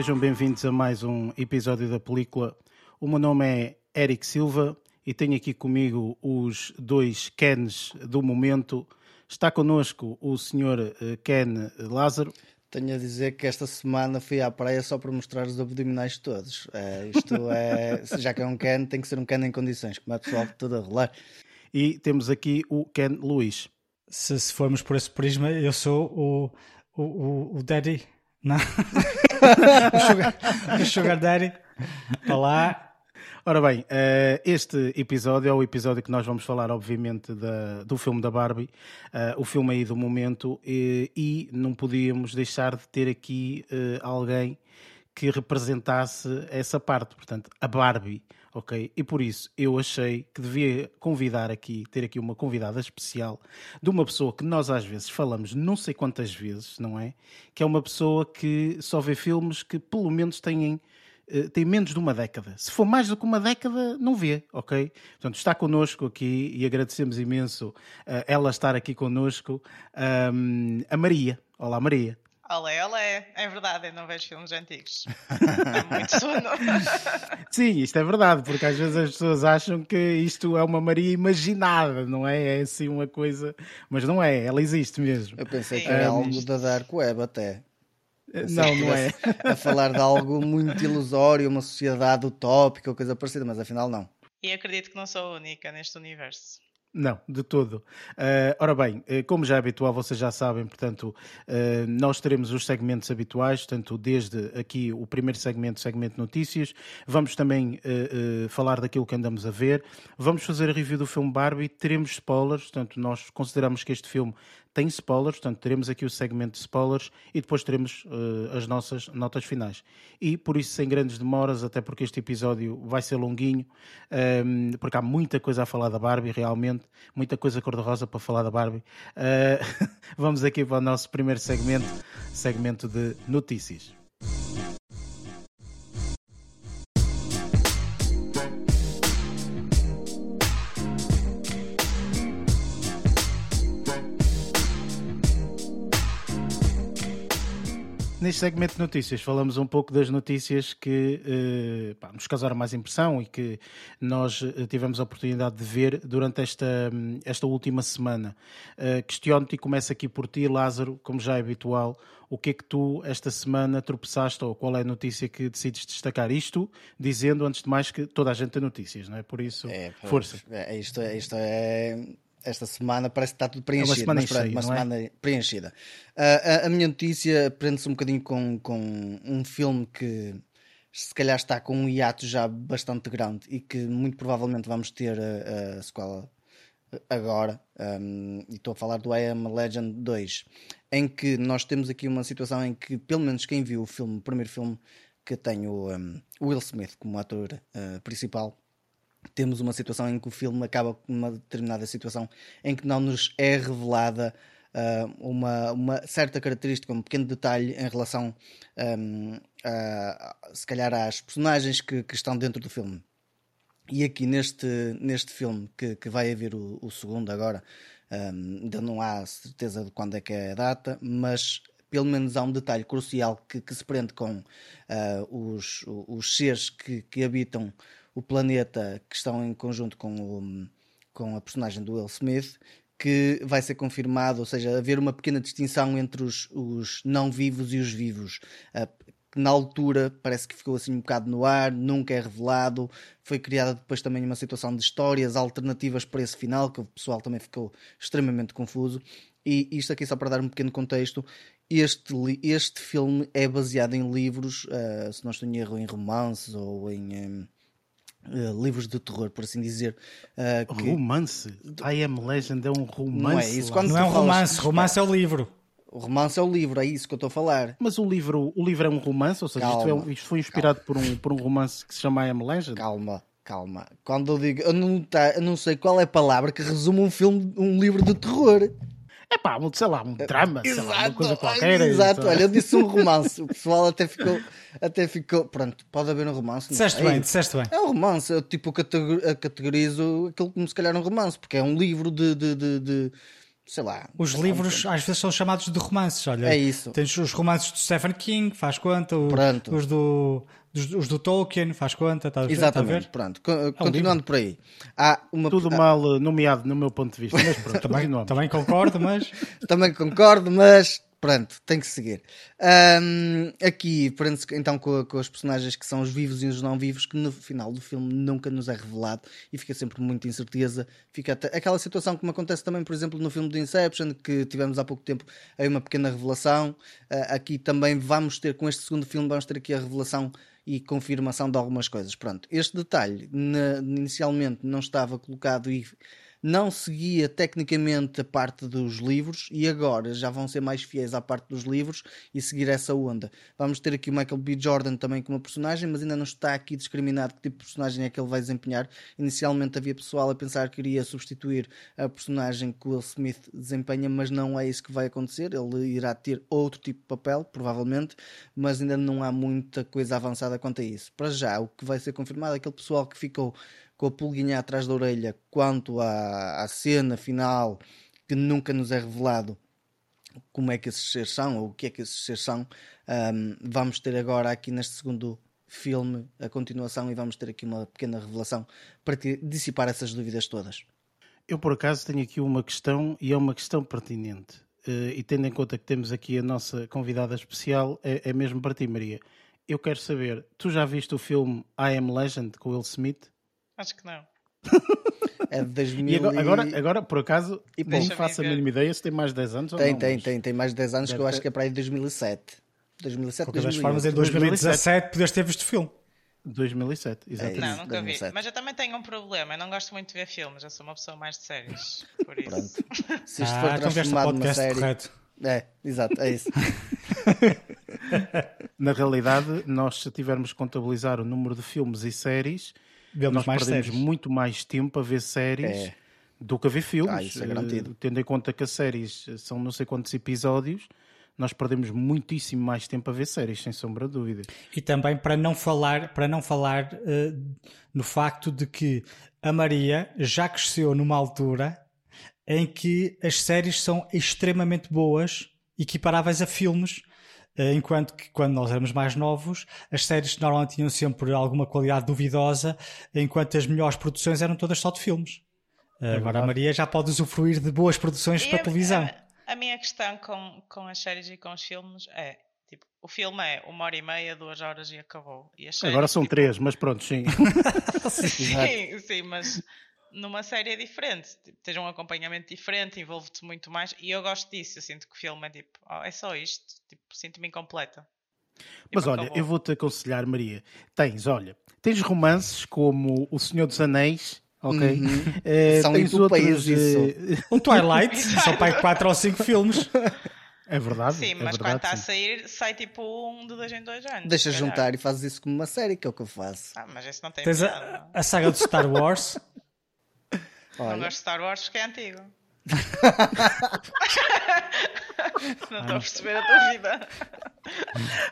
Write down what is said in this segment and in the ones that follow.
sejam bem-vindos a mais um episódio da película. O meu nome é Eric Silva e tenho aqui comigo os dois Kens do momento. Está connosco o Sr. eh, Ken Lázaro. Tenho a dizer que esta semana fui à praia só para mostrar os abdominais todos. É, isto é, já que é um can, tem que ser um can em condições, como é pessoal todo a rolar. E temos aqui o Ken Luís. Se, se formos por esse prisma, eu sou o, o, o, o Daddy. Não. o, sugar, o Sugar Daddy. Olá. Ora bem, eh, este episódio é o episódio que nós vamos falar, obviamente, da- do filme da Barbie, eh, o filme aí do momento, e, e não podíamos deixar de ter aqui eh, alguém que representasse essa parte, portanto, a Barbie, ok? E por isso eu achei que devia convidar aqui, ter aqui uma convidada especial de uma pessoa que nós às vezes falamos não sei quantas vezes, não é? Que é uma pessoa que só vê filmes que pelo menos têm eh, tem menos de uma década. Se for mais do que uma década, não vê, ok? Portanto, está connosco aqui e agradecemos imenso eh, ela estar aqui connosco, a Maria. Olá, Maria. Olé, olé. É verdade, eu não vejo filmes antigos. É muito sono. Sim, isto é verdade, porque às vezes as pessoas acham que isto é uma Maria imaginada, não é? É assim uma coisa, mas não é, ela existe mesmo. Eu pensei que Sim. era Um, algo da Dark Web até. Eh, Pensei Não, que não é. A falar de algo muito ilusório, uma sociedade utópica ou coisa parecida, mas afinal não. E acredito que não sou a única neste universo. Não, de todo. Eh, ora bem, eh, como já é habitual, vocês já sabem, portanto, eh, nós teremos os segmentos habituais, portanto, desde aqui o primeiro segmento, segmento notícias, vamos também eh, falar daquilo que andamos a ver, vamos fazer a review do filme Barbie, teremos spoilers, portanto, nós consideramos que este filme tem spoilers, portanto, teremos aqui o segmento de spoilers e depois teremos eh, as nossas notas finais. E por isso, sem grandes demoras, até porque este episódio vai ser longuinho, ehm, porque há muita coisa a falar da Barbie, realmente, muita coisa cor-de-rosa para falar da Barbie. Eh, vamos aqui para o nosso primeiro segmento, segmento de notícias. Neste segmento de notícias, falamos um pouco das notícias que eh, pá, nos causaram mais impressão e que nós eh, tivemos a oportunidade de ver durante esta, esta última semana. Eh, Questiono-te e começo aqui por ti, Lázaro, como já é habitual. O que é que tu, esta semana, tropeçaste ou qual é a notícia que decides destacar? Isto dizendo, antes de mais, que toda a gente tem notícias, não é? Por isso, É, força. É, isto, é- isto é. Esta semana parece que está tudo preenchido. semana mas pronto, cheia, uma é? semana preenchida. Ah, a, a minha notícia prende-se um bocadinho com, com um filme que se calhar está com um hiato já bastante grande e que muito provavelmente vamos ter a, a sequela agora. Um, e estou a falar do I Am Legend 2, em que nós temos aqui uma situação em que, pelo menos quem viu o filme, o primeiro filme que tem o um, Will Smith como ator ah, principal, temos uma situação em que o filme acaba com uma determinada situação em que não nos é revelada ah, uma, uma certa característica, um pequeno detalhe em relação ahm, a- se calhar às personagens que, que estão dentro do filme. E aqui neste, neste filme que, que vai haver o, o segundo agora, ahm, ainda não há certeza de quando é que é a data, mas pelo menos há um detalhe crucial que, que se prende com ah, os, os seres que, que habitam o planeta que estão em conjunto com, o, com a personagem do Will Smith, que vai ser confirmado, ou seja, haver uma pequena distinção entre os, os não vivos e os vivos. Que na altura parece que ficou assim um bocado no ar, nunca é revelado. Foi criada depois também uma situação de histórias alternativas para esse final, que o pessoal também ficou extremamente confuso. E isto aqui só para dar um pequeno contexto. Este, este filme é baseado em livros, ah, se não estou em erro, em romances ou em, eh, livros de terror, por assim dizer. ah, que- Romance. I Am Legend é um romance. Não é isso, quando- Não é um tu falas- romance, romance é o livro. O romance é o livro, é isso que eu estou a falar. Mas o livro, o livro é um romance, ou seja, isto, é Calma, isto foi inspirado por um, por um romance que se chama I Am Legend? Calma, calma. Quando eu digo, eu não, tá, eu não sei qual é a palavra que resume um filme, um livro de terror. É pá, um, sei lá, um drama, sei lá, uma coisa qualquer. exato, então. olha, eu disse um romance. O pessoal até ficou, até ficou. Pronto, pode haver um romance. Disseste bem, disseste bem. É um romance, eu tipo categorizo aquilo como se calhar um romance, porque é um livro de, de, de, de, sei lá. Os livros às vezes são chamados de romances. Olha, É isso. Tens os romances do Stephen King, faz conta. o- Pronto. Os do, dos- os do Tolkien, faz conta. Estás a ver? Exatamente, a ver? pronto. Co- Continuando por aí. Há uma Tudo mal eh, nomeado no meu ponto de vista, mas pronto, Também, também concordo, mas Também concordo, mas pronto, tem que seguir. Ahm, aqui prende-se então com, com os personagens que são os vivos e os não vivos, que no final do filme nunca nos é revelado e fica sempre muita incerteza. Fica até- aquela situação que me acontece também, por exemplo, no filme do Inception, que tivemos há pouco tempo aí uma pequena revelação. Ah, aqui também vamos ter, com este segundo filme, vamos ter aqui a revelação e confirmação de algumas coisas. Pronto, este detalhe inicialmente não estava colocado e não seguia tecnicamente a parte dos livros e agora já vão ser mais fiéis à parte dos livros e seguir essa onda. Vamos ter aqui o Michael B. Jordan também como personagem, mas ainda não está aqui discriminado que tipo de personagem é que ele vai desempenhar. Inicialmente havia pessoal a pensar que iria substituir a personagem que Will Smith desempenha, mas não é isso que vai acontecer. Ele irá ter outro tipo de papel, provavelmente, mas ainda não há muita coisa avançada quanto a isso. Para já, o que vai ser confirmado é aquele pessoal que ficou com a pulguinha atrás da orelha quanto à, à cena final que nunca nos é revelado como é que esses seres são ou o que é que esses seres são. Ahm, vamos ter agora aqui neste segundo filme a continuação e vamos ter aqui uma pequena revelação para dissipar essas dúvidas todas. Eu, por acaso, tenho aqui uma questão e é uma questão pertinente. Eh, e tendo em conta que temos aqui a nossa convidada especial, é, é mesmo para ti, Maria. Eu quero saber, tu já viste o filme I Am Legend com Will Smith? Acho que não. É de 2000 E agora, agora, agora, por acaso, E nem Deixa-me faço a mínima ideia se tem mais de 10 anos ou Tem, não. tem, mas- tem, tem mais de 10 anos que eu Deve acho ter- que é para aí de 2007. 2007, de qualquer das 2008. formas, em 2017 podias ter visto o filme. 2007, exatamente. isso. Não, nunca vi. 2007. Mas eu também tenho um problema. Eu não gosto muito de ver filmes. Eu sou uma pessoa mais de séries. Por isso. Pronto. Se isto ah, for então transformado numa série. correto. É, exato, é isso. Na realidade, nós se tivermos que contabilizar o número de filmes e séries, Vemos nós mais perdemos séries. muito mais tempo a ver séries É. do que a ver filmes. Ah, isso é garantido. Eh, tendo em conta que as séries são não sei quantos episódios, nós perdemos muitíssimo mais tempo a ver séries, sem sombra de dúvida. E também para não falar, para não falar eh, no facto de que a Maria já cresceu numa altura em que as séries são extremamente boas, equiparáveis a filmes, enquanto que quando nós éramos mais novos, as séries normalmente tinham sempre alguma qualidade duvidosa, enquanto as melhores produções eram todas só de filmes. Eh, Agora a Maria já pode usufruir de boas produções E para a- televisão. A, a minha questão com, com as séries e com os filmes é: tipo, o filme é uma hora e meia, duas horas e acabou. E séries, Agora são tipo, três, mas pronto, sim. Sim, sim, mas numa série é diferente. Tipo, tens um acompanhamento diferente, envolve-te muito mais. E eu gosto disso. Eu sinto que o filme é tipo, oh, é só isto. Tipo, sinto-me incompleta. Tipo, Mas olha, acabou. eu vou-te aconselhar, Maria. Tens, olha, tens romances como O Senhor dos Anéis, ok? Eh, Uhum. São tens outros. isso. eh, O Twilight, só para 4 ou 5 filmes. É verdade. Sim, é mas quando verdade, está a sair, sai tipo um de dois em dois anos. Deixa juntar e fazes isso como uma série, que é o que eu faço. Ah, mas esse não tem Tens a, a saga do Star Wars. Não Olha, gosto de Star Wars porque é antigo. não estou a perceber a tua vida.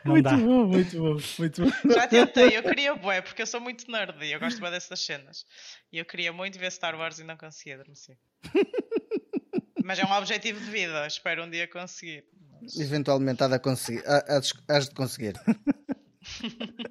Não Muito dá. bom, muito bom, muito bom. Já tentei, eu queria bué, porque eu sou muito nerd e eu gosto bué dessas cenas. E eu queria muito ver Star Wars e não conseguia adormecer. Mas é um objetivo de vida, espero um dia conseguir. Mas- eventualmente há de conseguir. há- de conseguir.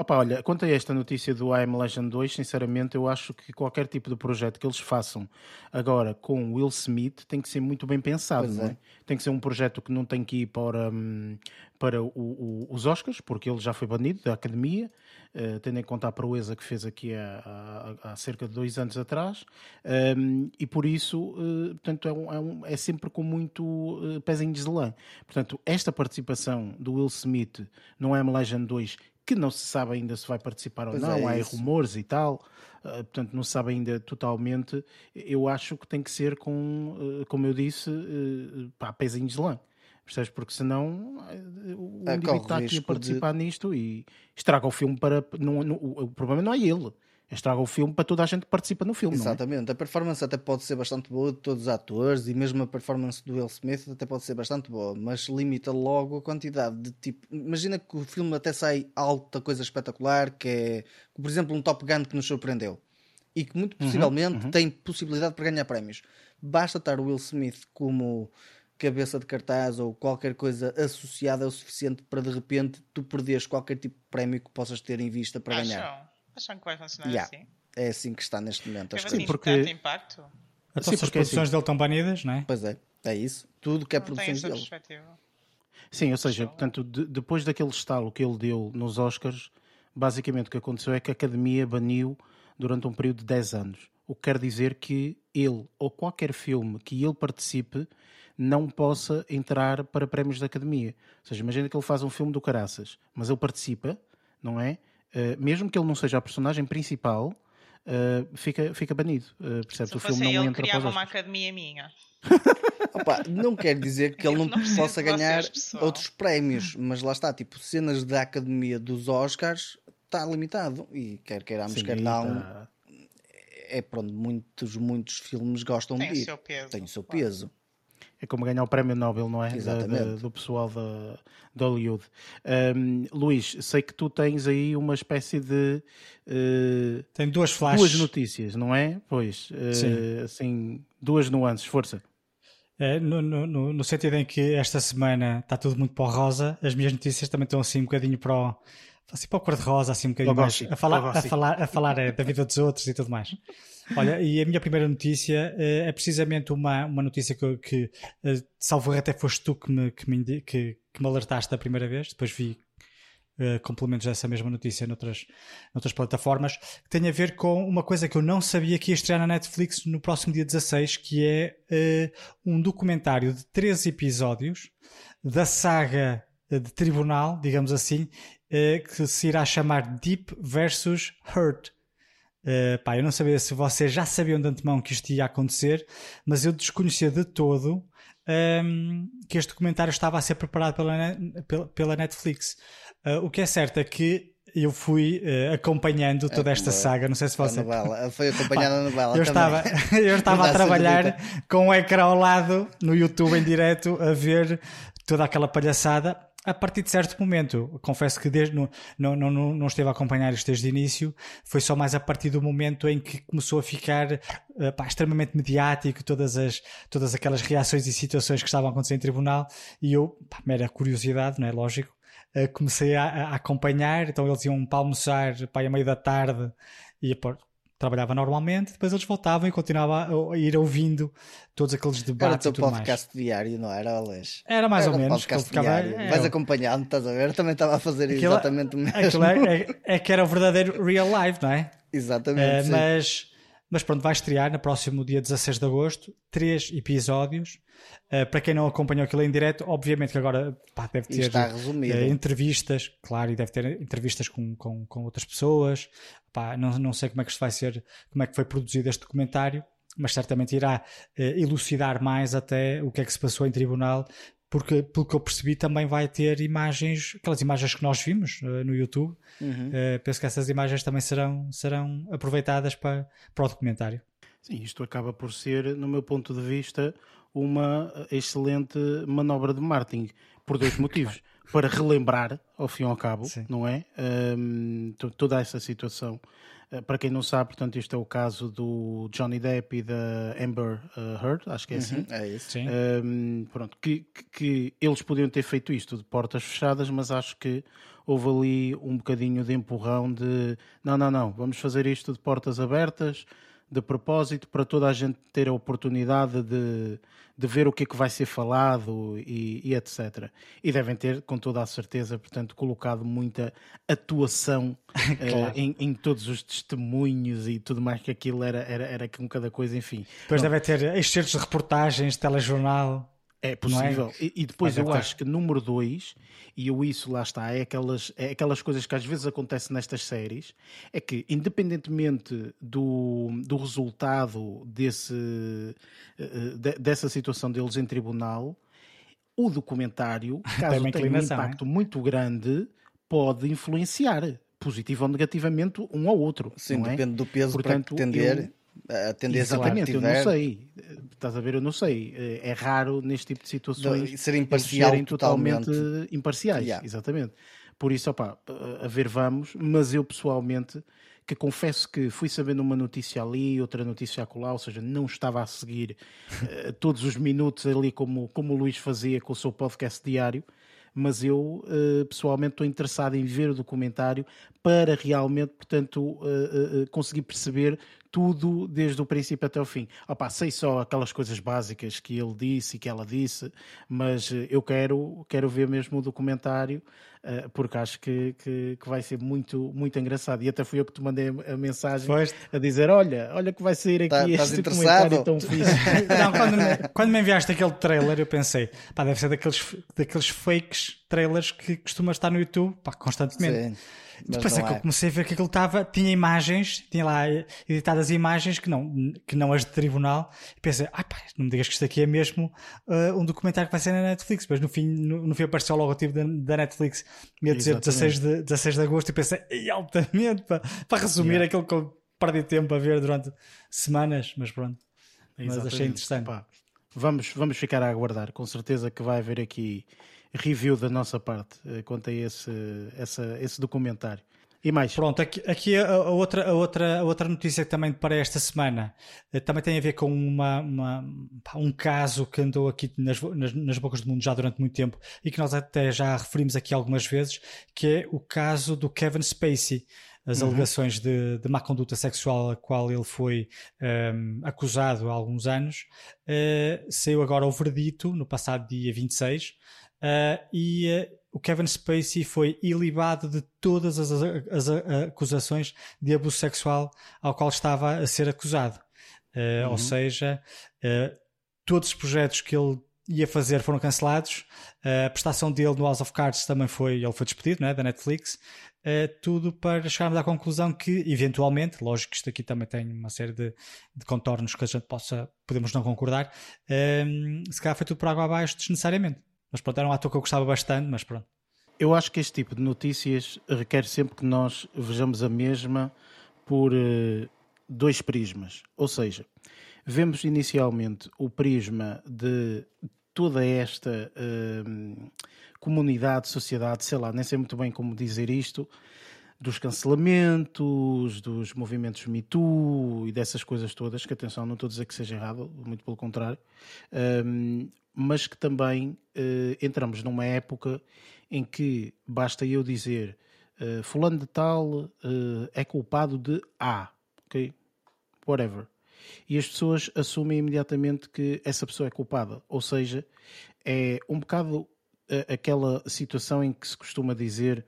Opa, olha, quanto a esta notícia do I Am Legend 2, sinceramente, eu acho que qualquer tipo de projeto que eles façam agora com Will Smith tem que ser muito bem pensado. É. é? Tem que ser um projeto que não tem que ir para, hum, para o- o- os Oscars, porque ele já foi banido da academia, eh, tendo em conta a proeza que fez aqui há, há- há cerca de dois anos atrás, Hum, e por isso, eh, portanto, é, um- é um- é sempre com muito eh, pezinhos de lã. Portanto, esta participação do Will Smith no I Am Legend 2 que não se sabe ainda se vai participar ou Pois não, é há aí isso. rumores e tal, uh, portanto não se sabe ainda totalmente. Eu acho que tem que ser com, uh, como eu disse, uh, pá, pezinhos de lã. Percebes? Porque senão o indivíduo está aqui a risco de- participar nisto e estraga o filme para. Não, não- o problema não é ele, estraga o filme para toda a gente que participa no filme. não é? Exatamente. A performance até pode ser bastante boa de todos os atores e mesmo a performance do Will Smith até pode ser bastante boa, mas limita logo a quantidade de tipo. Imagina que o filme até sai alta coisa espetacular, que é, por exemplo, um Top Gun que nos surpreendeu e que muito Uhum, possivelmente tem possibilidade para ganhar prémios. basta estar o Will Smith como cabeça de cartaz ou qualquer coisa associada é o suficiente para de repente tu perderes qualquer tipo de prémio que possas ter em vista para Acham? ganhar. Acham que vai funcionar Yeah. assim? É assim que está neste momento. Teve Acho que assim porque- tanto impacto? Então, Sim, as é produções assim. dele estão banidas, não é? Pois é, é isso. Tudo que é Não produções essa dele. perspectiva. Sim, ou seja, portanto, de- depois daquele estalo que ele deu nos Oscars, basicamente o que aconteceu é que a Academia baniu durante um período de 10 anos. O que quer dizer que ele, ou qualquer filme que ele participe, não possa entrar para prémios da Academia. Ou seja, imagina que ele faz um filme do Caraças, mas ele participa, não é? Eh, mesmo que ele não seja a personagem principal, eh, fica, fica banido. Uh, percebes? Se O fosse filme não ele, entra para criava uma academia minha. Opa, não quer dizer que ele não, não possa vocês, ganhar outros prémios, mas lá está, tipo, cenas da Academia dos Oscars está limitado. E quer queiramos, Sim, quer não, tá- é pronto, muitos, muitos filmes gostam Tem o de ir. seu peso. Tem o seu claro. peso. É como ganhar o prémio Nobel, não é? Da- Exatamente. da- do pessoal da, de Hollywood. Ahm, Luís, sei que tu tens aí uma espécie de eh, Tem duas flashes. duas notícias, não é? Pois, eh, Sim. assim, duas nuances, força. É, no, no- no- sentido em que esta semana está tudo muito para o rosa, as minhas notícias também estão assim um bocadinho para o, assim, para o cor-de-rosa, assim um bocadinho mais a falar, a falar, a falar é, da vida dos outros e tudo mais. Olha, e a minha primeira notícia eh, é precisamente uma, uma notícia que, que eh, salvo até foste tu que me, que, me, que, que me alertaste da primeira vez, depois vi eh, complementos dessa mesma notícia noutras, noutras plataformas, que tem a ver com uma coisa que eu não sabia que ia estrear na Netflix no próximo dia 16, que é eh, um documentário de 13 episódios da saga de tribunal, digamos assim, eh, que se irá chamar Deep versus Hurt. Uh, pá, eu não sabia se vocês já sabiam de antemão que isto ia acontecer, mas eu desconhecia de todo um, que este documentário estava a ser preparado pela, pela, pela Netflix. Uh, o que é certo é que eu fui uh, acompanhando toda esta a- saga, não sei se A você. novela, foi acompanhada a novela Eu estava, eu estava a trabalhar com o ecrã ao lado no YouTube em direto a ver toda aquela palhaçada. A partir de certo momento, confesso que desde não, não, não, não esteve a acompanhar isto desde o início, foi só mais a partir do momento em que começou a ficar eh, pá, extremamente mediático, todas, as, todas aquelas reações e situações que estavam a acontecer em tribunal, e eu, pá, mera curiosidade, não é lógico, eh, comecei a, a acompanhar, então eles iam para almoçar pá, a meio da tarde e trabalhava normalmente, depois eles voltavam e continuava a, ir ouvindo todos aqueles Era o debates teu tudo mais. podcast diário, não era, Alex? Era mais Era ou um menos. podcast ficava, diário. é, Vais acompanhando, estás a ver? Eu também estava a fazer aquilo- exatamente o mesmo. é, é- é que era o verdadeiro real life, não é? Exatamente. Sim. mas, mas pronto, vai estrear no próximo dia 16 de agosto, três episódios. Eh, para quem não acompanhou aquilo em direto, obviamente que agora pá, deve ter eh, entrevistas, claro, e deve ter entrevistas com, com, com outras pessoas. Pá, não, não sei como é que isto vai ser, como é que foi produzido este documentário, mas certamente irá eh, elucidar mais até o que é que se passou em tribunal, porque pelo que eu percebi também vai ter imagens, aquelas imagens que nós vimos eh, no YouTube. Uhum. Eh, penso que essas imagens também serão, serão aproveitadas para, para o documentário. Sim, isto acaba por ser, no meu ponto de vista, uma excelente manobra de marketing, por dois motivos. Para relembrar, ao fim e ao cabo, Sim. não é? To- toda essa situação. Uh, para quem não sabe, portanto, isto é o caso do Johnny Depp e da Amber uh, Heard, acho que é assim. Uhum, É isso. Sim. Um, pronto, que, que- que eles podiam ter feito isto de portas fechadas, mas acho que houve ali um bocadinho de empurrão de não, não, não, vamos fazer isto de portas abertas, de propósito, para toda a gente ter a oportunidade de, de ver o que é que vai ser falado e, e etc. E devem ter, com toda a certeza, portanto, colocado muita atuação eh, Claro. em, em todos os testemunhos e tudo mais que aquilo era, era, era com cada coisa, enfim. Depois deve ter excertos de reportagens, telejornal. É possível. E, e depois Mas eu ter. acho que número dois, e eu isso lá está, é aquelas, é aquelas coisas que às vezes acontecem nestas séries, é que independentemente do, do resultado desse, eh, de- dessa situação deles em tribunal, o documentário, caso tenha um impacto muito grande, pode influenciar positivo ou negativamente um ao outro. Sim, não é? depende do peso Portanto, para tender. Eu- A tendência Exatamente, eu tiver. não sei. Estás a ver, eu não sei. É raro neste tipo de situações De ser imparcial serem totalmente totalmente. imparciais. Yeah. Exatamente. Por isso, opá, a ver vamos, mas eu pessoalmente que confesso que fui sabendo uma notícia ali, outra notícia acolá, ou seja, não estava a seguir uh, todos os minutos ali como, como o Luís fazia com o seu podcast diário, mas eu uh, pessoalmente estou interessado em ver o documentário para realmente, portanto, uh, conseguir perceber tudo desde o princípio até o fim. Opa, sei só aquelas coisas básicas que ele disse e que ela disse, mas eu quero, quero ver mesmo o documentário porque acho que, que, que, vai ser muito, muito engraçado. E até fui eu que te mandei a mensagem Foste. a dizer: Olha, olha que vai sair aqui tá, este documentário tão fixe. Não, quando, me, quando me enviaste aquele trailer, eu pensei: pá, deve ser daqueles, daqueles fakes trailers que costuma estar no YouTube pá, constantemente. Sim. Depois é que é. eu comecei a ver que aquilo estava, tinha imagens, tinha lá editadas imagens que não, que não as de tribunal, e pensei, ah pá, não me digas que isto aqui é mesmo uh, um documentário que vai ser na Netflix, mas no fim, no, no fim apareceu o logotipo da, da Netflix, ia dizer 16 de, 16 de agosto, e pensei, altamente, para, para resumir yeah. aquilo que eu perdi tempo a ver durante semanas, mas pronto. Mas achei interessante. Pá, vamos, vamos ficar a aguardar, com certeza que vai haver aqui review da nossa parte uh, quanto a esse, essa, esse documentário. E mais? Pronto, aqui, aqui a, a, outra, a, outra, a outra notícia também para esta semana uh, também tem a ver com uma, uma, um caso que andou aqui nas, nas, nas, bocas do mundo já durante muito tempo e que nós até já referimos aqui algumas vezes, que é o caso do Kevin Spacey. As uhum. alegações de, de má conduta sexual a qual ele foi um, ehm, acusado há alguns anos, uh, saiu agora o verdito no passado dia 26 Uh, e uh, o Kevin Spacey foi ilibado de todas as, as, as, acusações de abuso sexual ao qual estava a ser acusado. Uh, uhum. Ou seja, todos os projetos que ele ia fazer foram cancelados. a prestação dele no House of Cards também foi, ele foi despedido, né, da Netflix. tudo para chegarmos à conclusão que, eventualmente, lógico que isto aqui também tem uma série de, de contornos que a gente possa, podemos não concordar, se calhar foi tudo por água abaixo desnecessariamente. Mas pronto, era um ator que eu gostava bastante, mas pronto. Eu acho que este tipo de notícias requer sempre que nós vejamos a mesma por uh, dois prismas. Ou seja, vemos inicialmente o prisma de toda esta uh, comunidade, sociedade, sei lá, nem sei muito bem como dizer isto, dos cancelamentos, dos movimentos Me Too e dessas coisas todas, que atenção, não estou a dizer que seja errado, muito pelo contrário, um, mas que também uh, entramos numa época em que basta eu dizer uh, fulano de tal uh, é culpado de A, ok? Whatever. E as pessoas assumem imediatamente que essa pessoa é culpada. Ou seja, é um bocado aquela situação em que se costuma dizer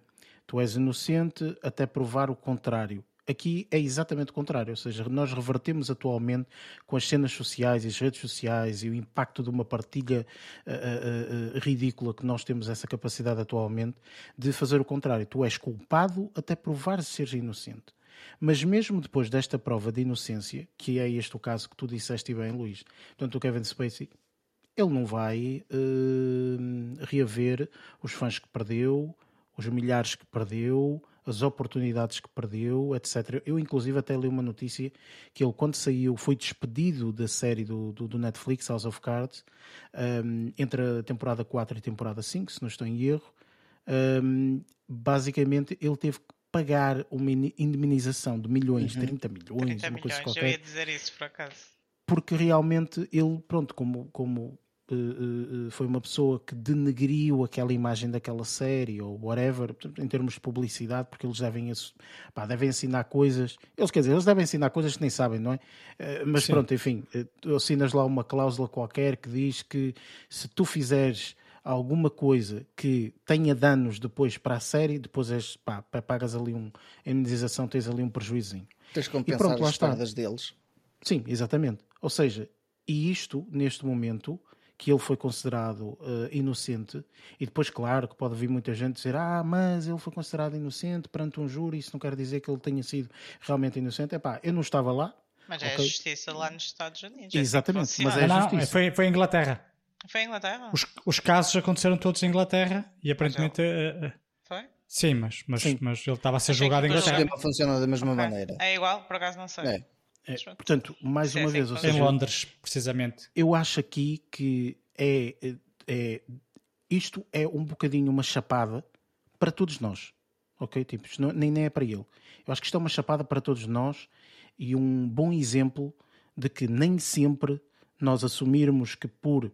tu és inocente até provar o contrário. Aqui é exatamente o contrário, ou seja, nós revertemos atualmente com as cenas sociais e as redes sociais e o impacto de uma partilha uh, uh, uh, ridícula que nós temos essa capacidade atualmente de fazer o contrário. Tu és culpado até provar seres inocente. Mas mesmo depois desta prova de inocência, que é este o caso que tu disseste bem, Luís, portanto o Kevin Spacey, ele não vai reaver os fãs que perdeu, os milhares que perdeu, as oportunidades que perdeu, etc. Eu, inclusive, até li uma notícia que ele, quando saiu, foi despedido da série do, do, do Netflix, House of Cards, um, entre a temporada 4 e a temporada 5, se não estou em erro. Um, basicamente, ele teve que pagar uma indemnização de milhões, uhum. 30 milhões, 30 uma coisa milhões, qualquer. Eu ia dizer isso, por acaso porque realmente ele, pronto, como, como uh, uh, foi uma pessoa que denegriu aquela imagem daquela série ou whatever, em termos de publicidade, porque eles devem, pá, devem ensinar coisas. Eles, quer dizer, eles devem ensinar coisas que nem sabem, não é? Uh, mas Sim. pronto, enfim, tu assinas lá uma cláusula qualquer que diz que se tu fizeres alguma coisa que tenha danos depois para a série, depois és, pá, pagas ali um, a indenização, tens ali um prejuízo. Tens que compensar e pronto, as perdas deles. Sim, exatamente. Ou seja, e isto, neste momento, que ele foi considerado uh, inocente, e depois, claro, que pode vir muita gente dizer: Ah, mas ele foi considerado inocente perante um júri, isso não quer dizer que ele tenha sido realmente inocente. É pá, eu não estava lá. Mas é a justiça lá nos Estados Unidos. É assim Exatamente, assim mas é a justiça. Não, foi, foi em Inglaterra. Foi em Inglaterra? Os, os casos aconteceram todos em Inglaterra e aparentemente. Uh, foi? Sim, mas, mas, Sim. mas ele estava a ser julgado em Inglaterra. O sistema funciona da mesma okay. maneira. É igual, por acaso não sei. É. É, portanto, mais uma vez, seja, em Londres, precisamente. Eu acho aqui que é, é, isto é um bocadinho uma chapada para todos nós. ok? Tipo, isto não, nem, nem é para ele. Eu acho que isto é uma chapada para todos nós e um bom exemplo de que nem sempre nós assumirmos que por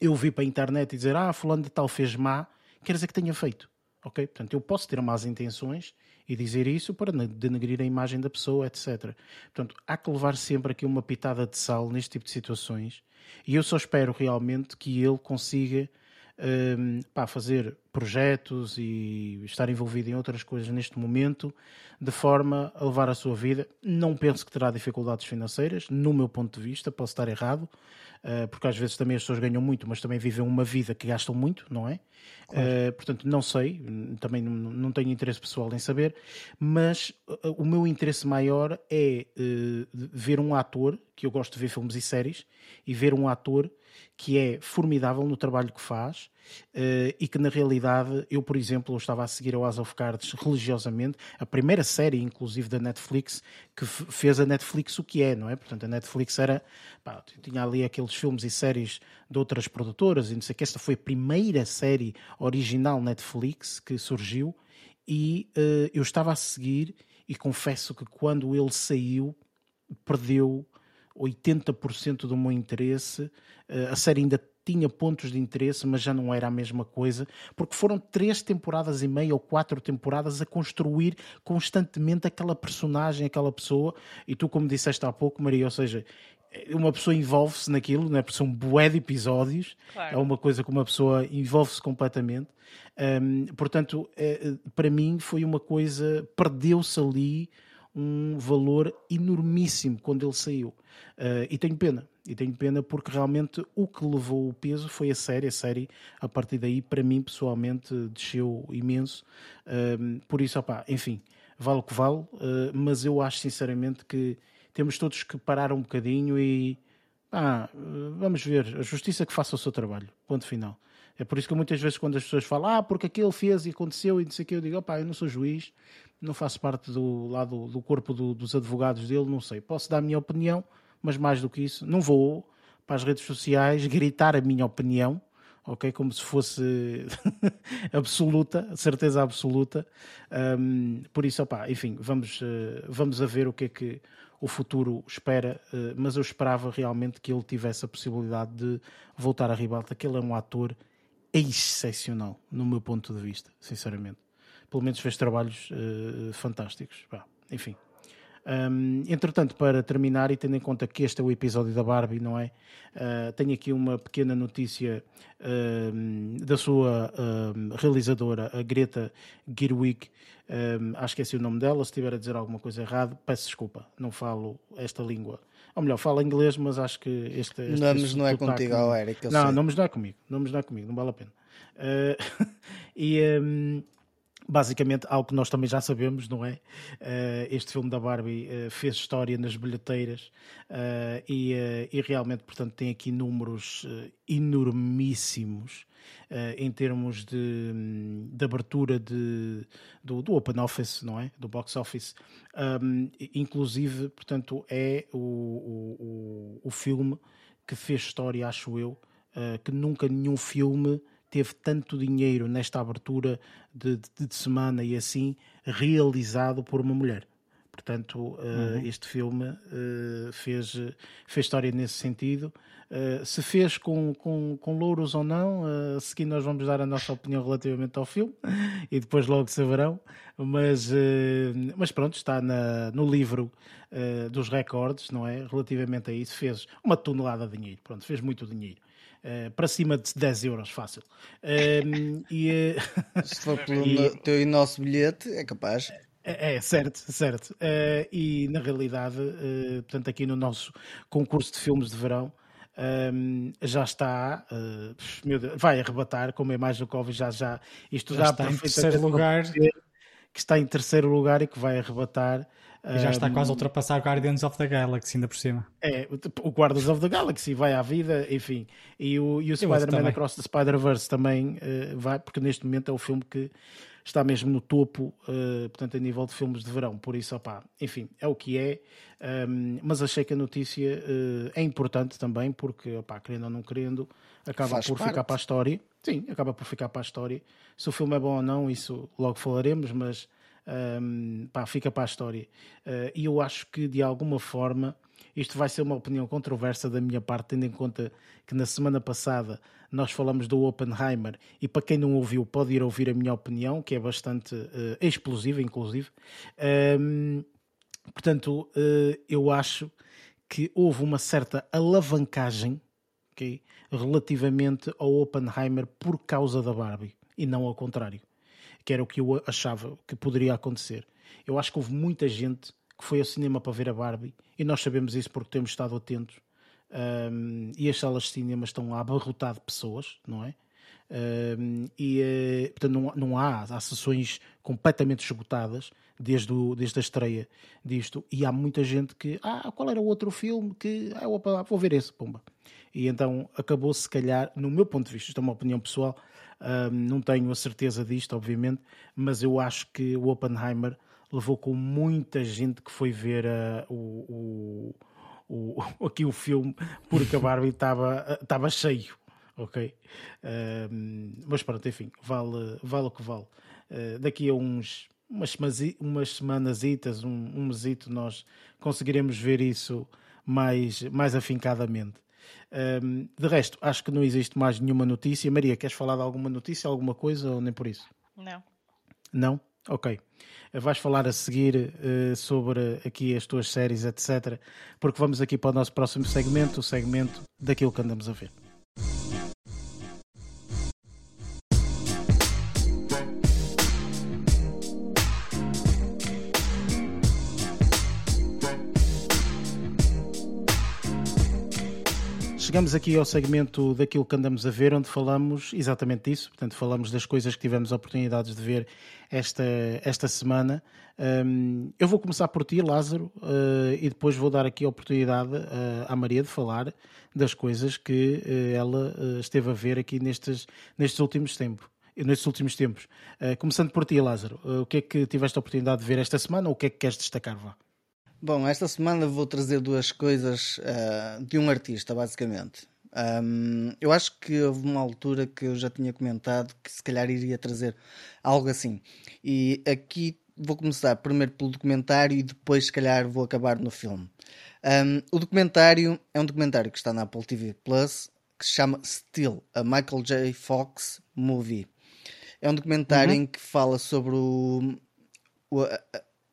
eu vir para a internet e dizer ah, fulano de tal fez má, quer dizer que tenha feito. Ok? Portanto, eu posso ter más intenções e dizer isso para denegrir a imagem da pessoa, etc. Portanto, há que levar sempre aqui uma pitada de sal neste tipo de situações e eu só espero realmente que ele consiga um, pá, fazer projetos e estar envolvido em outras coisas neste momento, de forma a levar a sua vida. Não penso que terá dificuldades financeiras, no meu ponto de vista, posso estar errado, uh, porque às vezes também as pessoas ganham muito, mas também vivem uma vida que gastam muito, não é? Claro. Uh, portanto, não sei, também não, não, tenho interesse pessoal em saber, mas uh, o meu interesse maior é ver um ator, que eu gosto de ver filmes e séries, e ver um ator que é formidável no trabalho que faz uh, e que na realidade eu, por exemplo, eu estava a seguir o House of Cards religiosamente, a primeira série, inclusive, da Netflix, que fez a Netflix o que é, não é? Portanto, a Netflix era, pá, tinha ali aqueles filmes e séries de outras produtoras e não sei o que, esta foi a primeira série original Netflix que surgiu e uh, eu estava a seguir e confesso que quando ele saiu perdeu 80% do meu interesse. Uh, a série ainda tinha pontos de interesse, mas já não era a mesma coisa, porque foram três temporadas e meia ou quatro temporadas a construir constantemente aquela personagem, aquela pessoa, e tu, como disseste há pouco, Maria, ou seja, uma pessoa envolve-se naquilo, né? porque são bué de episódios, claro. é uma coisa que uma pessoa envolve-se completamente. Um, portanto, é, para mim foi uma coisa, perdeu-se ali um valor enormíssimo quando ele saiu. Uh, e tenho pena, e tenho pena porque realmente o que levou o peso foi a série. A série, a partir daí, para mim pessoalmente, desceu imenso. Uh, por isso, opá, enfim, vale o que vale, uh, mas eu acho sinceramente que temos todos que parar um bocadinho e ah, vamos ver, a justiça que faça o seu trabalho. Ponto final. É por isso que muitas vezes quando as pessoas falam, ah, porque aquilo fez e aconteceu e não sei o que, eu digo, opá, eu não sou juiz, não faço parte do lado do corpo do, dos advogados dele, não sei. Posso dar a minha opinião, mas mais do que isso, não vou para as redes sociais gritar a minha opinião, ok? Como se fosse absoluta, certeza absoluta. Um, por isso, opá, enfim, vamos, uh, vamos a ver o que é que o futuro espera, uh, mas eu esperava realmente que ele tivesse a possibilidade de voltar à ribalta, que ele é um ator excepcional, no meu ponto de vista, sinceramente. Pelo menos fez trabalhos uh, fantásticos. Enfim. Um, entretanto, para terminar, e tendo em conta que este é o episódio da Barbie, não é? Uh, tenho aqui uma pequena notícia uh, da sua uh, realizadora, a Greta Gerwig. Um, acho que é esse o nome dela. Se estiver a dizer alguma coisa errada, peço desculpa, não falo esta língua. Ou melhor, falo inglês, mas acho que este. este nomes não é contigo, oh, Eric. Não, sei. nomes não é comigo. Nomes não é comigo, não vale a pena. Ah, e. Um, basicamente algo que nós também já sabemos, não é? Uh, este filme da Barbie uh, fez história nas bilheteiras uh, e, e, realmente, portanto, tem aqui números enormíssimos em termos de, de abertura de, do, do, Open Office, não é? Do Box Office. Um, inclusive, portanto, é o, o, o, filme que fez história, acho eu, que nunca nenhum filme teve tanto dinheiro nesta abertura de, de, de semana e assim realizado por uma mulher. Portanto, uh, uhum. este filme uh, fez, fez história nesse sentido. Uh, se fez com, com, com louros ou não, uh, seguir nós vamos dar a nossa opinião relativamente ao filme e depois logo saberão. Mas, mas pronto, está na, no livro dos recordes, não é? Relativamente a isso, fez uma tonelada de dinheiro. Pronto, fez muito dinheiro. Uh, para cima de 10 euros, fácil. Uh, e, uh, Se for pelo e, teu e nosso bilhete, é capaz. É, é certo, certo. Uh, e na realidade, portanto, aqui no nosso concurso de filmes de verão, um, já está, meu Deus, vai arrebatar, como é mais do Covid, já, já, isto já, já está em terceiro lugar. Que está em terceiro lugar e que vai arrebatar e já está quase a ultrapassar Guardians of the Galaxy, ainda por cima. É, o Guardians of the Galaxy vai à vida, enfim. E o, e o Spider-Man Across the Spider-Verse também uh, vai, porque neste momento é o filme que está mesmo no topo, uh, portanto, a nível de filmes de verão. Por isso, opá, enfim, é o que é. Um, mas achei que a notícia uh, é importante também, porque, opá, querendo ou não querendo, acaba Faz por parte. ficar para a história. Sim, acaba por ficar para a história. Se o filme é bom ou não, isso logo falaremos, mas um, pá, fica para a história. Uh, e eu acho que, de alguma forma, isto vai ser uma opinião controversa da minha parte, tendo em conta que na semana passada nós falamos do Oppenheimer e para quem não ouviu pode ir ouvir a minha opinião, que é bastante uh, explosiva, inclusive. Um, portanto, uh, eu acho que houve uma certa alavancagem okay, relativamente ao Oppenheimer por causa da Barbie e não ao contrário, que era o que eu achava que poderia acontecer. Eu acho que houve muita gente que foi ao cinema para ver a Barbie e nós sabemos isso porque temos estado atentos um, e as salas de cinema estão a abarrotar de pessoas, não é? Um, e uh, portanto não, não há, há sessões completamente esgotadas desde, o, desde a estreia disto e há muita gente que ah, qual era o outro filme que ah, opa, vou ver esse, pomba e então acabou se calhar, no meu ponto de vista isto é uma opinião pessoal um, não tenho a certeza disto obviamente, mas eu acho que o Oppenheimer levou com muita gente que foi ver uh, o, o, o, aqui o filme porque a Barbie estava, estava cheio. Ok? Uh, mas pronto, enfim, vale, vale o que vale. Uh, daqui a uns umas, umas semanasitas, um, um mesito, nós conseguiremos ver isso mais, mais afincadamente. Um, de resto, acho que não existe mais nenhuma notícia. Maria, queres falar de alguma notícia, alguma coisa ou nem por isso? Não. Não? Ok. Vais falar a seguir uh, sobre aqui as tuas séries, etc. Porque vamos aqui para o nosso próximo segmento, o segmento daquilo que andamos a ver. Chegamos aqui ao segmento daquilo que andamos a ver, onde falamos exatamente disso. Portanto, falamos das coisas que tivemos oportunidades de ver esta, esta semana. Um, eu vou começar por ti, Lázaro, uh, e depois vou dar aqui a oportunidade uh, à Maria de falar das coisas que uh, ela esteve a ver aqui nestes, nestes últimos tempos. Nestes últimos tempos. começando por ti, Lázaro, o que é que tiveste a oportunidade de ver esta semana ou o que é que queres destacar? Vá? Bom, esta semana vou trazer duas coisas uh, de um artista, basicamente. Um, eu acho que houve uma altura que eu já tinha comentado que se calhar iria trazer algo assim. E aqui vou começar primeiro pelo documentário e depois, se calhar, vou acabar no filme. Um, o documentário é um documentário que está na Apple TV Plus que se chama Still, a Michael J. Fox Movie. É um documentário uhum. em que fala sobre o, o a,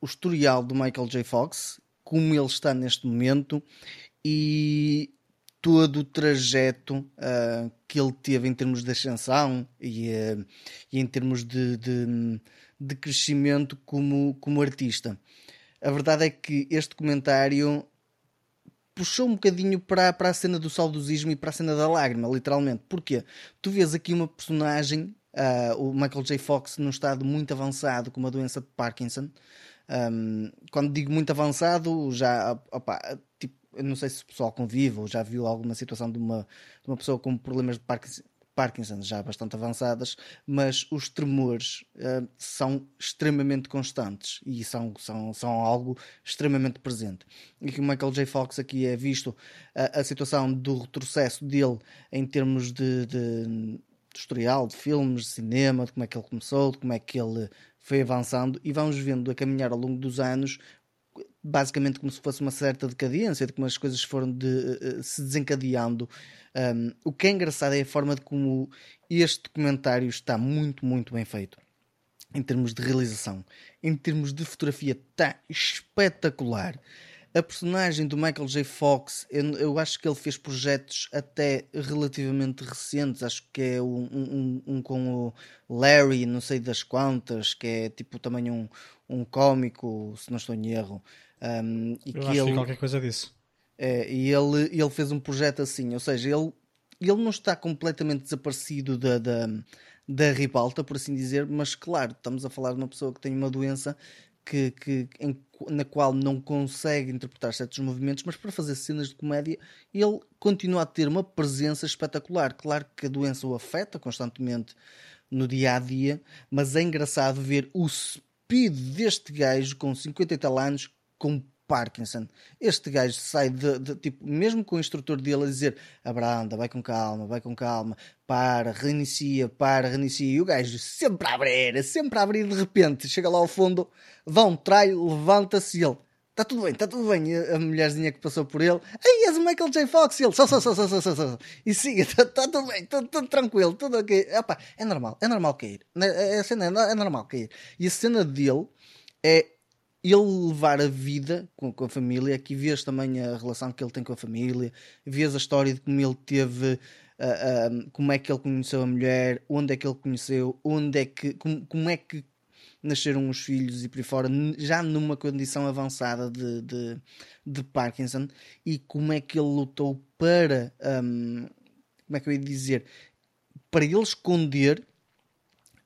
o historial do Michael J. Fox, como ele está neste momento e todo o trajeto uh, que ele teve em termos de ascensão e, uh, e em termos de, de, de, crescimento como, como artista. A verdade é que este comentário puxou um bocadinho para, para a cena do saudosismo e para a cena da lágrima, literalmente. Porquê? Tu vês aqui uma personagem, uh, o Michael J. Fox, num estado muito avançado, com uma doença de Parkinson, um, quando digo muito avançado, já opa, tipo, não sei se o pessoal convive ou já viu alguma situação de uma, de uma pessoa com problemas de Parkinson, já bastante avançadas, mas os tremores uh, são extremamente constantes e são, são, são algo extremamente presente. E que o Michael J. Fox aqui é visto a situação do retrocesso dele em termos de, de, de historial, de filmes, de cinema, de como é que ele começou, de como é que ele foi avançando e vamos vendo a caminhar ao longo dos anos basicamente como se fosse uma certa decadência, de como as coisas foram de, uh, se desencadeando. Um, o que é engraçado é a forma de como este documentário está muito, muito bem feito. Em termos de realização, em termos de fotografia, está espetacular. A personagem do Michael J. Fox, eu, eu, acho que ele fez projetos até relativamente recentes. Acho que é um, um, um, com o Larry, não sei das quantas, que é tipo também um, um cómico, se não estou em erro. Um, e eu que acho ele, que qualquer coisa disso. É, e ele, ele fez um projeto assim, ou seja, ele, ele não está completamente desaparecido da, da, da ribalta, por assim dizer, mas claro, estamos a falar de uma pessoa que tem uma doença que, que, em, na qual não consegue interpretar certos movimentos, mas para fazer cenas de comédia ele continua a ter uma presença espetacular. Claro que a doença o afeta constantemente no dia a dia, mas é engraçado ver o speed deste gajo com 50 e tal anos com Parkinson. Este gajo sai de, de, tipo, mesmo com o instrutor dele a dizer abranda, vai com calma, vai com calma, para, reinicia, para, reinicia. E o gajo sempre a abrir, sempre a abrir, de repente chega lá ao fundo, vão, trai, levanta-se ele. Está tudo bem, está tudo bem. A, a mulherzinha que passou por ele, ei, és o Michael J. Fox. E ele, só, só, só, só, só, só, só. E siga, está tá tudo bem, tudo, tudo tranquilo, tudo ok. Opa, é normal, é normal cair. A cena é, é normal cair. E a cena dele é ele levar a vida com, com, a família, aqui vês também a relação que ele tem com a família, vês a história de como ele teve, uh, como é que ele conheceu a mulher, onde é que ele conheceu, onde é que, como, como é que nasceram os filhos e por aí fora, já numa condição avançada de, de, de Parkinson, e como é que ele lutou para, um, como é que eu ia dizer, para ele esconder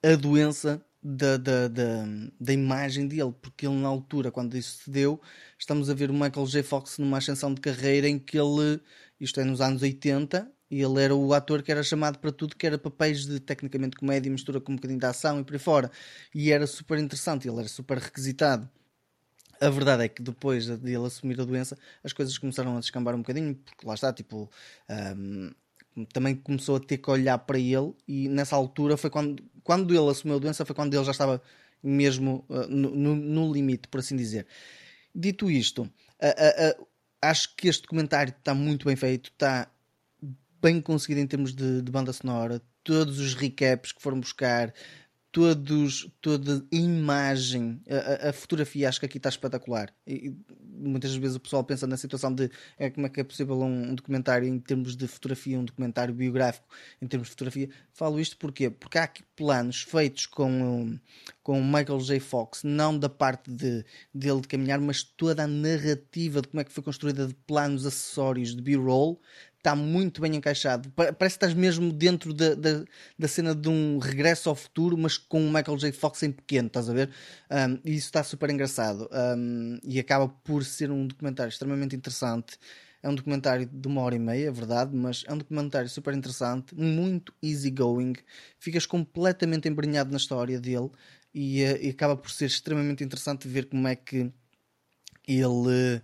a doença da, da, da, da, imagem dele, porque ele na altura, quando isso se deu, estamos a ver o Michael J. Fox numa ascensão de carreira em que ele, isto é nos anos 80, e ele era o ator que era chamado para tudo, que era papéis de tecnicamente comédia, mistura com um bocadinho de ação e por aí fora, e era super interessante, ele era super requisitado. A verdade é que depois de ele assumir a doença, as coisas começaram a descambar um bocadinho, porque lá está, tipo, um, também começou a ter que olhar para ele e nessa altura foi quando, quando ele assumiu a doença, foi quando ele já estava mesmo uh, no, no, limite, por assim dizer. Dito isto, uh, uh, acho que este documentário está muito bem feito, está bem conseguido em termos de, de banda sonora, todos os recaps que foram buscar, todos, toda a imagem, a, a, fotografia, acho que aqui está espetacular. E, muitas vezes o pessoal pensa na situação de é, como é que é possível um, um, documentário em termos de fotografia, um documentário biográfico em termos de fotografia. Falo isto porquê? Porque há aqui planos feitos com, com Michael J. Fox, não da parte de, dele de caminhar, mas toda a narrativa de como é que foi construída de planos acessórios de B-roll está muito bem encaixado. Parece que estás mesmo dentro da, da, da, cena de um regresso ao futuro, mas com o Michael J. Fox em pequeno, estás a ver? Um, e isso está super engraçado. Um, e acaba por ser um documentário extremamente interessante. É um documentário de uma hora e meia, é verdade, mas é um documentário super interessante, muito easygoing. Ficas completamente embrenhado na história dele e, uh, e acaba por ser extremamente interessante ver como é que ele uh,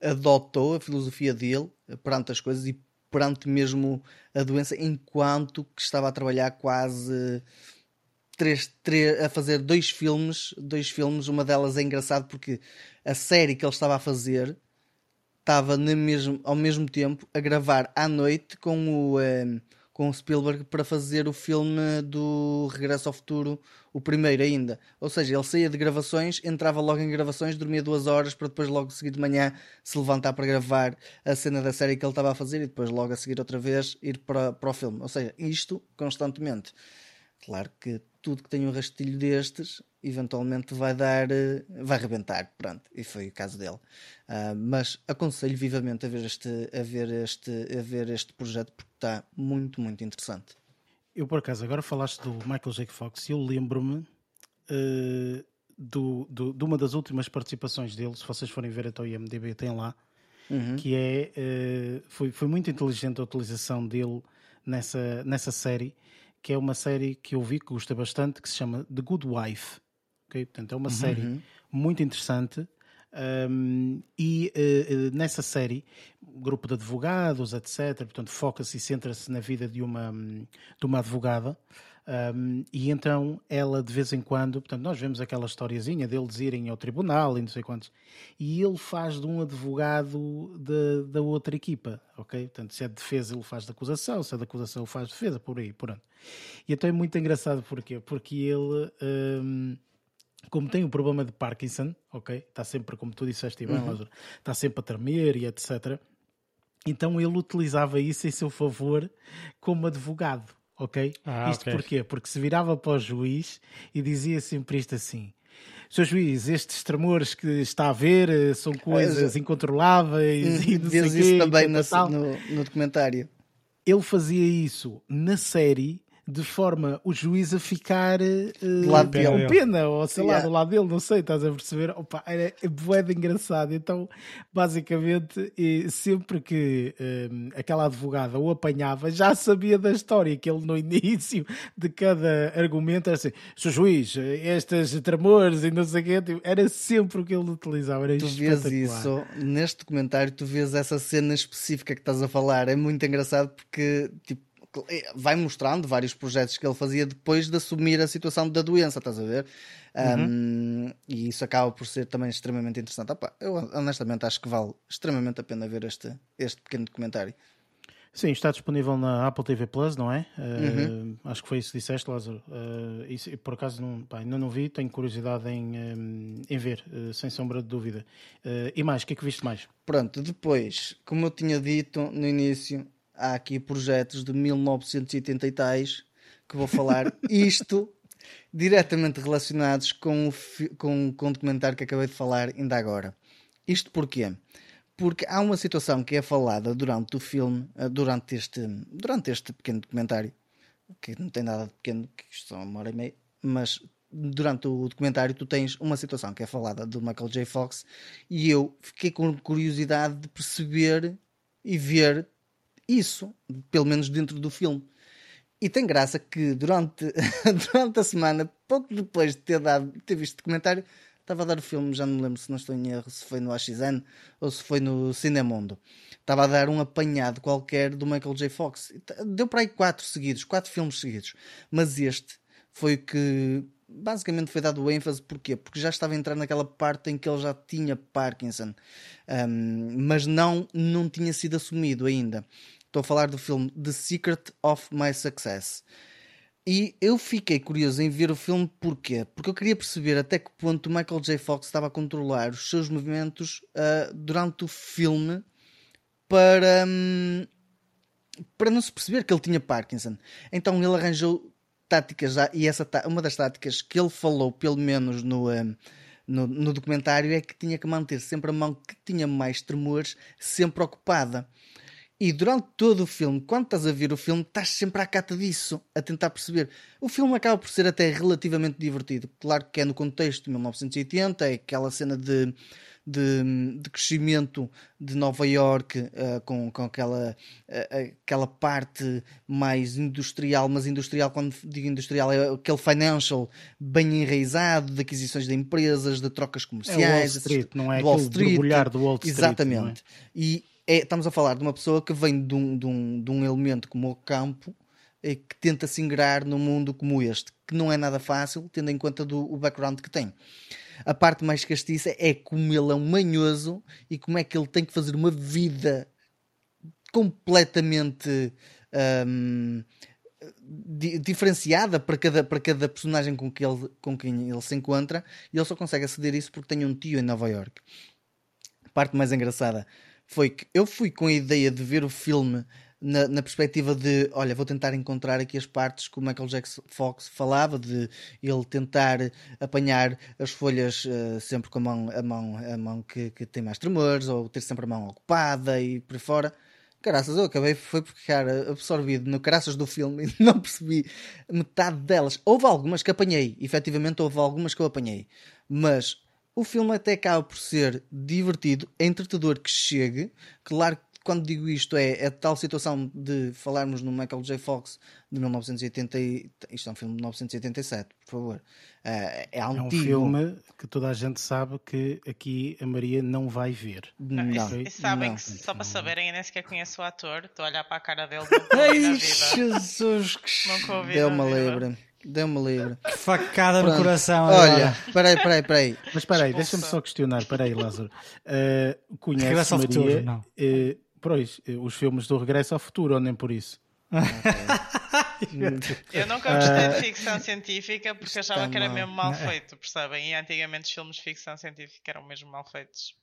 adotou a filosofia dele perante as coisas e perante mesmo a doença, enquanto que estava a trabalhar quase três, três, a fazer dois filmes, dois filmes, uma delas é engraçado porque a série que ele estava a fazer estava mesmo, ao mesmo tempo a gravar à noite com o eh, com o Spielberg para fazer o filme do Regresso ao Futuro, o primeiro ainda. Ou seja, ele saía de gravações, entrava logo em gravações, dormia duas horas para depois logo seguir de manhã se levantar para gravar a cena da série que ele estava a fazer e depois logo a seguir outra vez ir para, para o filme. Ou seja, isto constantemente. Claro que tudo que tem um rastilho destes eventualmente vai dar, eh, vai rebentar, pronto, e foi o caso dele. Uh, mas aconselho vivamente a ver este, a ver este, a ver este projeto porque está muito, muito interessante. Eu por acaso agora falaste do Michael J. Fox e eu lembro-me uh, do, do, de uma das últimas participações dele, se vocês forem ver até o IMDB tem lá, uhum. que é uh, foi, foi muito inteligente a utilização dele nessa, nessa série que é uma série que eu vi que gostei bastante, que se chama The Good Wife. Okay? Portanto, é uma uhum. série muito interessante. Um, e uh, nessa série, grupo de advogados, etc., portanto, foca-se e centra-se na vida de uma, de uma advogada um, e então ela de vez em quando, portanto, nós vemos aquela historiazinha deles irem ao tribunal e não sei quantos, e ele faz de um advogado de, da outra equipa, ok? Portanto, se é de defesa, ele faz de acusação, se é de acusação, ele faz de defesa, por aí, pronto. E então é muito engraçado porquê? Porque ele. Um, como tem o um problema de Parkinson, ok? Está sempre, como tu disseste, bem, uhum. está sempre a tremer e etc. Então ele utilizava isso em seu favor como advogado, ok? Ah, isto okay. porquê? Porque se virava para o juiz e dizia sempre isto assim: Sr. Juiz, estes tremores que está a ver eh, são coisas incontroláveis e não Vês isso também no, no, no, documentário. Ele fazia isso na série de forma o juiz a ficar uh, lado com pena, ou sei lá, do lado dele, não sei, estás a perceber? Opa, era de engraçado. Então, basicamente, sempre que um, aquela advogada o apanhava, já sabia da história, que ele no início de cada argumento era assim: Sr. juiz, estas tremores e não sei o quê, tipo, era sempre o que ele utilizava. Era tu vês isso, neste documentário, tu vês essa cena específica que estás a falar, é muito engraçado porque, tipo, é, vai mostrando vários projetos que ele fazia depois de assumir a situação da doença, estás a ver? Uhum. Um, e isso acaba por ser também extremamente interessante. Opa, eu honestamente acho que vale extremamente a pena ver este, este pequeno documentário. Sim, está disponível na Apple TV Plus, não é? Uhum. Uh, acho que foi isso que disseste, Lázaro. Uh, isso, por acaso não, pá, ainda não vi, tenho curiosidade em, um, em ver, uh, sem sombra de dúvida. e mais, o que é que viste mais? Pronto, depois, como eu tinha dito no início, há aqui projetos de 1980 e tais que vou falar isto diretamente relacionados com o, com, com o documentário que acabei de falar ainda agora. Isto porquê? Porque há uma situação que é falada durante o filme, eh, durante este, durante este pequeno documentário, que não tem nada de pequeno, que isto são uma hora e meia, mas durante o documentário tu tens uma situação que é falada do Michael J. Fox e eu fiquei com curiosidade de perceber e ver isso, pelo menos dentro do filme. E tem graça que durante, durante a semana, pouco depois de ter, dado, ter visto o documentário, estava a dar o filme, já não me lembro se não estou em erro, se foi no AXN ou se foi no Cinemundo. Estava a dar um apanhado qualquer do Michael J. Fox. Deu para aí quatro seguidos, quatro filmes seguidos. Mas este foi o que basicamente foi dado ênfase, porquê? Porque já estava a entrar naquela parte em que ele já tinha Parkinson, um, mas não, não tinha sido assumido ainda. Estou a falar do filme The Secret of My Success. E eu fiquei curioso em ver o filme porquê? Porque eu queria perceber até que ponto o Michael J. Fox estava a controlar os seus movimentos uh, durante o filme para, um, para não se perceber que ele tinha Parkinson. Então ele arranjou táticas, e essa uma das táticas que ele falou, pelo menos no, eh, no, no, documentário, é que tinha que manter sempre a mão que tinha mais tremores sempre ocupada. E durante todo o filme, quando estás a ver o filme, estás sempre à cata disso, a tentar perceber. O filme acaba por ser até relativamente divertido. Claro que é no contexto de 1980, é aquela cena de de, de crescimento de Nova York uh, com, com aquela, uh, aquela parte mais industrial, mas industrial, quando digo industrial, é aquele financial bem enraizado de aquisições de empresas, de trocas comerciais, é Wall Street, não é do Wall Street, do Wall Street. Exatamente. É? E é, estamos a falar de uma pessoa que vem de um, de um, de um elemento como o campo e que tenta se ingrar num mundo como este, que não é nada fácil, tendo em conta do, o background que tem. A parte mais castiça é como ele é um manhoso e como é que ele tem que fazer uma vida completamente um, di diferenciada para cada, para cada personagem com, que ele, com quem ele se encontra e ele só consegue aceder a isso porque tem um tio em Nova York. Parte mais engraçada foi que eu fui com a ideia de ver o filme na, na, perspectiva de, olha, vou tentar encontrar aqui as partes que o Michael Jackson Fox falava, de ele tentar apanhar as folhas uh, sempre com a mão, a mão, a mão que, que, tem mais tremores, ou ter sempre a mão ocupada e por fora. Caraças, eu acabei foi por ficar absorvido no caraças do filme e não percebi metade delas. Houve algumas que apanhei, efetivamente houve algumas que eu apanhei, mas o filme até acaba por ser divertido, entretador que chegue. Claro que quando digo isto é a tal situação de falarmos no Michael J. Fox de 1980 e, isto é um filme de 1987, por favor. Uh, é, é um filme que toda a gente sabe que aqui a Maria não vai ver. Não, não. E, e sabem não. que só para saberem, eu nem sequer conheço o ator, estou a olhar para a cara dele. Ai, Jesus, que deu-me livre. Deu-me livre. Que facada Pronto. no coração. Olha, peraí, peraí, peraí. Mas peraí, deixa-me só questionar. Peraí, Lázaro. Uh, conhece Maria? Futuro, não. Uh, Pois, os filmes do Regresso ao Futuro, ou nem por isso. eu nunca gostei de ficção científica porque achava que era mesmo mal feito, percebem? E antigamente os filmes de ficção científica eram mesmo mal feitos.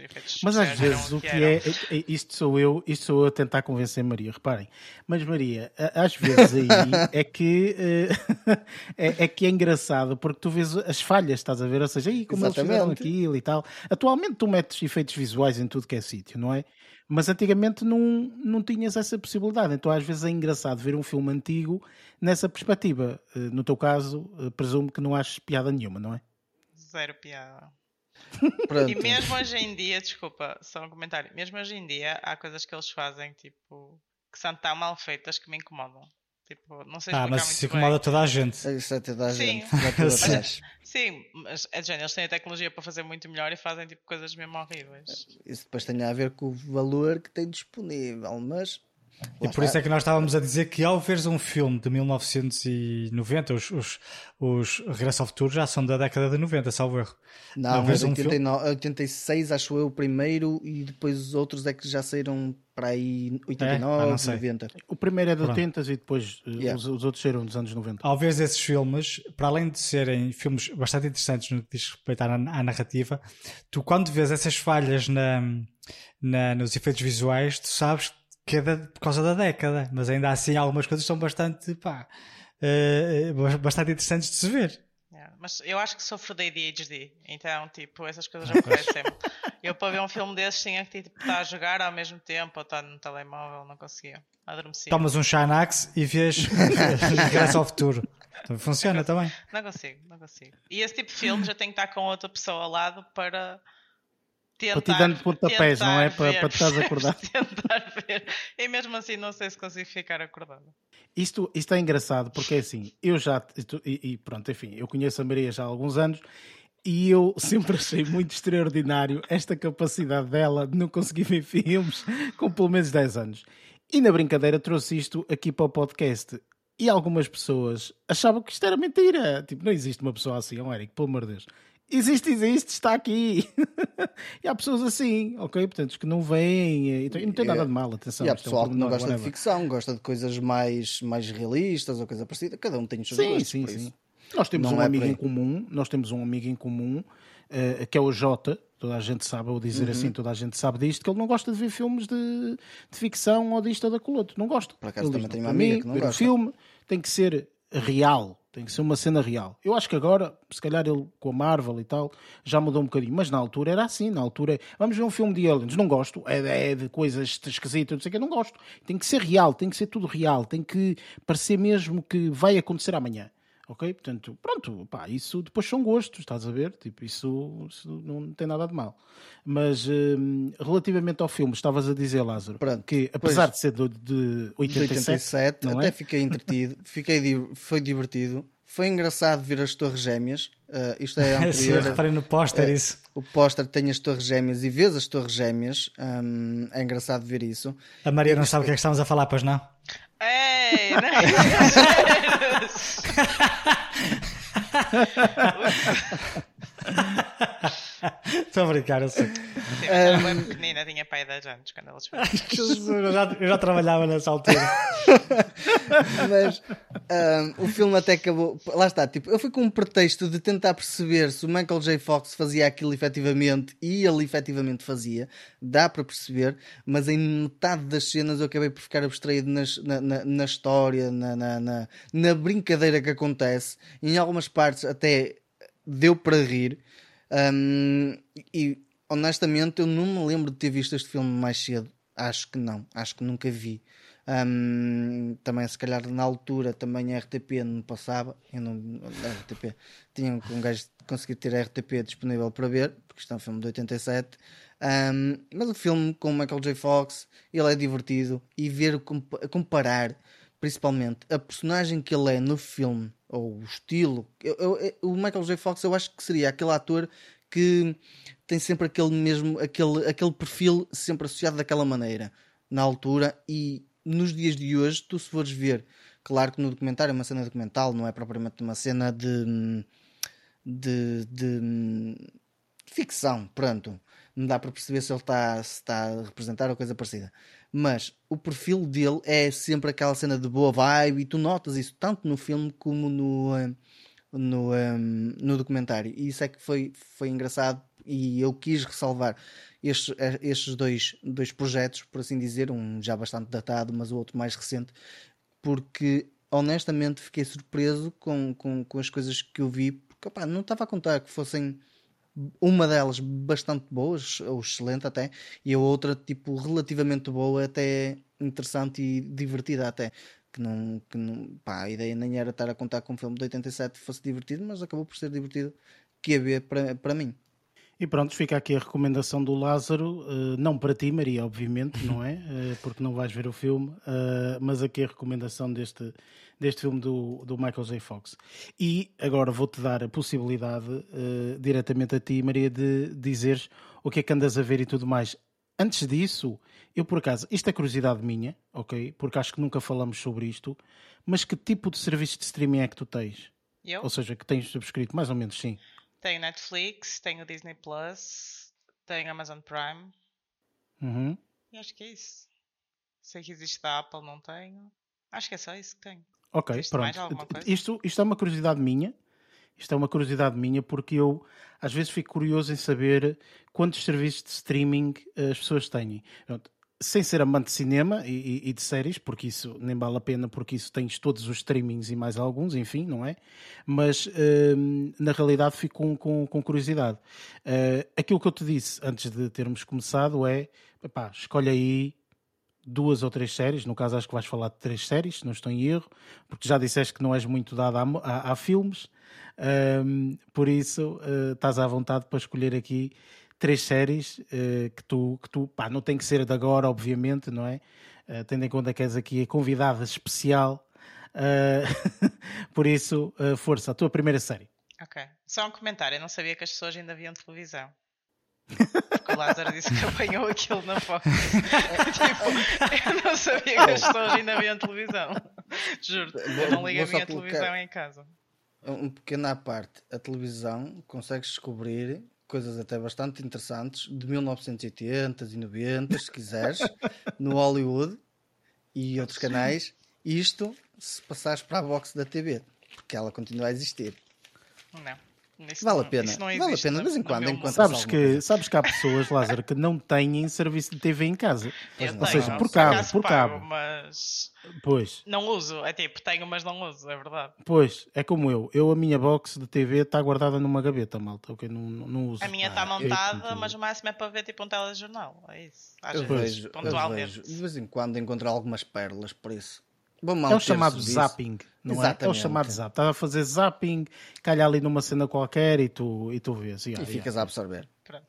Efeitos Mas às vezes o que, que é, é, isto sou eu, isto sou eu a tentar convencer Maria, reparem. Mas Maria, às vezes aí é que é, é, que é engraçado porque tu vês as falhas, estás a ver? Ou seja, aí como Exatamente. eles fizeram aquilo e tal. Atualmente tu metes efeitos visuais em tudo que é sítio, não é? Mas antigamente não, não tinhas essa possibilidade. Então às vezes é engraçado ver um filme antigo nessa perspectiva. Eh, no teu caso, eh, presumo que não achas piada nenhuma, não é? Zero piada. E mesmo hoje em dia, desculpa, só um comentário. Mesmo hoje em dia há coisas que eles fazem tipo que são tão mal feitas que me incomodam. Tipo, não sei ah, mas isso incomoda bem. toda a gente. Isso é toda a sim. gente. mas, sim, mas é de género, eles têm a tecnologia para fazer muito melhor e fazem tipo coisas mesmo horríveis. Isso depois tem a ver com o valor que tem disponível, mas e por isso é que nós estávamos a dizer que ao veres um filme de 1990, os, os, os Regresso ao Futuro já são da década de 90, salvo erro. Não, mas 89, um 86 acho eu o primeiro e depois os outros é que já saíram para aí 89, é? ah, 90. O primeiro é de 80 e depois eh, yeah. os, os, outros saíram dos anos 90. Ao ver esses filmes, para além de serem filmes bastante interessantes no que diz respeito à, à narrativa, tu quando vês essas falhas na, na, nos efeitos visuais, tu sabes que é da, por causa da década, mas ainda assim algumas coisas são bastante, pá, uh, bastante interessantes de se ver. Yeah, mas eu acho que sofro de ADHD, então, tipo, essas coisas acontecem eu, para ver um filme desses, tinha que tipo, estar a jogar ao mesmo tempo ou estar no telemóvel, não conseguia. Adormecia. Tomas um Shanax e vês Regresso ao Futuro. Funciona não também. Não consigo, não consigo. E esse tipo de filme já tem que estar com outra pessoa ao lado para tentar, para te dando pontapés, não é? Para, para te estás acordado. tentar ver. E mesmo assim não sei se consigo ficar acordado. Isto, isto é engraçado porque é assim, eu já, e, e pronto, enfim, eu conheço a Maria já há alguns anos e eu sempre achei muito extraordinário esta capacidade dela de não conseguir ver filmes com pelo menos 10 anos. E na brincadeira trouxe isto aqui para o podcast. E algumas pessoas achavam que isto era mentira. Tipo, não existe uma pessoa assim, ó oh, Eric, pelo amor de Deus. Existe, existe, está aqui. e há pessoas assim, ok? Portanto, que não veem. E não tem nada de mal, atenção. E há pessoal é um que não gosta whatever. de ficção, gosta de coisas mais, mais realistas ou coisa parecida. Cada um tem os seus sim, gostos. Sim, sim. Nós temos não um é amigo em comum, nós temos um amigo em comum, uh, que é o Jota, toda a gente sabe, ou dizer uhum. assim, toda a gente sabe disto, que ele não gosta de ver filmes de, de ficção ou disto ou daquele outro. Não gosta. Por acaso ele também tem uma amiga que não gosta. O filme tem que ser real, tem que ser uma cena real. Eu acho que agora, se calhar ele com a Marvel e tal, já mudou um bocadinho. Mas na altura era assim. Na altura, vamos ver um filme de aliens. Não gosto. É, é de coisas esquisitas, não sei o que. Não gosto. Tem que ser real. Tem que ser tudo real. Tem que parecer mesmo que vai acontecer amanhã. Ok? Portanto, pronto, pá, isso depois são gostos, estás a ver? Tipo, isso, isso não tem nada de mal. Mas hum, relativamente ao filme, estavas a dizer, Lázaro, pronto, que apesar de ser de, de 87, de 87 até é? fiquei entretido, fiquei, foi divertido. Foi engraçado ver as Torres Gêmeas. Uh, isto é anterior. Reparei no póster, uh, isso. O póster tem as Torres Gêmeas e vês as Torres Gêmeas. Um, é engraçado ver isso. A Maria não sabe o que é que estamos a falar, pois não? Hey, nice. Estou a brincar, eu sei. Sim, era bem pequenina, tinha pai 10 anos quando eles eu, já, eu já trabalhava nessa altura. Mas um, o filme até acabou. Lá está, tipo, eu fui com um pretexto de tentar perceber se o Michael J. Fox fazia aquilo efetivamente e ele efetivamente fazia. Dá para perceber, mas em metade das cenas eu acabei por ficar abstraído nas, na, na, na, história, na, na, na brincadeira que acontece. Em algumas partes até deu para rir. Um, e honestamente eu não me lembro de ter visto este filme mais cedo. Acho que não, acho que nunca vi. Um, também se calhar na altura também a RTP não passava. Eu não, a RTP tinha um gajo conseguir ter a RTP disponível para ver, porque isto é um filme de 87. Um, mas o filme com o Michael J. Fox ele é divertido e ver comparar principalmente a personagem que ele é no filme ou o estilo. Eu, eu, o Michael J. Fox eu acho que seria aquele ator que tem sempre aquele mesmo aquele, aquele perfil sempre associado daquela maneira na altura e nos dias de hoje tu se fores ver claro que no documentário é uma cena documental não é propriamente uma cena de de, de, de ficção pronto não dá para perceber se ele está, se está a representar ou coisa parecida mas o perfil dele é sempre aquela cena de boa vibe e tu notas isso tanto no filme como no, eh, no, eh, no documentário. E isso é que foi, foi engraçado e eu quis ressalvar estes, eh, estes dois, dois projetos, por assim dizer, um já bastante datado, mas o outro mais recente, porque honestamente fiquei surpreso com, com, com as coisas que eu vi, porque opa, não estava a contar que fossem uma delas bastante boa, ou excelente até, e a outra tipo relativamente boa, até interessante e divertida até. Que não, que não, pá, a ideia nem era estar a contar com um filme de 87 fosse divertido, mas acabou por ser divertido que havia para, para mim. E pronto, fica aqui a recomendação do Lázaro, uh, não para ti, Maria, obviamente, não é? Uh, porque não vais ver o filme, uh, mas aqui a recomendação deste, deste filme do, do Michael J. Fox. E agora vou-te dar a possibilidade, diretamente a ti, Maria, de dizeres o que é que andas a ver e tudo mais. Antes disso, eu por acaso, isto é curiosidade minha, ok? Porque acho que nunca falamos sobre isto, mas que tipo de serviço de streaming é que tu tens? Eu? Ou seja, que tens subscrito, mais ou menos, sim. Tenho Netflix, tenho Disney Plus, tenho Amazon Prime. Uhum. E acho que é isso. Sei que existe da Apple, não tenho. Acho que é só isso que tenho. Ok, Existe pronto. Isto, isto é uma curiosidade minha. Isto é uma curiosidade minha porque eu às vezes fico curioso em saber quantos serviços de streaming eh, as pessoas têm. Pronto, sem ser amante de cinema e, e, de séries, porque isso nem vale a pena, porque isso tens todos os streamings e mais alguns, enfim, não é? Mas uh, na realidade fico com, com, com curiosidade. Uh, aquilo que eu te disse antes de termos começado é: epá, escolhe aí duas ou três séries, no caso acho que vais falar de três séries, não estou em erro, porque já disseste que não és muito dado a, a, a filmes, um, por isso uh, estás à vontade para escolher aqui três séries uh, que tu, que tu pá, não tem que ser de agora, obviamente, não é? Uh, tendo em conta que és aqui a convidada especial. Uh, por isso, força, a tua primeira série. Ok. Só um comentário, eu não sabia que as pessoas ainda viam televisão. Porque o Lázaro disse que apanhou aquilo na Fox. tipo, eu não sabia que as pessoas ainda viam televisão. Juro, eu não ligo a minha televisão em casa. Um pequeno à parte, a televisão consegues descobrir coisas até bastante interessantes de 1980 e 90, se quiseres, no Hollywood e outros canais. Isto se passares para a box da TV, porque ela continua a existir. Não. Isso vale a pena, vale a pena de vez em quando. Enquanto sabes, que, sabes que há pessoas, Lázaro, que não têm serviço de TV em casa. Eu Ou tenho, seja, por cabo, por cabo. Mas pois. não uso. É tipo, tenho, mas não uso, é verdade. Pois, é como eu. Eu, a minha box de TV está guardada numa gaveta, malta. Ok, não, não uso. A minha está ah, montada, é, mas o máximo é para ver tipo um telejornal. É isso. Às eu vezes, vejo, pontualmente. Eu vejo. De vez em quando encontro algumas pérolas por isso é o chamado zapping, não Exatamente. é? É o chamado zapping. Estás a fazer zapping, calha ali numa cena qualquer e tu, e tu vês. Yeah, e ficas yeah. a absorver. Pronto.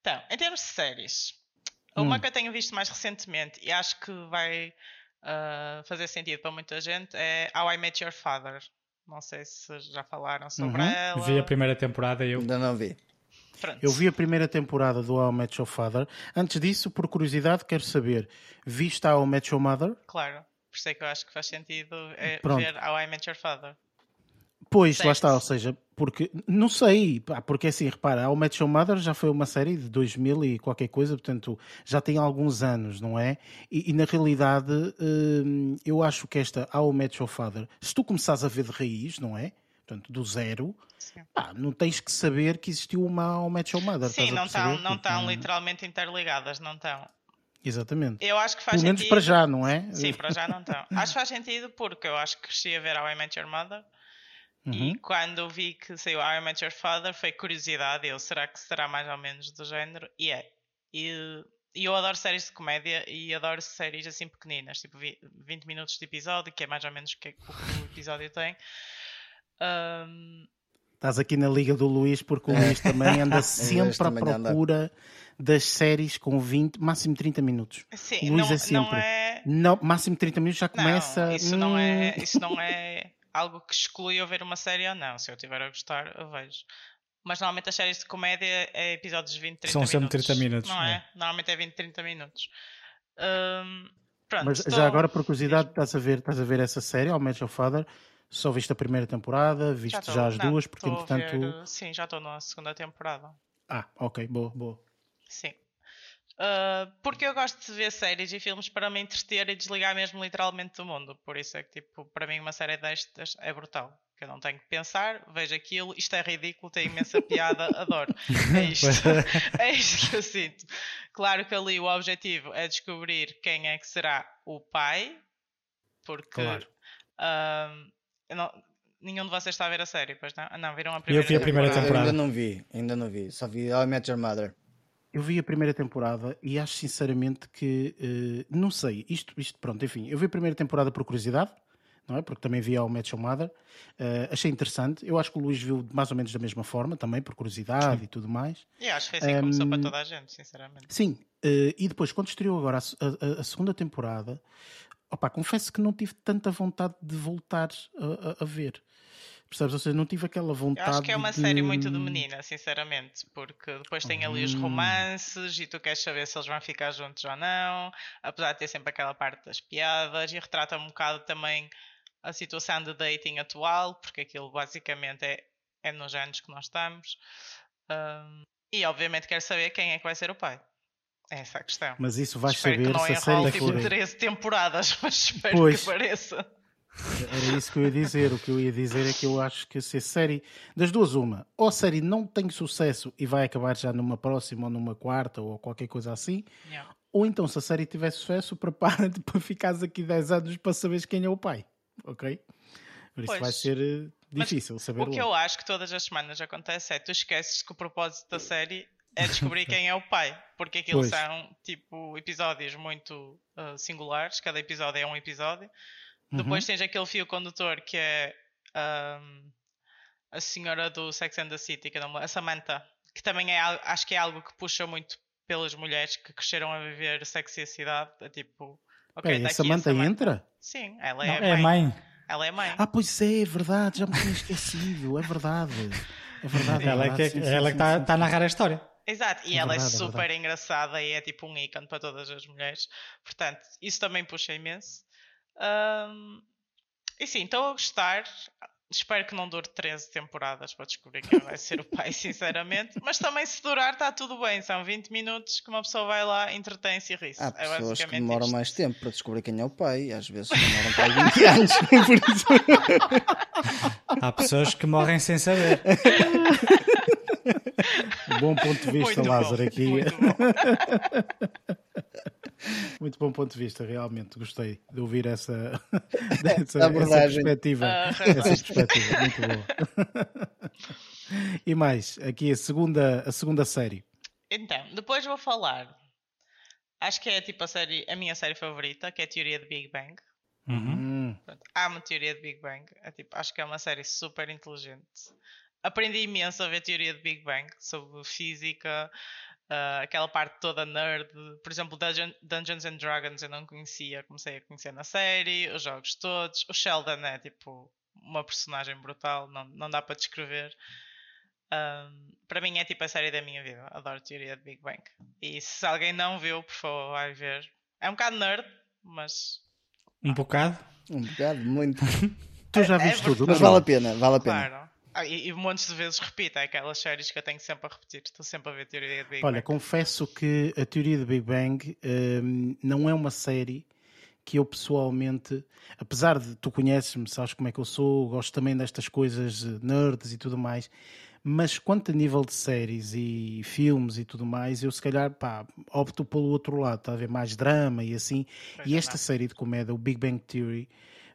Então, em termos de séries, uma hum. que eu tenho visto mais recentemente e acho que vai uh, fazer sentido para muita gente é How I Met Your Father. Não sei se já falaram sobre uhum. ela. Vi a primeira temporada e eu. Ainda não vi. Pronto. Eu vi a primeira temporada do How I Met Your Father. Antes disso, por curiosidade, quero saber: viste How I Met Your Mother? Claro. Por isso é que eu acho que faz sentido é, ver How I Met Your Father. Pois, lá está, ou seja, porque não sei, porque assim, repara, How Met Your Mother já foi uma série de 2000 e qualquer coisa, portanto já tem alguns anos, não é? E, e na realidade hum, eu acho que esta How Met Your Father, se tu começares a ver de raiz, não é? Portanto, do zero, ah, não tens que saber que existiu uma How Met Your Mother. Sim, não estão, não estão literalmente interligadas, não estão. Exatamente. Eu acho que faz Pelo menos sentido. para já, não é? Sim, para já não estão. acho que faz sentido porque eu acho que cresci a ver How I Met Your Mother uhum. e quando vi que saiu How I Met Your Father foi curiosidade. Eu, será que será mais ou menos do género? E é. E, e eu adoro séries de comédia e adoro séries assim pequeninas, tipo 20 minutos de episódio, que é mais ou menos o que o episódio tem. Um, Estás aqui na Liga do Luís porque o Luís também anda sempre à procura anda. Das séries com 20, máximo 30 minutos. Sim, Luís não, é sempre. Não é... Não, máximo 30 minutos já começa. Não, isso, hum... não é, isso não é algo que exclui eu ver uma série ou não. Se eu estiver a gostar, eu vejo. Mas normalmente as séries de comédia é episódios de 20, 30 São minutos. São sempre 30 minutos. Não é? é? Normalmente é 20, 30 minutos. Um, pronto, Mas estou... já agora, por curiosidade, estás a ver, estás a ver essa série, ao Match of Father? Só viste a primeira temporada, viste já, já as não, duas, porque entretanto. Ver, sim, já estou na segunda temporada. Ah, ok, boa, boa. Sim. Uh, porque eu gosto de ver séries e filmes para me entreter e desligar mesmo literalmente do mundo. Por isso é que, tipo, para mim, uma série destas é brutal. que eu não tenho que pensar, vejo aquilo, isto é ridículo, tem imensa piada, adoro. É isto, é isto que eu sinto. Claro que ali o objetivo é descobrir quem é que será o pai, porque claro. um, não, nenhum de vocês está a ver a série, pois não? Não, viram a primeira Eu vi a primeira temporada. Ainda não vi, ainda não vi, só vi How I Met Your Mother. Eu vi a primeira temporada e acho sinceramente que uh, não sei, isto, isto pronto, enfim, eu vi a primeira temporada por curiosidade, não é? Porque também vi ao Match Mother, uh, achei interessante. Eu acho que o Luís viu mais ou menos da mesma forma, também por curiosidade sim. e tudo mais. E acho que foi assim um, começou para toda a gente, sinceramente. Sim, uh, e depois, quando estreou agora a, a, a segunda temporada, opa, confesso que não tive tanta vontade de voltar a, a ver. Percebes? Ou seja, não tive aquela vontade. Eu acho que é uma de... série muito de menina, sinceramente, porque depois tem ali os hum. romances e tu queres saber se eles vão ficar juntos ou não, apesar de ter sempre aquela parte das piadas e retrata um bocado também a situação de dating atual, porque aquilo basicamente é, é nos anos que nós estamos. Um, e obviamente quero saber quem é que vai ser o pai. É essa a questão. Mas isso vais espero saber que não se a série tipo for... 13 temporadas, mas espero pois. que pareça. Era isso que eu ia dizer. O que eu ia dizer é que eu acho que se a série, das duas, uma, ou a série não tem sucesso e vai acabar já numa próxima ou numa quarta ou qualquer coisa assim, yeah. ou então se a série tiver sucesso, prepara-te para ficares aqui 10 anos para saberes quem é o pai. Ok? Por isso pois. vai ser eh, difícil saber. O que eu acho que todas as semanas acontece é tu esqueces que o propósito da série é descobrir quem é o pai, porque aquilo pois. são tipo episódios muito uh, singulares, cada episódio é um episódio Uhum. Depois tens aquele fio condutor que é um, a senhora do Sex and the City, que não, a Samantha, que também é acho que é algo que puxa muito pelas mulheres que cresceram a viver sexo e a cidade. É tipo, ok, Pera, a Samantha, a Samantha entra? Sim, ela é, não, é mãe. Ela é mãe. Ah, pois é, é verdade, já me tinha esquecido, é verdade. É verdade, é ela verdade, é que, sim, ela sim, que está tá a narrar a história. Exato, e é ela é verdade, é super é engraçada e é tipo um ícone para todas as mulheres. Portanto, isso também puxa imenso. Um, e sim, estou a gostar. Espero que não dure 13 temporadas para descobrir quem vai ser o pai, sinceramente. Mas também, se durar, está tudo bem. São 20 minutos que uma pessoa vai lá, entretém-se e ri-se. Há é pessoas que demoram isto. mais tempo para descobrir quem é o pai. Às vezes demoram para 20 anos. Por isso... Há pessoas que morrem sem saber. Bom ponto de vista, muito Lázaro, bom, aqui. Muito bom. Ponto de vista, realmente. Gostei de ouvir essa, essa, essa perspectiva. Uh, essa perspectiva, muito boa. e mais, aqui a segunda, a segunda série. Então, depois vou falar. Acho que é tipo a série, a minha série favorita, que é a Teoria de Big Bang. Uhum. Pronto, amo a Teoria de Big Bang. É, tipo, acho que é uma série super inteligente. Aprendi imenso a ver a Teoria de Big Bang sobre física, Uh, aquela parte toda nerd, por exemplo, Dungeon, Dungeons and Dragons eu não conhecia, comecei a conhecer na série, os jogos todos. O Sheldon é tipo uma personagem brutal, não, não dá para descrever. Um, para mim é tipo a série da minha vida, adoro a teoria de Big Bang. E se alguém não viu, por favor, vai ver. É um bocado nerd, mas. Um bocado? Um bocado, muito. tu já viste é, tudo, mas vale a pena, vale a pena. Claro. Ah, e, e montes de vezes repito, é aquelas séries que eu tenho sempre a repetir. Estou sempre a ver a teoria de Big Olha, Bang. confesso que a teoria de Big Bang um, não é uma série que eu pessoalmente, apesar de tu conheces-me, sabes como é que eu sou, gosto também destas coisas nerds e tudo mais, mas quanto a nível de séries e filmes e tudo mais, eu se calhar pá, opto pelo outro lado, está a ver mais drama e assim. Pois e esta não. série de comédia, o Big Bang Theory,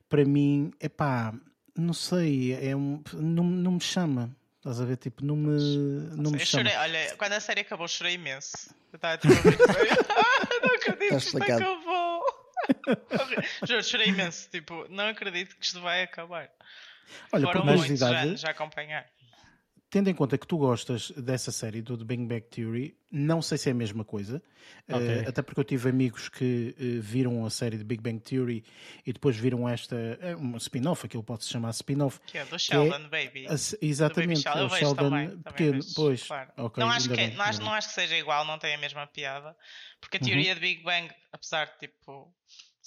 para mim, é pá, não sei, é um, não, não me chama. Estás a ver? Tipo, não me, não me chama. Chorei, olha, quando a série acabou, chorei imenso. Eu estava tipo a ver Não acredito que isto acabou. Juro, chorei imenso. Tipo, não acredito que isto vai acabar. Olha, Foram por muitos anos a acompanhar tendo em conta que tu gostas dessa série do The Big Bang Theory, não sei se é a mesma coisa, okay. uh, até porque eu tive amigos que uh, viram a série de Big Bang Theory e depois viram esta, é uma spin-off, aquilo pode-se chamar spin-off. Que é do Sheldon é, Baby. A, exatamente, Baby o Sheldon também, pequeno, também pois. Claro. Okay, não, acho que, bem, não, acho, não acho que seja igual, não tem a mesma piada, porque a teoria uhum. de Big Bang, apesar de tipo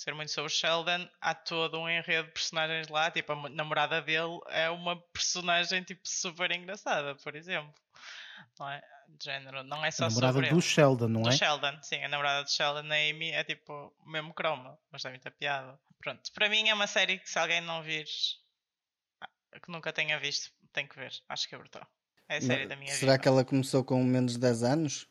ser muito sobre Sheldon, há todo um enredo de personagens lá, tipo, a namorada dele é uma personagem tipo super engraçada, por exemplo. Não é? De género, não é só a namorada sobre do ele. Sheldon, não do é? Do Sheldon, sim, a namorada de Sheldon, a Amy, é tipo o mesmo croma, mas tem muita piada. Pronto, para mim é uma série que se alguém não vir, que nunca tenha visto, tem que ver. Acho que é brutal. É a série da minha Será vida. Será que ela começou com menos de 10 anos?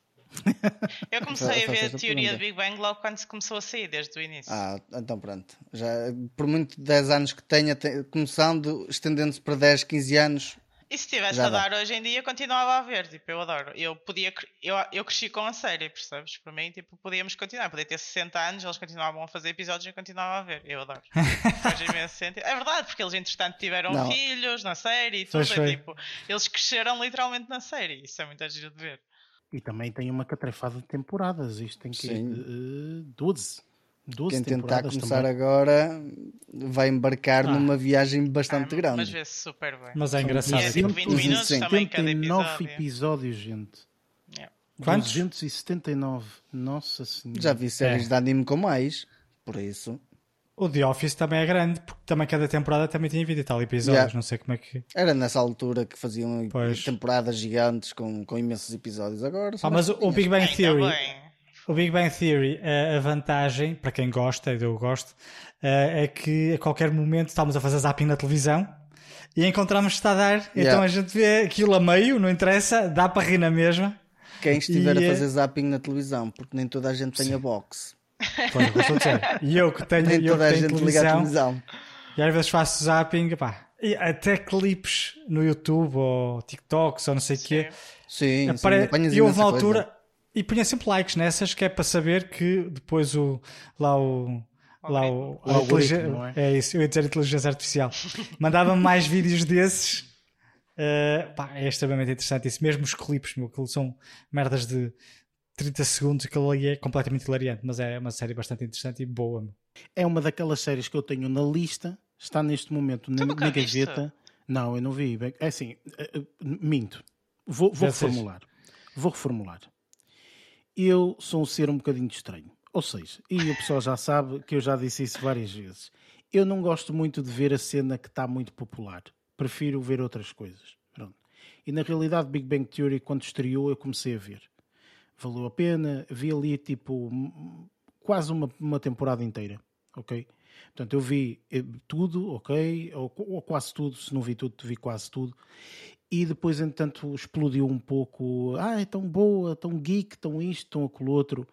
Eu comecei a ver a teoria de Big Bang logo quando se começou a sair, desde o início. Ah, então pronto. Já, por muito de 10 anos que tenha, te- começando, estendendo-se para 10, 15 anos, E se tivesse Já a dá. dar hoje em dia, continuava a ver. Tipo, eu adoro. Eu podia. Eu, eu cresci com a série, percebes? Para mim, tipo, podíamos continuar. Podia ter 60 anos, eles continuavam a fazer episódios e eu continuava a ver. Eu adoro. Faz imenso sentido. É verdade, porque eles entretanto tiveram Não. filhos na série e tudo. É, foi. tipo, eles cresceram literalmente na série. Isso é muito giro de ver. E também tem uma catrefada de temporadas. Isto tem que Sim. uh, 12. 12 quem tentar temporadas começar também. agora vai embarcar Ah. numa viagem bastante Ah, grande. Mas vê-se super bem. Mas é engraçado. E é tipo 20 Sim, minutos sim. também cada 79 episódio. episódios, gente. Yeah. Quantos? 279. Nossa senhora. Já vi séries É. de anime com mais, por isso. O The Office também é grande, porque também cada temporada também tinha 20 e tal episódios. Yeah. Não sei como é que. Era nessa altura que faziam Pois. temporadas gigantes com, com imensos episódios. Agora Ah, mas o, o Big Bang Theory. O Big Bang Theory, a, a vantagem, para quem gosta, e eu gosto, eh, é que a qualquer momento estamos a fazer zapping na televisão e encontramos que está a dar. Então Yeah. a gente vê aquilo a meio, não interessa, dá para rir na mesma. Quem estiver E, a eh, fazer zapping na televisão, porque nem toda a gente tem a box. Pois, eu estou a dizer. E eu que tenho, eu que tenho televisão, televisão. e às vezes faço zapping, pá, e até clipes no YouTube ou TikToks ou não sei o quê. Sim, sim, Apare... apanhas E houve uma coisa. altura e punha sempre likes nessas que é para saber que depois o lá o lá o, O algoritmo, é? é isso, eu ia dizer inteligência artificial mandava-me mais vídeos desses Uh, pá, é extremamente interessante isso, mesmo os clipes meu, aquilo são merdas de 30 segundos, aquilo ali é completamente hilariante, mas é uma série bastante interessante e boa. É uma daquelas séries que eu tenho na lista, está neste momento na, na gaveta. Não, eu não vi. É assim, eh, eh, minto. Vou, vou reformular. Vou reformular. Eu sou um ser um bocadinho estranho. Ou seja, e o pessoal já sabe que eu já disse isso várias vezes. Eu não gosto muito de ver a cena que está muito popular. Prefiro ver outras coisas. Pronto. E na realidade, Big Bang Theory, quando estreou, eu comecei a ver. Valeu a pena. Vi ali tipo quase uma, uma temporada inteira. Ok? Portanto, eu vi eh, tudo, ok? Ou, ou quase tudo. Se não vi tudo, vi quase tudo. E depois, entretanto, explodiu um pouco. Ah, é tão boa, tão geek, tão isto, tão aquilo outro.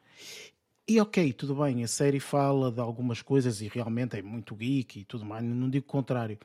E ok, tudo bem, a série fala de algumas coisas e realmente é muito geek e tudo mais, não digo o contrário.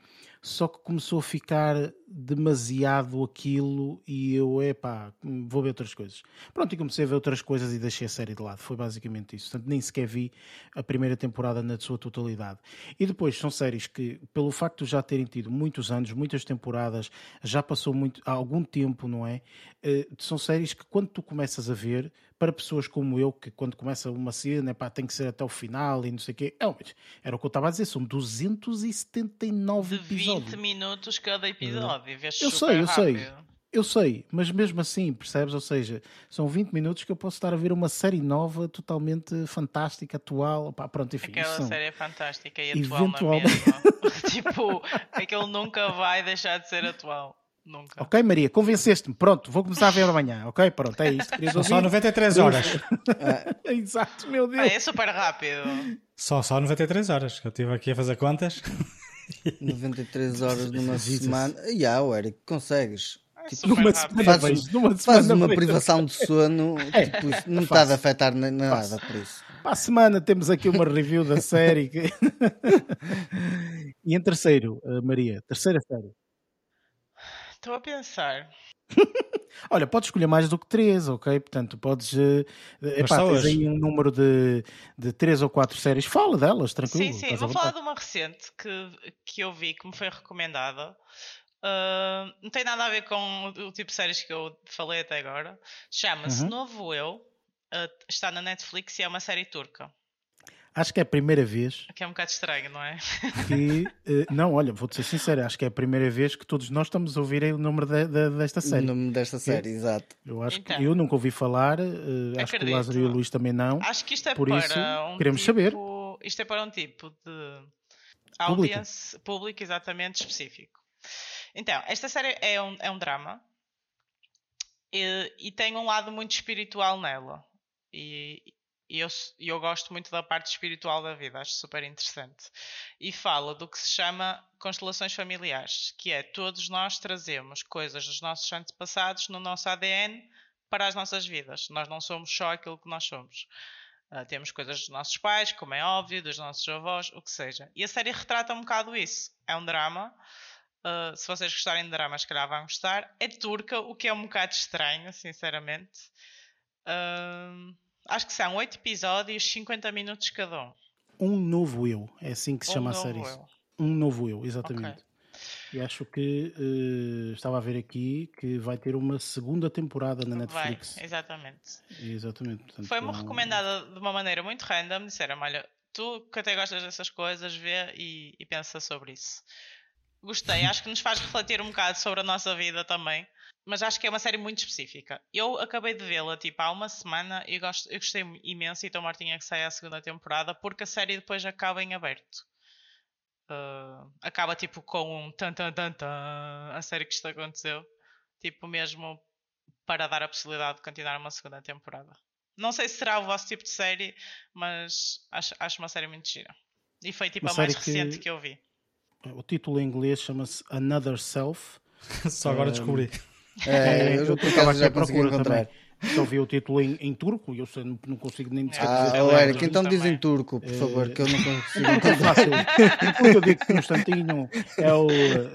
Só que começou a ficar demasiado aquilo e eu, epá, vou ver outras coisas. Pronto, e comecei a ver outras coisas e deixei a série de lado. Foi basicamente isso. Portanto, nem sequer vi a primeira temporada na sua totalidade. E depois são séries que, pelo facto de já terem tido muitos anos, muitas temporadas, já passou muito, há algum tempo, não é? Eh, são séries que quando tu começas a ver, para pessoas como eu, que quando começa uma cena, epá, tem que ser até o final e não sei o quê. É, mas era o que eu estava a dizer, são 279 De 20 episódios. minutos cada episódio. e vês Eu sei, eu sei. rápido. Eu sei, mas mesmo assim, percebes? Ou seja, são 20 minutos que eu posso estar a ver uma série nova, totalmente fantástica, atual. Opá, pronto, enfim. Aquela são- série é fantástica e atual na Eventualmente. mesma. tipo, aquele nunca vai deixar de ser atual. Nunca. Ok, Maria, convenceste-me. Pronto, vou começar a ver amanhã. Ok, pronto, é isto. Querias só ouvir? 93 horas. Exato, meu Ah, Deus. é super rápido. Só, só 93 horas. que Eu estive aqui a fazer contas. 93 horas numa semana. E ah, o Eric, consegues. É Tipo, Numa semana Fazes- vejo, numa Fazes semana uma vejo. privação de sono, É, tipo, isso não está a afetar nem nada Faço. por isso. Para a semana temos aqui uma review da série. que- e em terceiro, eh, Maria, terceira série. Estou a pensar. Olha, podes escolher mais do que três, ok? Portanto, podes. eh, epá, tens aí um número de, de três ou quatro séries. Fala delas, tranquilo. Sim, sim. Vou falar de uma recente que, que eu vi, que me foi recomendada. Ah, não tem nada a ver com o, o tipo de séries que eu falei até agora. Chama-se Uhum. Novo Eu. Ah, está na Netflix e é uma série turca. Acho que é a primeira vez Que é um bocado estranho, não é? que. eh, não, olha, vou-te ser sincero, acho que é a primeira vez que todos nós estamos a ouvir o número de- de- desta O série. nome desta série, exato. Eu acho Então. que eu nunca ouvi falar, eh, acho que o. Lázaro e o Luís também não. Acho que isto é Por para isso, um queremos tipo, saber. Isto é para um tipo de Público. audience público exatamente específico. Então, esta série é um, é um drama e, e tem um lado muito espiritual nela. E E eu, eu gosto muito da parte espiritual da vida, acho super interessante. E fala do que se chama constelações familiares, que é todos nós trazemos coisas dos nossos antepassados no nosso ADN para as nossas vidas. Nós não somos só aquilo que nós somos. Uh, temos coisas dos nossos pais, como é óbvio, dos nossos avós, o que seja. E a série retrata um bocado isso. É um drama. Uh, se vocês gostarem de dramas, se calhar vão gostar. É turca, o que é um bocado estranho, sinceramente. Uh, acho que são 8 episódios, 50 minutos cada um. Um novo eu, é assim que se um chama a série. Eu. Um novo eu, exatamente. Okay. E acho que uh, estava a ver aqui que vai ter uma segunda temporada na Netflix. Vai, exatamente. Exatamente. Foi-me então... recomendada de uma maneira muito random. Disseram: olha, tu que até gostas dessas coisas, vê e, e pensa sobre isso. Gostei, acho que nos faz refletir um bocado sobre a nossa vida também mas acho que é uma série muito específica. Eu acabei de vê-la tipo há uma semana e gosto, eu gostei imenso e estou mortinha que saia a segunda temporada porque a série depois acaba em aberto. Uh, acaba tipo com um tan tan tan tan a série que isto aconteceu. Tipo mesmo para dar a possibilidade de continuar uma segunda temporada. Não sei se será o vosso tipo de série, mas acho, acho uma série muito gira. E foi tipo uma a mais recente que... que eu vi. O título em inglês chama-se Another Self. Só agora um... descobri. É, eu, eu por acaso já consegui encontrar. Também. Só vi o título em, em turco e eu sei, não, consigo nem dizer. Ah, oh, Eric, então diz em turco, por favor, que eu não consigo. Então fácil. Porque eu digo que Constantino é o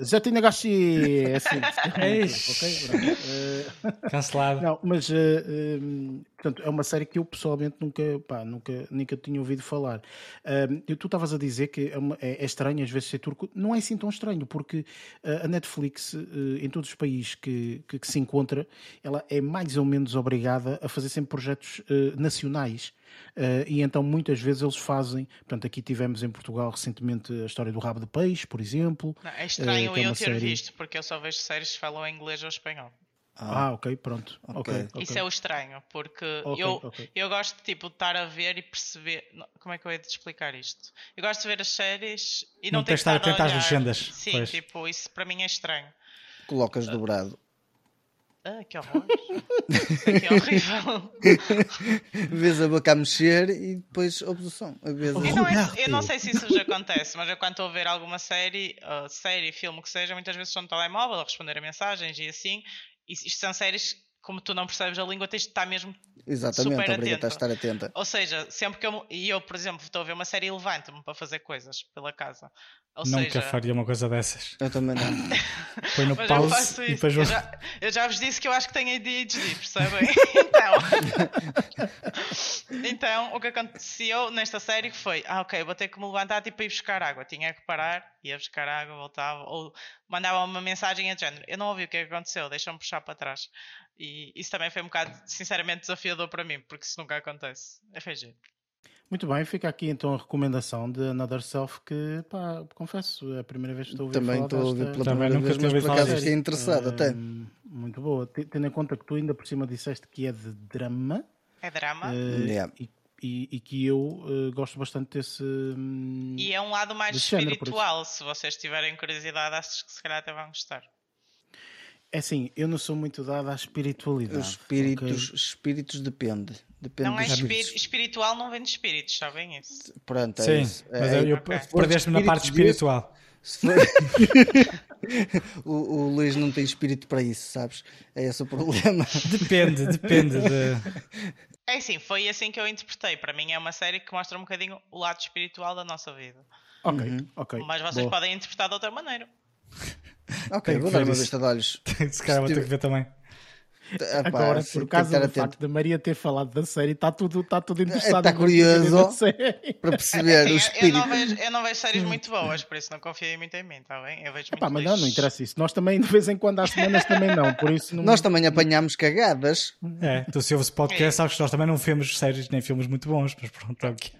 Zatina Gashi. É assim. É okay? Cancelado. Não, mas uh, uh, portanto, é uma série que eu pessoalmente nunca, pá, nunca, nunca tinha ouvido falar. Uh, tu estavas a dizer que é, uma, é, é, estranho às vezes ser turco. Não é assim tão estranho, porque a Netflix, em todos os países que, que, que se encontra, ela é mais ou menos obrigada a fazer sempre projetos uh, nacionais. Uh, e então muitas vezes eles fazem. Portanto, aqui tivemos em Portugal recentemente a história do rabo de peixe, por exemplo. Não, é estranho uh, é eu ter série... visto, porque eu só vejo séries que falam inglês ou espanhol. Ah, ah ok, pronto. Okay. Okay, okay. Isso é o estranho, porque eu, eu gosto tipo, de estar a ver e perceber. Como é que eu ia te explicar isto? Eu gosto de ver as séries e não, não ter que estar atento às legendas. Sim, pois. tipo, isso para mim é estranho. Colocas dobrado. Ah, que horror! que horrível! Vês a boca a mexer e depois. Vez a... eu, não é, eu não sei se isso já acontece, mas eu quando estou a ver alguma série, uh, série, filme, que seja, muitas vezes estou no telemóvel a responder a mensagens e assim. E isto são séries como tu não percebes a língua, tens de estar mesmo Exatamente, super atento. a estar atenta. Ou seja, sempre que eu. E eu, por exemplo, estou a ver uma série e levanto-me para fazer coisas pela casa. Ou Nunca seja... faria uma coisa dessas. Eu também não. Põe no pause e depois eu já, eu já vos disse que eu acho que tenho ADHD, percebem? então. então, o que aconteceu nesta série foi: ah, ok, vou ter que me levantar tipo, para ir buscar água. Tinha que parar, ia buscar água, voltava. Ou mandava uma mensagem a género: eu não ouvi o que aconteceu, deixa-me puxar para trás. E isso também foi um bocado, sinceramente, desafiador para mim, porque isso nunca acontece. É feijão. Muito bem, fica aqui então a recomendação de Another Self que, pá, confesso, é a primeira vez que estou a ouvir Também estou a ouvir pela Também primeira vez, mas por acaso fiquei interessado até. Muito boa, tendo em conta que tu ainda por cima disseste que é de drama. É drama. Uh, yeah. e, e, e, que eu uh, gosto bastante desse. Um, e é um lado mais espiritual, género, se vocês tiverem curiosidade, acho que se calhar até vão gostar. É assim, eu não sou muito dado à espiritualidade. Os espíritos, okay? espíritos depende. depende não é espiritual, não vem de espíritos, sabem isso? Pronto, é Sim, isso. mas é, eu, okay. perdeste-me na parte espiritual. For... o, o Luís não tem espírito para isso, sabes? É esse o problema. Depende, depende. De... É assim, foi assim que eu interpretei. Para mim é uma série que mostra um bocadinho o lado espiritual da nossa vida. Ok, uhum. ok. Mas vocês Boa. podem interpretar de outra maneira. Ok, vou dar uma vista de olhos. Se calhar vou ter que ver também. Agora, por causa do facto da Maria ter falado da série, está tudo, está tudo interessado. Está curioso para perceber assim, o espírito. Eu não, vejo, eu não vejo séries muito boas, por isso não confiei muito em mim, está bem? Eu vejo Epá, mas não, não interessa isso. Nós também, de vez em quando, há semanas também não. Por isso não... Nós também apanhamos cagadas. É, tu se ouves podcast, é. sabes que nós também não vemos séries nem filmes muito bons, mas pronto, é o que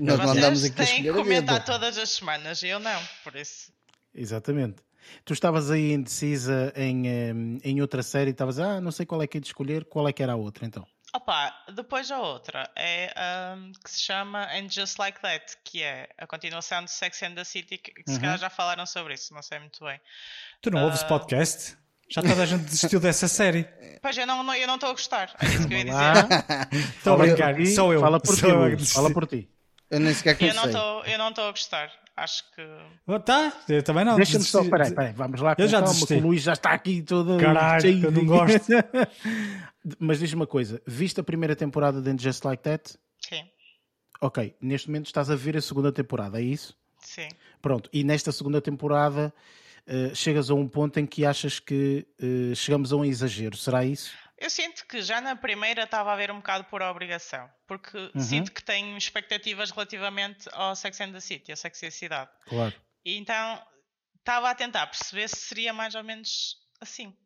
Nós não andamos aqui a escolher que comentar todas as semanas, eu não, por isso. Exatamente. Tu estavas aí indecisa em, em outra série, estavas, ah, não sei qual é que é de escolher, qual é que era a outra então? Opa, depois a outra é um, que se chama And Just Like That, que é a continuação de Sex and the City, que, que uhum. se calhar já falaram sobre isso, não sei muito bem. Tu não uh... ouves podcast? Já toda a gente desistiu dessa série. Pois eu não estou eu não a gostar. É isso que eu ia dizer. Estou a brincar. Sou eu. Fala por Sou ti, Fala por ti. Eu nem sequer eu estou Eu não estou a gostar. Acho que. Oh, tá, eu também não. Deixa-me só. Peraí, peraí, vamos lá. Eu já calma, desisti. o Luís já está aqui todo. Caralho, cheio eu não gosto. Mas diz-me uma coisa: viste a primeira temporada de Just Like That? Sim, Ok, neste momento estás a ver a segunda temporada, é isso? sim. Pronto, e nesta segunda temporada eh, chegas a um ponto em que achas que eh, chegamos a um exagero, será isso? Eu sinto que já na primeira estava a ver um bocado por obrigação, porque sinto que tenho expectativas relativamente ao Sex and the City, a sexualidade. Claro. E então estava a tentar perceber se seria mais ou menos assim.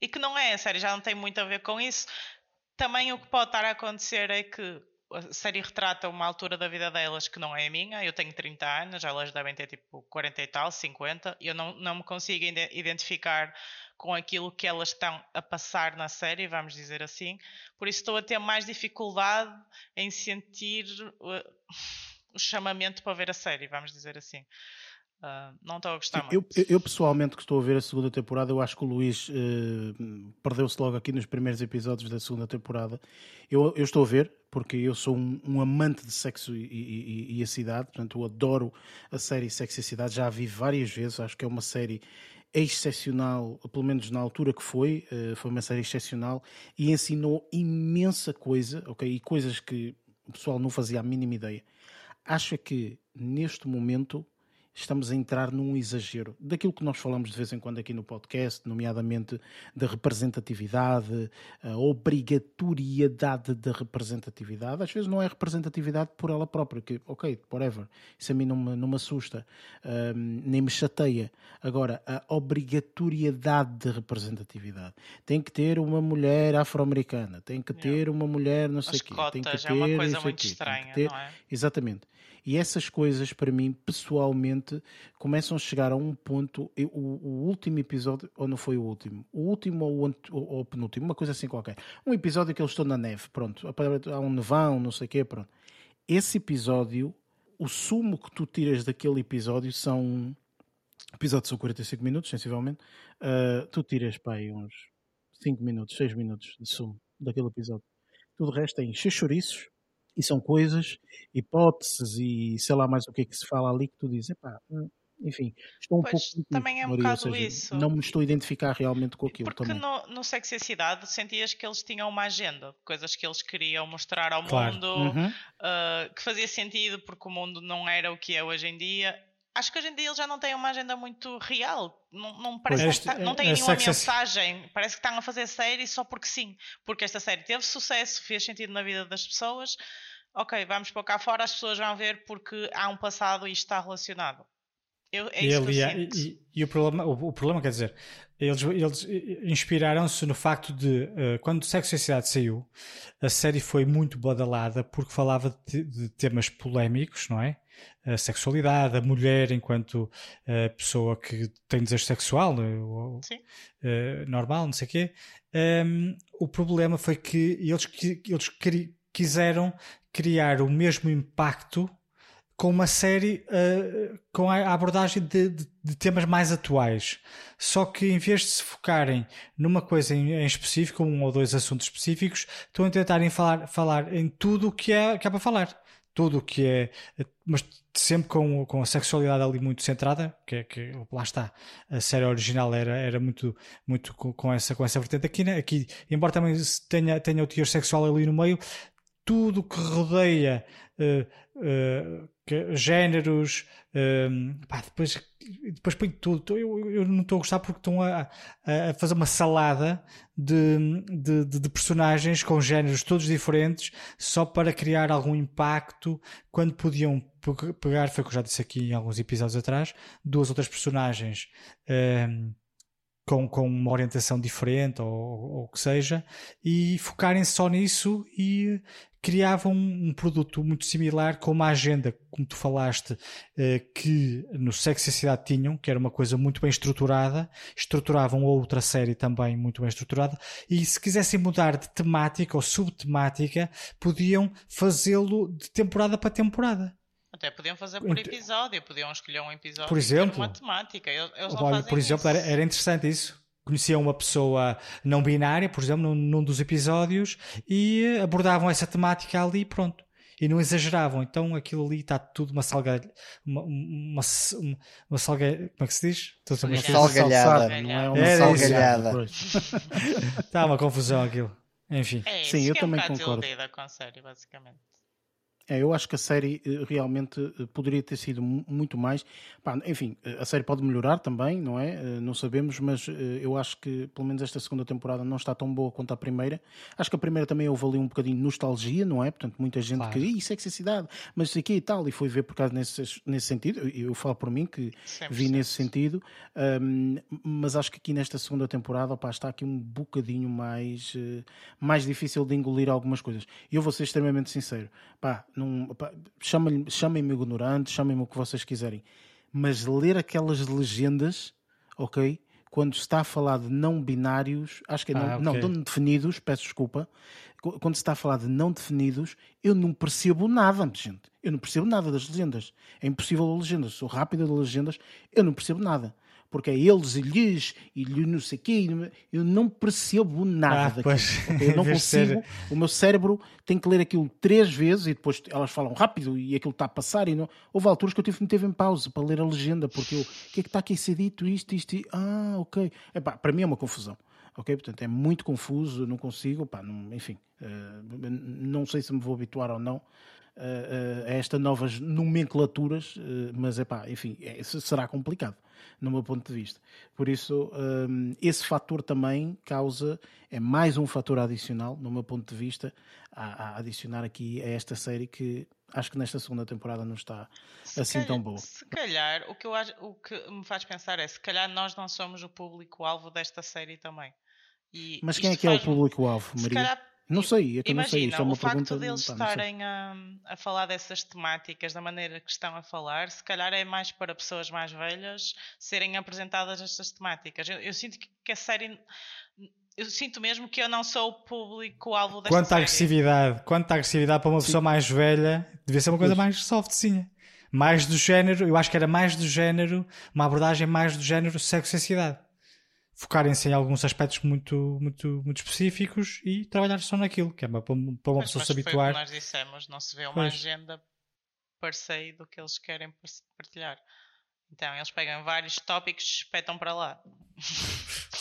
E que não é, a série já não tem muito a ver com isso. Também o que pode estar a acontecer é que a série retrata uma altura da vida delas que não é a minha. Eu tenho 30 anos, elas devem ter tipo 40 e tal, 50. E eu não, não me consigo ide- identificar com aquilo que elas estão a passar na série, vamos dizer assim. Por isso estou a ter mais dificuldade em sentir uh, o chamamento para ver a série, vamos dizer assim. Uh, não estou a gostar Eu, muito. eu- eu, pessoalmente que estou a ver a segunda temporada, eu acho que o Luís eh, perdeu-se logo aqui nos primeiros episódios da segunda temporada. Eu, eu estou a ver, porque eu sou um, um amante de sexo e, e- e- e a cidade, portanto eu adoro a série Sexo e a Cidade, já a vi várias vezes, acho que é uma série excepcional, pelo menos na altura que foi, eh, foi uma série excepcional e ensinou imensa coisa, ok? E coisas que o pessoal não fazia a mínima ideia. Acho é que neste momento estamos a entrar num exagero daquilo que nós falamos de vez em quando aqui no podcast, nomeadamente da representatividade, a obrigatoriedade da representatividade. Às vezes não é representatividade por ela própria, que, ok, whatever, isso a mim não me, não me assusta, hum, nem me chateia. Agora, a obrigatoriedade de representatividade. Tem que ter uma mulher afro-americana, tem que ter uma mulher não sei o quê, tem que ter é uma coisa muito estranha, ter- não é? Exatamente. E essas coisas, para mim, pessoalmente, começam a chegar a um ponto. o, o último episódio, ou não foi o último? O último ou o, penúltimo, uma coisa assim qualquer. Um episódio que eles estão na neve, pronto. Há um nevão, não sei o quê, pronto. Esse episódio, o sumo que tu tiras daquele episódio são. Episódios são 45 minutos, sensivelmente. Ah, tu tiras aí uns 5 minutos, 6 minutos de sumo daquele episódio. Tudo o resto tem chouriços e são coisas, hipóteses e sei lá mais o que é que se fala ali que tu dizes, epá, hum, enfim, estou um Pois, pouco também é um Maria, bocado seja, isso. não me estou a identificar realmente com aquilo Porque também. no, no Sexo e a Cidade sentias que eles tinham uma agenda, coisas que eles queriam mostrar ao Claro. mundo, Uhum. uh, que fazia sentido porque o mundo não era o que é hoje em dia. Acho que hoje em dia eles já não têm uma agenda muito real. Não, não parece Este- tá- não têm é nenhuma mensagem. Parece que estão a fazer série só porque sim. Porque esta série teve sucesso, fez sentido na vida das pessoas. Ok, vamos para cá fora, as pessoas vão ver porque há um passado e isto está relacionado. Eu, é E, isso que eu e- e o, problema, o, o problema, quer dizer, eles, eles inspiraram-se no facto de, eh, quando Sexo e a Cidade saiu, a série foi muito badalada porque falava de, de temas polémicos, não é? A sexualidade, a mulher enquanto eh, pessoa que tem desejo sexual, ou- Sim. eh, normal, não sei o quê. Ehm, o problema foi que eles, eles quiseram criar o mesmo impacto com uma série eh, com a abordagem de, de- de temas mais atuais. Só que em vez de se focarem numa coisa em, em específico, um ou dois assuntos específicos, estão a tentarem falar, falar em tudo o que é, que é para falar. Tudo o que é, mas sempre com, com a sexualidade ali muito centrada, que, é- que lá está. A série original era, era muito, muito com, com essa, com essa vertente aqui, né? aqui, embora também tenha, tenha o teor sexual ali no meio, tudo que rodeia eh, eh, que- géneros, eh, pá, depois, depois põe tudo. Eu, eu não estou a gostar porque estão a, a- fazer uma salada de, de, de- personagens com géneros todos diferentes só para criar algum impacto quando podiam pe- pegar, foi o que eu já disse aqui em alguns episódios atrás, duas outras personagens. Com, com uma orientação diferente ou, o que seja, e focarem só nisso e criavam um, um produto muito similar com uma agenda, como tu falaste, eh, que no Sexy Cidade tinham, que era uma coisa muito bem estruturada, estruturavam outra série também muito bem estruturada, e se quisessem mudar de temática ou subtemática, podiam fazê-lo de temporada para temporada. Até podiam fazer por episódio, podiam escolher um episódio Por e exemplo? uma temática. Eles, Olha, fazem por exemplo, isso. era, era interessante isso. conheciam uma pessoa não binária, por exemplo, num, num dos episódios, e abordavam essa temática ali pronto. E não exageravam, então aquilo ali está tudo uma salgalhada. Uma, uma, uma. Como é que se diz? Uma salgalhada. Não é uma é, salgalhada. Está uma confusão aquilo. Enfim. É, Sim, eu é também um concordo. com a série, basicamente. É, eu acho que a série eh, realmente eh, poderia ter sido muito mais. Pá, enfim, eh, a série pode melhorar também, não é? Não sabemos, mas eu acho que pelo menos esta segunda temporada não está tão boa quanto a primeira. Acho que a primeira também houve ali um bocadinho de nostalgia, não é? Portanto, muita gente claro. que, isso é cidade, mas isso aqui e tal, e foi ver por causa nesse, nesse sentido. Eu, falo por mim que vi nesse sentido, um, mas acho que aqui nesta segunda temporada pá, está aqui um bocadinho mais, mais difícil de engolir algumas coisas. E eu vou ser extremamente sincero, pá chamem-me chamem ignorante, chamem-me o que vocês quiserem, mas ler aquelas legendas, ok? Quando está a falar de não binários, acho que é não, ah, okay. não, não definidos, peço desculpa. Quando se está a falar de não definidos, eu não percebo nada, gente. Eu não percebo nada das legendas. É impossível a legendas. Sou rápida de legendas, eu não percebo nada porque é eles e lhes e lhe não sei quê, eu não percebo nada ah, daquilo. Eu não consigo, o meu cérebro tem que ler aquilo três vezes e depois elas falam rápido e aquilo está a passar e não... Houve alturas que eu tive que meter em pausa para ler a legenda, porque eu, o que é que está aqui a ser dito, isto, isto, e... ah, ok. Epá, para mim é uma confusão. Ok? Portanto, é muito confuso, não consigo, pá, não, enfim, uh, não sei se me vou habituar ou não a, a estas novas nomenclaturas, mas é pá, enfim, é, será complicado no meu ponto de vista. Por isso, um, esse fator também causa, é mais um fator adicional, no meu ponto de vista, a, a adicionar aqui a esta série que acho que nesta segunda temporada não está se assim calhar, tão boa. Se calhar, o que, eu, o que me faz pensar é se calhar nós não somos o público-alvo desta série também. E Mas quem é que é o público-alvo, Maria? Não sei, é que Imagina, não sei. Isso é uma o facto deles pá, estarem a, a, falar dessas temáticas da maneira que estão a falar, se calhar é mais para pessoas mais velhas serem apresentadas estas temáticas. Eu, eu sinto que, que, a série. Eu sinto mesmo que eu não sou o público-alvo desta quanto série. À agressividade, quanto à agressividade para uma Sim. pessoa mais velha, devia ser uma coisa mais softzinha. Mais do género, eu acho que era mais do género, uma abordagem mais do género sexo-sociedade focarem-se em alguns aspectos muito, muito, muito específicos e trabalhar só naquilo, que é para, para uma pessoa se habituar. Foi o que nós dissemos, não se vê uma pois. agenda se do que eles querem partilhar. Então eles pegam vários tópicos e espetam para lá.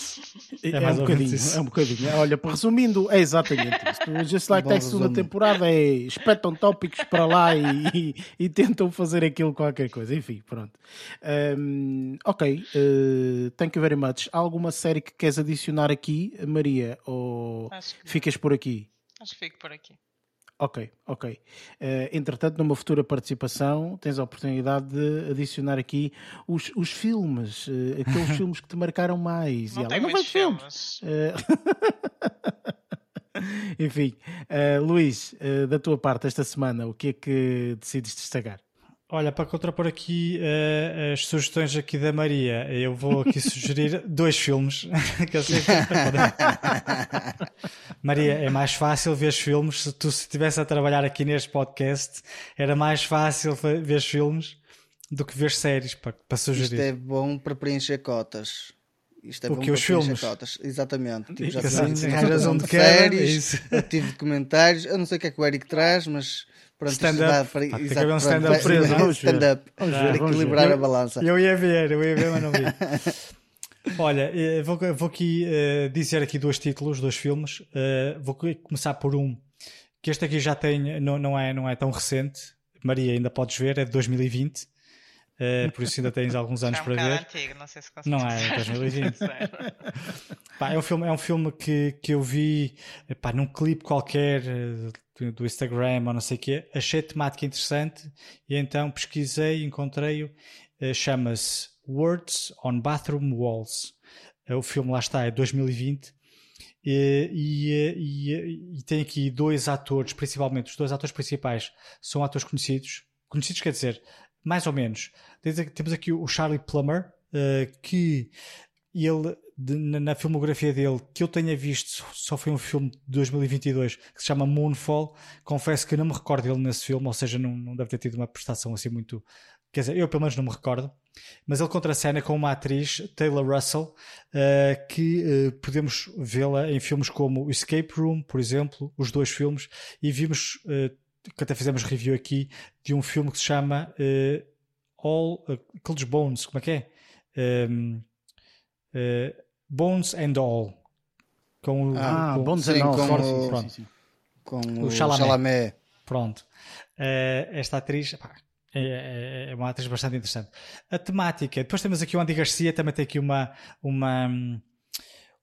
É, é, um bocadinho, é um bocadinho. Olha, resumindo, é exatamente isto. O Just Like That segunda temporada é espetam tópicos para lá e, e, e, tentam fazer aquilo qualquer coisa. Enfim, pronto. Um, ok, uh, thank you very much. Há alguma série que queres adicionar aqui, Maria? Ou ficas por aqui? Acho que fico por aqui. Ok, ok. Uh, entretanto, numa futura participação, tens a oportunidade de adicionar aqui os, os filmes, uh, aqueles filmes que te marcaram mais. Não, e ela, não vai filmes. filmes. Uh... Enfim, Luís, da tua parte, esta semana, o que é que decides destacar? Olha, para contrapor aqui uh, as sugestões aqui da Maria, eu vou aqui sugerir dois filmes. que eu sei que Maria, é mais fácil ver os filmes. Se tu estivesse a trabalhar aqui neste podcast, era mais fácil ver os filmes do que ver séries para, para sugerir. Isto é bom para preencher cotas. Isto é o bom que os filmes? Cotas. Exatamente. Tipo, já assim, razão de séries, eu tive comentários. Eu não sei o que é que o Eric traz, mas stand-up. Para, Pá, exato, um stand-up preso. Vamos stand-up. Vamos ver, equilibrar eu, a balança. Eu ia ver, eu ia ver, mas não vi. Olha, eh, vou, vou aqui uh, dizer aqui dois títulos, dois filmes. Uh, vou começar por um que este aqui já tem, não, não, é, não é tão recente. Maria, ainda podes ver, é de 2020. Uh, por isso ainda tens alguns anos é um para ver. Antigo, não sei se Não é, 2020. pá, é um filme, é um filme que, que eu vi pá, num clipe qualquer do Instagram ou não sei o quê, achei a temática interessante e então pesquisei, encontrei-o, uh, chama-se Words on Bathroom Walls. Uh, o filme lá está, é 2020 e, e, e, tem aqui dois atores, principalmente os dois atores principais são atores conhecidos, conhecidos quer dizer, mais ou menos. Temos aqui o Charlie Plummer, uh, que ele na, filmografia dele que eu tenha visto só foi um filme de 2022 que se chama Moonfall. Confesso que não me recordo dele nesse filme, ou seja, não, não deve ter tido uma prestação assim muito quer dizer, eu pelo menos não me recordo, mas ele contracena com uma atriz, Taylor Russell, uh, que uh, podemos vê-la em filmes como Escape Room, por exemplo, os dois filmes, e vimos, que até fizemos review aqui, de um filme que se chama All, aqueles Bones, como é que é? Um, Bones and All. Com o, ah, com, Bones sim, and All, com, o, pronto. Sim, sim. com o, o Chalamet. Chalamet. Pronto. esta atriz, pá, é, é, é, uma atriz bastante interessante. A temática, depois temos aqui o Andy Garcia, também tem aqui uma, uma,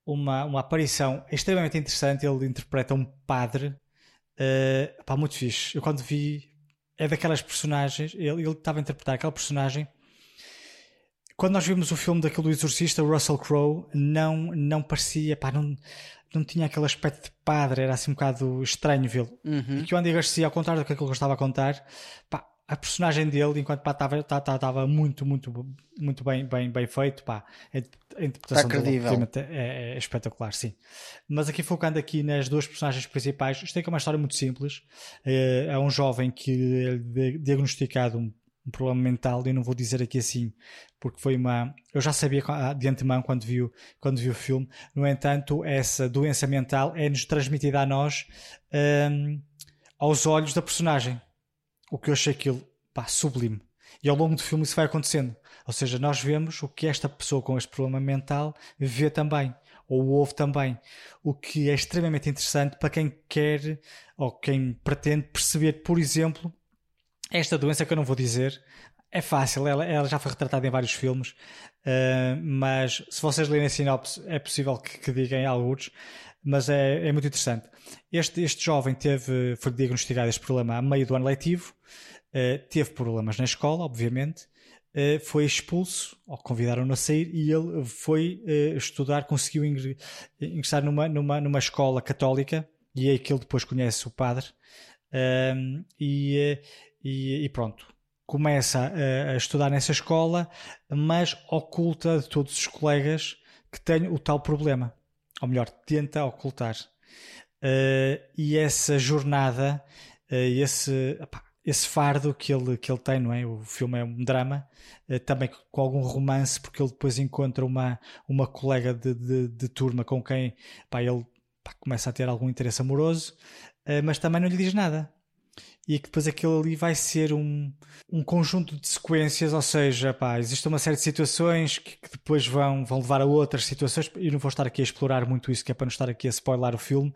uma, uma aparição extremamente interessante. Ele interpreta um padre, uh, pá, muito fixe. Eu quando vi, é daquelas personagens, ele, ele estava a interpretar aquela personagem. Quando nós vimos o filme daquele Exorcista, o Russell Crowe, não, não parecia, pá, não, não tinha aquele aspecto de padre, era assim um bocado estranho vê-lo. Uhum. E que o Andy Garcia, ao contrário do que eu estava a contar, pá, a personagem dele, enquanto estava tá, tá, muito, muito, muito bem, bem, bem feito, pá, a interpretação tá dele é, é, espetacular, sim. Mas aqui focando aqui nas duas personagens principais, isto é uma história muito simples. É, é um jovem que é diagnosticado um, um problema mental, e eu não vou dizer aqui assim, porque foi uma. Eu já sabia de antemão quando vi, quando vi o filme. No entanto, essa doença mental é-nos transmitida a nós um, aos olhos da personagem o que eu achei aquilo pá, sublime. E ao longo do filme isso vai acontecendo. Ou seja, nós vemos o que esta pessoa com este problema mental vê também, ou ouve também. O que é extremamente interessante para quem quer ou quem pretende perceber, por exemplo, esta doença que eu não vou dizer. É fácil, ela, ela já foi retratada em vários filmes, uh, mas se vocês lerem a sinopse, é possível que, que digam alguns mas é, é muito interessante. Este, este jovem teve, foi diagnosticado este problema a meio do ano letivo, uh, teve problemas na escola, obviamente, uh, foi expulso, ou convidaram-no a sair, e ele foi uh, estudar, conseguiu ingressar numa, numa, numa escola católica, e é que ele depois conhece o padre, ehm, e, e, e, pronto. Começa a, a estudar nessa escola, mas oculta de todos os colegas que tem o tal problema ou melhor, tenta ocultar. Uh, e essa jornada, uh, esse, esse fardo que ele, que ele tem, não é? O filme é um drama, uh, também com algum romance, porque ele depois encontra uma, uma colega de, de, de turma com quem ele começa a ter algum interesse amoroso, mas também não lhe diz nada e que depois aquilo ali vai ser um, um conjunto de sequências, ou seja, pá, existe uma série de situações que, que, depois vão, vão levar a outras situações, e não vou estar aqui a explorar muito isso, que é para não estar aqui a spoiler o filme,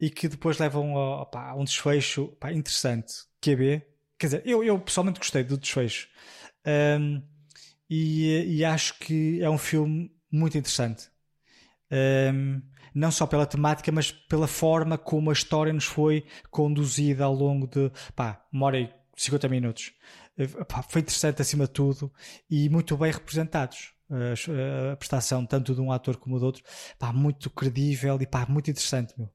e que depois levam a, pá, a um desfecho pá, interessante, QB. Quer dizer, eu, eu pessoalmente gostei do desfecho. Um, e, e acho que é um filme muito interessante. Um, não só pela temática, mas pela forma como a história nos foi conduzida ao longo de, pá, uma hora e 50 minutos. Eh, pá, foi interessante acima de tudo e muito bem representados. A, prestação tanto de um ator como do outro, pá, muito credível e pá, muito interessante, meu.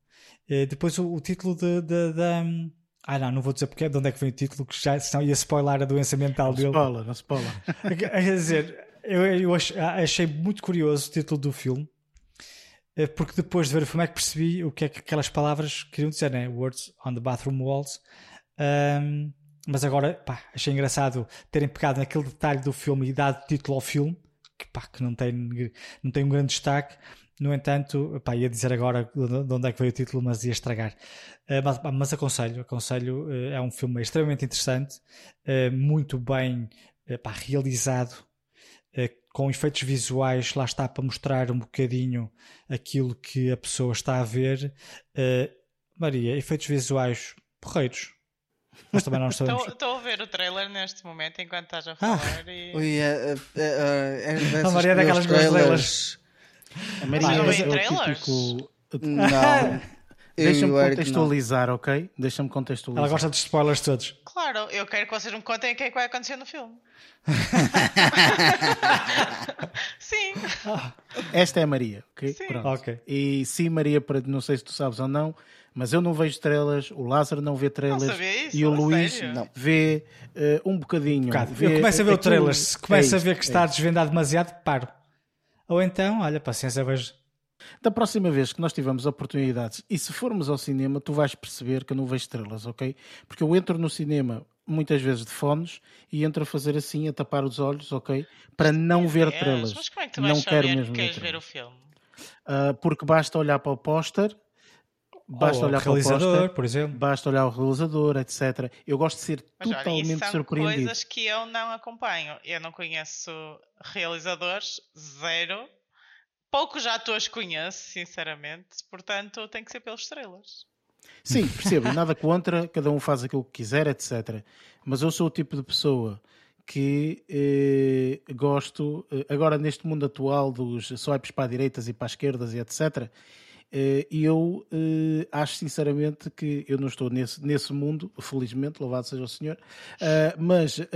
Eh, depois o, o título de, de, de, hum, ah, não, não vou dizer porque, de onde é que vem o título, que já senão ia spoiler a doença mental não dele. Spoiler, não spoiler. Quer dizer, eu, eu achei muito curioso o título do filme, porque depois de ver o filme é que percebi o que é que aquelas palavras queriam dizer, né? Words on the bathroom walls. Um, mas agora, pá, achei engraçado terem pegado naquele detalhe do filme e dado título ao filme, que, pá, que não, tem, não tem um grande destaque. No entanto, pá, ia dizer agora de onde é que veio o título, mas ia estragar. Uh, mas, mas, aconselho, aconselho, uh, é um filme extremamente interessante, uh, muito bem pá, realizado, com efeitos visuais, lá está para mostrar um bocadinho aquilo que a pessoa está a ver. Uh, Maria, efeitos visuais porreiros. Nós também não estamos. Estou a ver o trailer neste momento enquanto estás a ah. falar. Ah. E... Ui, é, é, é, a Maria é daquelas trailers. A Maria ah, é, é o típico. Não. Deixa-me contextualizar, ok? Deixa-me contextualizar. Ela gosta de spoilers todos. Claro, eu quero que vocês me contem o que é que vai acontecer no filme. sim. Esta é a Maria, ok? Sim. Pronto. Okay. E sim, Maria, para não sei se tu sabes ou não, mas eu não vejo estrelas, o Lázaro não vê trailers isso, e o Luís vê uh, um bocadinho. Um vê, eu começo a ver o trailer, se começo é a ver que está é a desvendar demasiado, paro. Ou então, olha, paciência, vejo. Da próxima vez que nós tivermos oportunidades, e se formos ao cinema, tu vais perceber que eu não vejo estrelas, ok? Porque eu entro no cinema muitas vezes de fones e entro a fazer assim, a tapar os olhos, ok? Para não ver trailers. Mas como é que tu vais não saber quero mesmo que queres ver ver o filme? Uh, porque basta olhar para o póster, basta olhar para o realizador, póster, por exemplo. basta olhar o realizador, etc. Eu gosto de ser Mas olha, totalmente isso são surpreendido. coisas que eu não acompanho. Eu não conheço realizadores, zero. Poucos atores conheço, sinceramente. Portanto, tem que ser pelos trailers. Sim, percebo, nada contra, cada um faz aquilo que quiser, etc. Mas eu sou o tipo de pessoa que eh, gosto, eh, agora neste mundo atual dos swipes para a direitas e para as esquerdas e etc. eh, eu eh, acho sinceramente que eu não estou nesse, nesse mundo, felizmente, louvado seja o Senhor, eh, mas se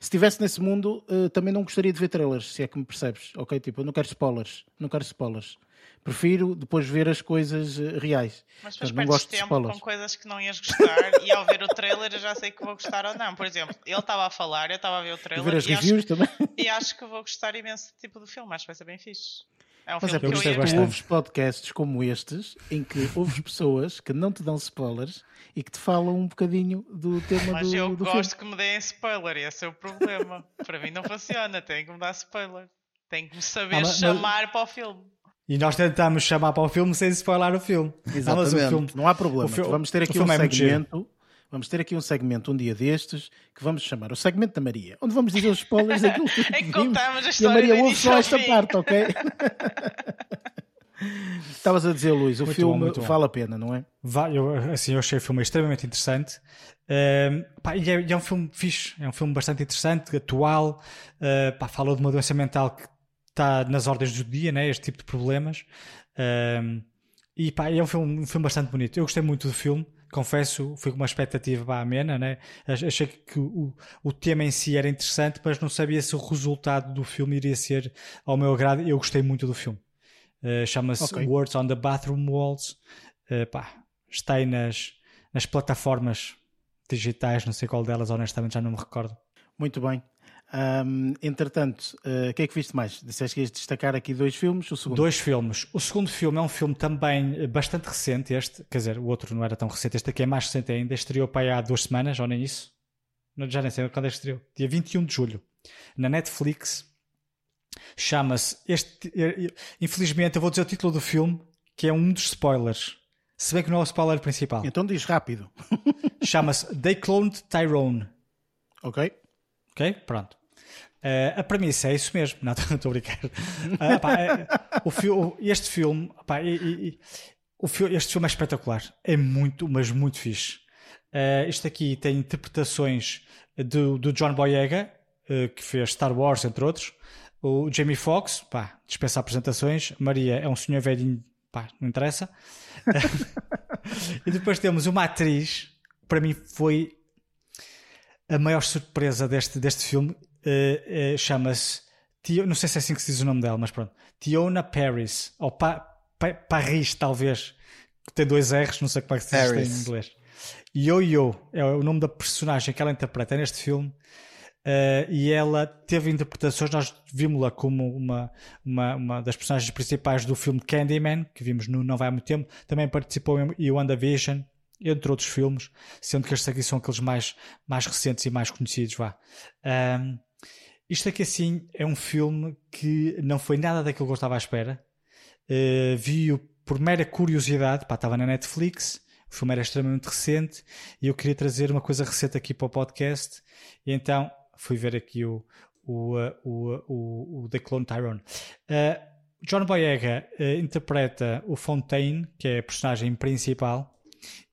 estivesse nesse mundo também não gostaria de ver trailers, se é que me percebes, ok? Tipo, eu não quero spoilers, não quero spoilers. Prefiro depois ver as coisas reais. Mas depois não perdes gosto de tempo spoilers. com coisas que não ias gostar e ao ver o trailer eu já sei que vou gostar ou não. Por exemplo, ele estava a falar, eu estava a ver o E trailer ver as e, acho, reviews também. e acho que vou gostar imenso do tipo do filme. Acho que vai ser bem fixe. É um Mas é filme é ia que bastante. tu ouves podcasts como estes, em que ouves pessoas que não te dão spoilers e que te falam um bocadinho do tema Mas do, eu do gosto filme. que me deem spoiler, esse é o problema. Para mim não funciona, tem que me dar spoiler. Tem que me saber Ah, mas- chamar para o filme. E nós tentamos chamar para o filme sem spoiler o filme. Ah, mas o Exatamente. filme- Não há problema. Filme- vamos ter o aqui um é segmento. Vamos ter aqui um segmento um dia destes que vamos chamar o segmento da Maria, onde vamos dizer os spoilers daquilo que É que vimos. contamos a E a história Maria ouve só esta parte, ok? Estavas a dizer, Luís, o Muito bom, filme bom. vale a pena, não é? Vai- eu, assim, eu achei o filme extremamente interessante. Ahm, pá, e, é, é um filme fixe, é um filme bastante interessante, atual. Ah, pá, fala de uma doença mental que está nas ordens do dia, né? este tipo de problemas. Ahm, e pá, é um filme, um filme bastante bonito. Eu gostei muito do filme, confesso, fui com uma expectativa amena. Né? Ach- Achei que o, o tema em si era interessante, mas não sabia se o resultado do filme iria ser ao meu agrado. Eu gostei muito do filme. Uh, Chama-se Ok. Words on the Bathroom Walls. Uh, pá, está aí nas, nas plataformas digitais, não sei qual delas, honestamente já não me recordo. Muito bem. Ahm, entretanto, eh, o que é que viste mais? Disseste que ias destacar aqui dois filmes, o segundo. Dois filmes. O segundo filme é um filme também eh, bastante recente. Este, quer dizer, o outro não era tão recente. Este aqui é mais recente ainda. Estreou para aí há duas semanas, ou nem isso. Não, Já nem sei quando é que estreou. Dia 21 de julho. Na Netflix. Chama-se. Este, eh, infelizmente, eu vou dizer o título do filme, que é um dos spoilers. Se bem que não é o spoiler principal. Então diz rápido, Chama-se They Cloned Tyrone. ok? Ok? Pronto. Eh, a premissa é isso mesmo. Não, estou a brincar. Ah, pá, é- o este filme, pá, e- e- o este filme é espetacular. É muito, mas muito fixe. Eh, isto aqui tem interpretações do, do John Boyega, eh, que fez Star Wars, entre outros. O Jamie Foxx, pá, dispensa apresentações. Maria é um senhor velhinho, pá, não interessa. e depois temos uma atriz, para mim foi a maior surpresa deste, deste filme eh, eh, chama-se não sei se é assim que se diz o nome dela, mas pronto, Tiona Paris, ou pa, Pa- Paris, talvez, que tem dois R's, não sei como é que se diz em inglês. Yo-Yo é o nome da personagem que ela interpreta neste filme. eh, e ela teve interpretações, nós vimos-la como uma, uma, uma das personagens principais do filme Candyman, que vimos no Não Vai Há Muito Tempo, também participou em WandaVision, entre outros filmes, sendo que estes aqui são aqueles mais, mais recentes e mais conhecidos, vá. Ahm, isto aqui assim é um filme que não foi nada daquilo que eu estava à espera. Uh, Vi-o por mera curiosidade, pá, estava na Netflix, o filme era extremamente recente e eu queria trazer uma coisa recente aqui para o podcast e então fui ver aqui o, o, uh, o, o, o The Clone Tyrone. Uh, John Boyega uh, interpreta o Fontaine, que é a personagem principal,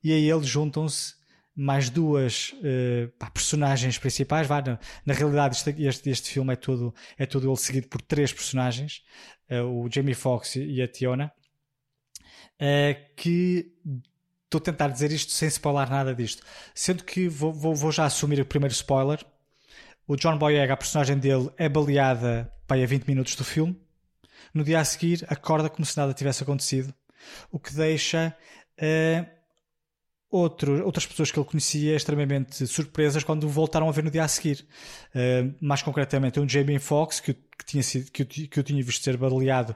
e a ele juntam-se mais duas uh, pá, personagens principais. Vá, na, na realidade, este, este, este filme é todo, é todo ele seguido por três personagens: uh, o Jamie Foxx e a Tiona. Uh, que estou a tentar dizer isto sem spoiler nada disto, sendo que vou, vou, vou já assumir o primeiro spoiler. O John Boyega, a personagem dele, é baleada para a 20 minutos do filme. No dia a seguir, acorda como se nada tivesse acontecido, o que deixa uh, outro, outras pessoas que ele conhecia extremamente surpresas quando voltaram a ver no dia a seguir. Uh, mais concretamente, um Jamie Foxx, que, que, tinha sido, que, eu, que eu tinha visto ser baleado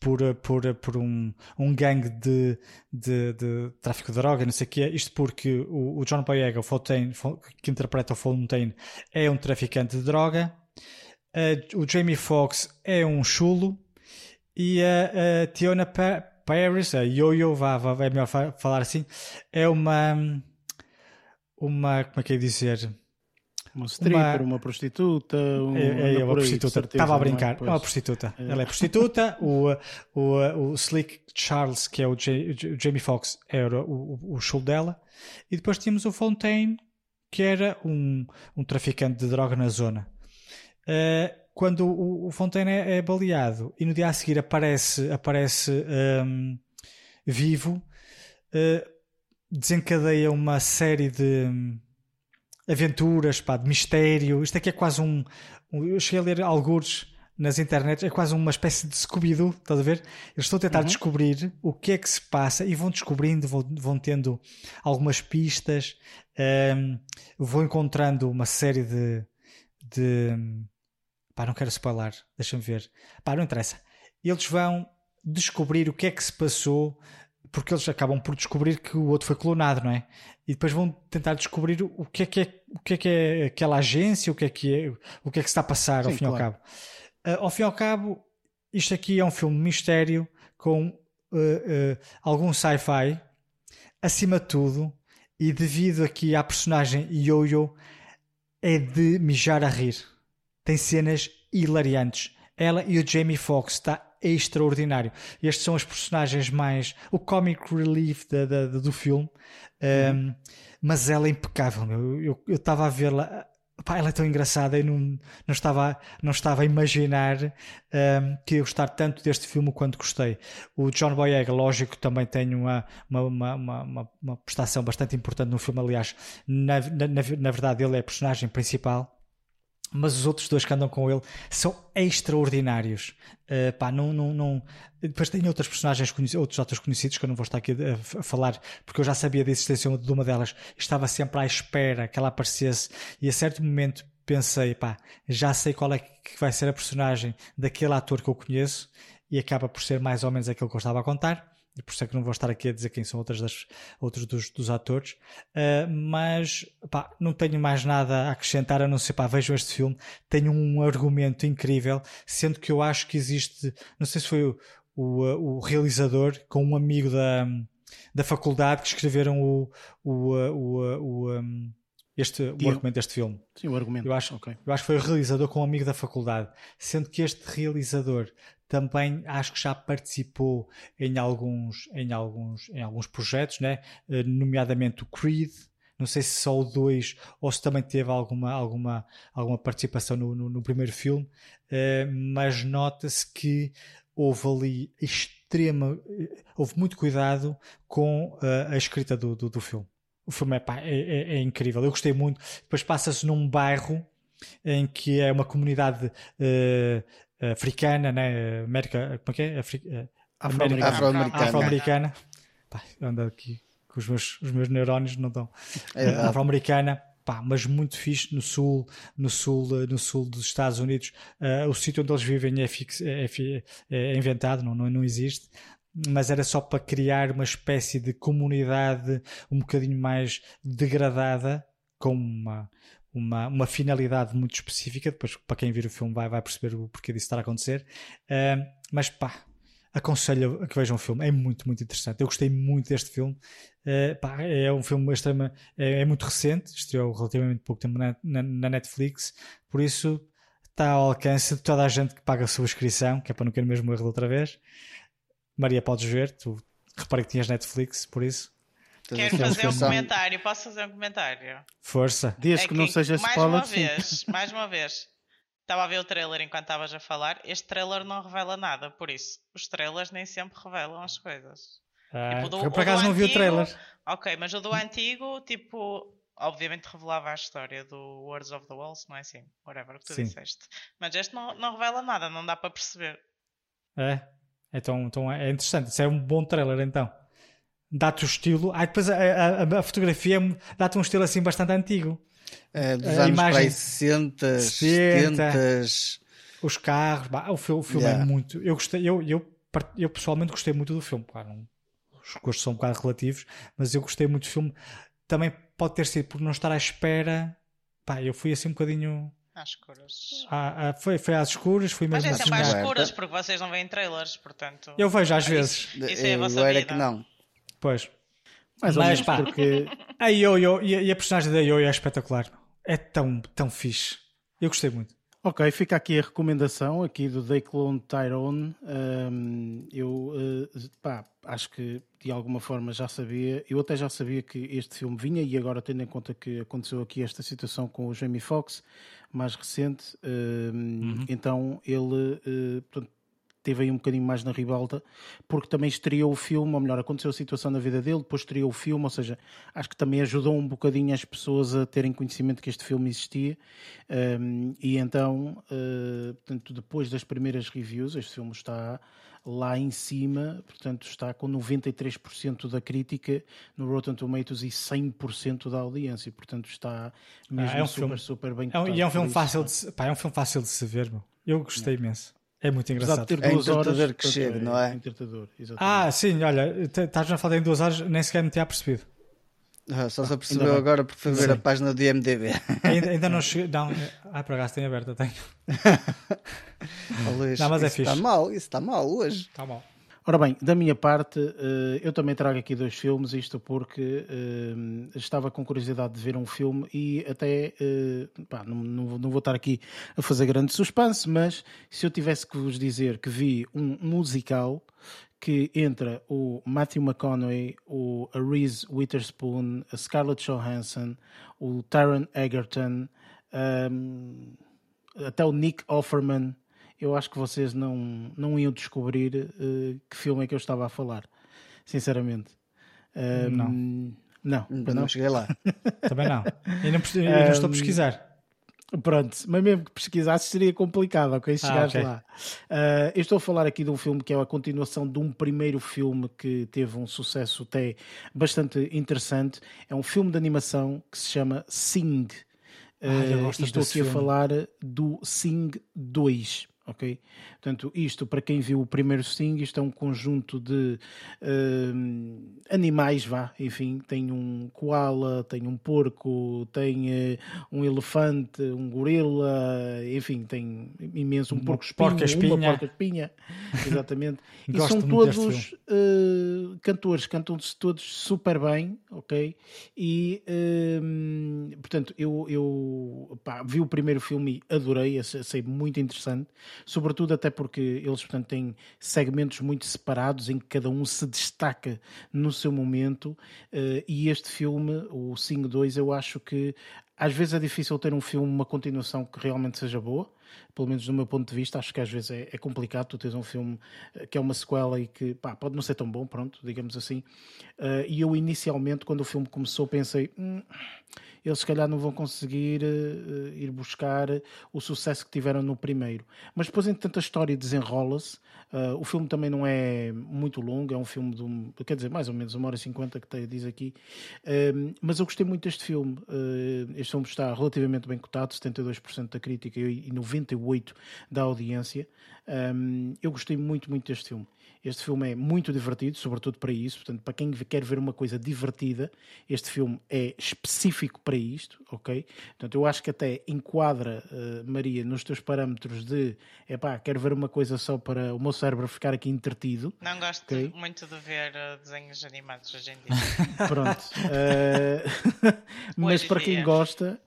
por, por, por um, um gangue de, de, de tráfico de droga, não sei o quê. Isto porque o, o John Boyega, o Fontaine, que interpreta o Fontaine, é um traficante de droga. Uh, o Jamie Foxx é um chulo. E a, a Tiona Paris, a Yo-Yo, vá, vá, é melhor falar assim, é uma. Uma. Como é que é dizer? Uma stripper, uma, uma prostituta. Um, é, é uma prostituta. Estava a brincar. É uma prostituta. É. Ela é prostituta. o, o, o Slick Charles, que é o, J, o Jamie Foxx, era o, o, o show dela. E depois tínhamos o Fontaine, que era um, um traficante de droga na zona. Uh, quando o, o Fontaine é, é, baleado e no dia a seguir aparece, aparece um, vivo, uh, desencadeia uma série de aventuras, pá, de mistério. Isto aqui é quase um. um eu cheguei a ler alguns nas internet, é quase uma espécie de Scooby-Doo, estás a ver? Eles estão a tentar uhum. descobrir o que é que se passa e vão descobrindo, vão, vão tendo algumas pistas, um, vão encontrando uma série de. de pá, não quero spoiler, deixa-me ver. Pá, não interessa. Eles vão descobrir o que é que se passou porque eles acabam por descobrir que o outro foi clonado, não é? E depois vão tentar descobrir o que é que é, o que é, que é aquela agência, o que é que é, o que é que está a passar Sim, ao fim e claro. ao cabo. Uh, ao fim e ao cabo, isto aqui é um filme de mistério com uh, uh, algum sci-fi, acima de tudo, e devido aqui à personagem Yo-Yo, é de mijar a rir. Tem cenas hilariantes. Ela e o Jamie Foxx está extraordinário. Estes são os personagens mais. o comic relief do filme. Um. Mas ela é impecável, meu. Eu estava a vê-la. Pá, ela é tão engraçada e não, não, estava, não estava a imaginar um, que eu gostar tanto deste filme quanto gostei. O John Boyega, lógico, também tem uma, uma, uma, uma, uma prestação bastante importante no filme. Aliás, na, na, na verdade, ele é a personagem principal mas os outros dois que andam com ele são extraordinários. Uh, pá, não, não, não... Depois tem outras personagens, outros atores conhecidos que eu não vou estar aqui a, a, falar, porque eu já sabia da existência de uma delas, estava sempre à espera que ela aparecesse, e a certo momento pensei, pá, já sei qual é que vai ser a personagem daquele ator que eu conheço, e acaba por ser mais ou menos aquilo que eu estava a contar e por isso é que não vou estar aqui a dizer quem são outras das, outros dos, dos atores, uh, mas pá, não tenho mais nada a acrescentar a não ser pá, vejam este filme, tenho um argumento incrível, sendo que eu acho que existe, não sei se foi o, o, o realizador com um amigo da, da faculdade que escreveram o, o, o, o um, este, o argumento deste filme. Sim, o argumento. Eu acho, okay. eu acho que foi o realizador com um amigo da faculdade. Sendo que este realizador também acho que já participou em alguns, em alguns, em alguns projetos, né? Eh, nomeadamente o Creed. Não sei se só o 2 ou se também teve alguma, alguma, alguma participação no, no, no primeiro filme, uh, mas nota-se que houve ali extrema. Eh, houve muito cuidado com uh, a escrita do, do, do, filme. O filme é, pá, é, é, é incrível, eu gostei muito. Depois passa-se num bairro em que é uma comunidade uh, africana, né? América, como é que é? Afri eh, Afro-americana. Afro-americana. Afro ando aqui com os meus, os meus neurónios, não estão. É, Afro-americana. Pá, mas muito fixe no sul, no sul, eh, no sul dos Estados Unidos. Uh, o sítio onde eles vivem é, fix, é, é, é inventado, não, não, não existe mas era só para criar uma espécie de comunidade um bocadinho mais degradada, com uma, uma, uma finalidade muito específica. Depois, para quem vir o filme, vai, vai perceber o porquê disso estar a acontecer. Uh, mas pá, aconselho a que vejam o filme. É muito, muito interessante. Eu gostei muito deste filme. Uh, pá, é um filme extrema, é, é, muito recente, estreou relativamente pouco tempo na, na, na, Netflix, por isso está ao alcance de toda a gente que paga a subscrição, que é para não querer mesmo erro outra vez. Maria, podes ver, tu reparei que tinhas Netflix, por isso. Quero fazer um comentário. Posso fazer um comentário? Força. Desde é que, não seja mais spoiler. Mais uma vez, mais uma vez. Estava a ver o trailer enquanto estavas a falar. Este trailer não revela nada, por isso. Os trailers nem sempre revelam as coisas. Ah, tipo, do, por acaso não vi o trailer. Ok, mas o do antigo, tipo, obviamente revelava a história do Words of the Walls, não é assim? Whatever, o que tu Sim. disseste. Mas este não, não revela nada, não dá para perceber. É? Então, então é interessante. Isso é um bom trailer, então dá-te o estilo. Ah, depois a, a, a fotografia dá-te um estilo assim bastante antigo. É, dos anos imagem, 60, 70, 70. Os carros, bah, o filme, o filme é yeah. é muito. Eu gostei, eu, eu eu pessoalmente gostei muito do filme. Claro, os gostos são um bocado relativos, mas eu gostei muito do filme. Também pode ter sido por não estar à espera. Pá, eu fui assim um bocadinho. Às escuras. Ah, ah, foi, foi às escuras, fui Mas mesmo é sempre às aberta. escuras, porque vocês não veem trailers, portanto. Eu vejo às Isso- vezes. Isso, é a vossa eu era vida. que não. Pois. Mais ou Mas, menos, pá. porque A Yo-Yo e, a- e a personagem da Yo-Yo é espetacular. É tão, tão fixe. Eu gostei muito. Ok, fica aqui a recomendação aqui do Declone Tyrone. Um, eu uh, pá, acho que de alguma forma já sabia, eu até já sabia que este filme vinha e agora tendo em conta que aconteceu aqui esta situação com o Jamie Foxx, mais recente, um, então ele uh, portanto, teve aí um bocadinho mais na ribalta, porque também estreou o filme, ou melhor, aconteceu a situação na vida dele, depois estreou o filme, ou seja, acho que também ajudou um bocadinho as pessoas a terem conhecimento que este filme existia. Um, e então, uh, portanto, depois das primeiras reviews, este filme está lá em cima, portanto, está com 93% da crítica no Rotten Tomatoes e 100% da audiência, portanto, está mesmo é um super, filme- super bem É um, e é um filme fácil de se, pá, é um filme fácil de se ver, meu. Eu gostei imenso. É muito Apesar de engraçado. ter É duas horas, entretador que chega, não é? Ah, sim, olha, estás a falar em duas horas, nem sequer me tinha percebido. Ah, só se ainda apercebeu bem. agora porque foi ver Sim. a página do IMDB. Ainda, ainda não cheguei. Não, ah, por acaso tem aberta, tenho. Oh, Luís, Não, mas é isso fixe. está mal, isso está mal hoje. Está mal. Ora bem, da minha parte, eh, eu também trago aqui dois filmes, isto porque eh, estava com curiosidade de ver um filme e até, eh, pá, não, vou estar aqui a fazer grande suspense, mas se eu tivesse que vos dizer que vi um musical que entra o Matthew McConaughey, o Reese Witherspoon, a Scarlett Johansson, o Taron Egerton, ehm, até o Nick Offerman, eu acho que vocês não, não iam descobrir eh, que filme é que eu estava a falar, sinceramente. Ehm, Não. Não, não. não cheguei lá. Também não. Eu não, eu não estou a pesquisar. Pronto, mas mesmo que pesquisasses seria complicado, ok? Chegares ok. lá. Ah, eu estou a falar aqui de um filme que é a continuação de um primeiro filme que teve um sucesso até bastante interessante. É um filme de animação que se chama Sing. Ah, eu Ah, gosto e estou aqui a filme. falar do Sing 2. Ok? Portanto, isto, para quem viu o primeiro Sing, isto é um conjunto de hum, animais, vá, enfim, tem um koala, tem um porco, tem eh, um elefante, um gorila, enfim, tem imenso, um Uma porco espinho, porca-espinha. uma porca espinha, exatamente. e são todos eh, cantores, cantam-se todos super bem, ok? E, hum, portanto, eu, eu pá, vi o primeiro filme e adorei, achei muito interessante, sobretudo até porque eles, portanto, têm segmentos muito separados em que cada um se destaca no seu momento eh, e este filme, o Sing 2, eu acho que às vezes é difícil ter um filme, uma continuação que realmente seja boa, pelo menos do meu ponto de vista, acho que às vezes é, é complicado tu teres um filme eh, que é uma sequela e que pá, pode não ser tão bom, pronto, digamos assim. Eh, e eu inicialmente, quando o filme começou, pensei. "Hum, eles se calhar não vão conseguir eh, ir buscar o sucesso que tiveram no primeiro. Mas depois, entretanto, a história desenrola-se. Uh, o filme também não é muito longo, é um filme de um, quer dizer, mais ou menos uma hora e cinquenta que te- diz aqui. Um, mas eu gostei muito deste filme. Uh, este filme está relativamente bem cotado, 72% da crítica e 98% da audiência. Um, eu gostei muito, muito deste filme. Este filme é muito divertido, sobretudo para isso. Portanto, para quem quer ver uma coisa divertida, este filme é específico para isto, ok? Portanto, eu acho que até enquadra, eh, Maria, nos teus parâmetros de, epá, quero ver uma coisa só para o meu cérebro ficar aqui entretido. Não gosto Ok. muito de ver uh, desenhos animados hoje em dia. Pronto. Eh, mas para quem gosta,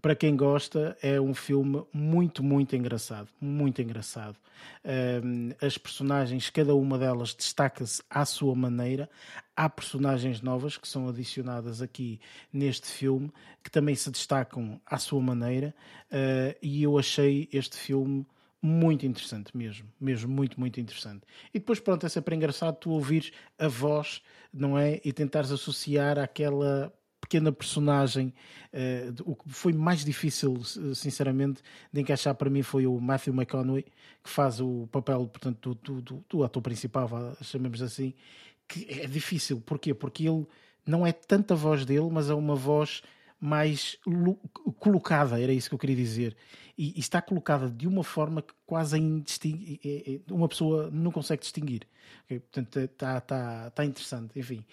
para quem gosta, é um filme muito, muito engraçado. Muito engraçado. Um, as personagens, cada uma delas destaca-se à sua maneira. Há personagens novas que são adicionadas aqui neste filme que também se destacam à sua maneira. uh, e eu achei este filme muito interessante mesmo, mesmo muito, muito interessante. E depois, pronto, é sempre engraçado tu ouvires a voz, não é? E tentares associar àquela pequena personagem. eh, o que foi mais difícil, sinceramente, de encaixar para mim foi o Matthew McConaughey, que faz o papel, portanto, do, do, do- ator principal, chamemos assim, que é difícil. Porquê? Porque ele não é tanta voz dele, mas é uma voz mais colocada, era isso que eu queria dizer. E, e está colocada de uma forma que quase é, é, é, uma pessoa não consegue distinguir. Okay? Portanto, está tá, tá interessante. Enfim,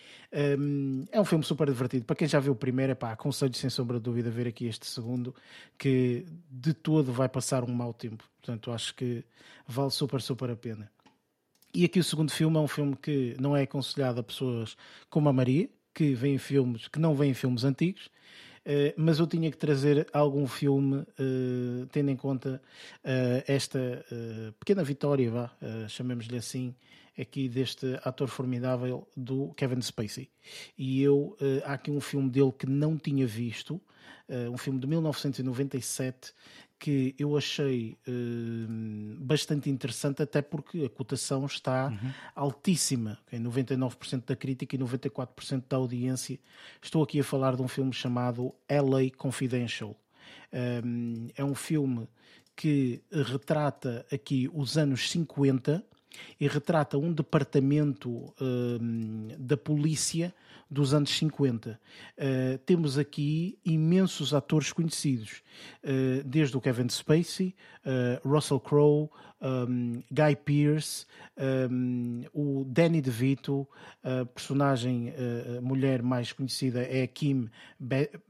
um, é um filme super divertido. Para quem já viu o primeiro, é pá, aconselho sem sombra de dúvida ver aqui este segundo, que de todo vai passar um mau tempo. Portanto, acho que vale super, super a pena. E aqui o segundo filme é um filme que não é aconselhado a pessoas como a Maria, que vêem filmes, que não veem filmes antigos, mas eu tinha que trazer algum filme, uh, tendo em conta uh, esta pequena vitória, vá, chamemos-lhe assim, aqui deste ator formidável do Kevin Spacey. E eu, há aqui um filme dele que não tinha visto, um filme de 1997 que eu achei uh, bastante interessante, até porque a cotação está uhum. altíssima. Okay? 99% da crítica e 94% da audiência. Estou aqui a falar de um filme chamado LA Confidential. Um, é um filme que retrata aqui os anos 50 e retrata um departamento um, da polícia dos anos 50. Uh, eh, temos aqui imensos atores conhecidos, uh, desde o Kevin Spacey, uh, Russell Crowe, um, Guy Pearce, um, o Danny DeVito, a personagem mulher mais conhecida é Kim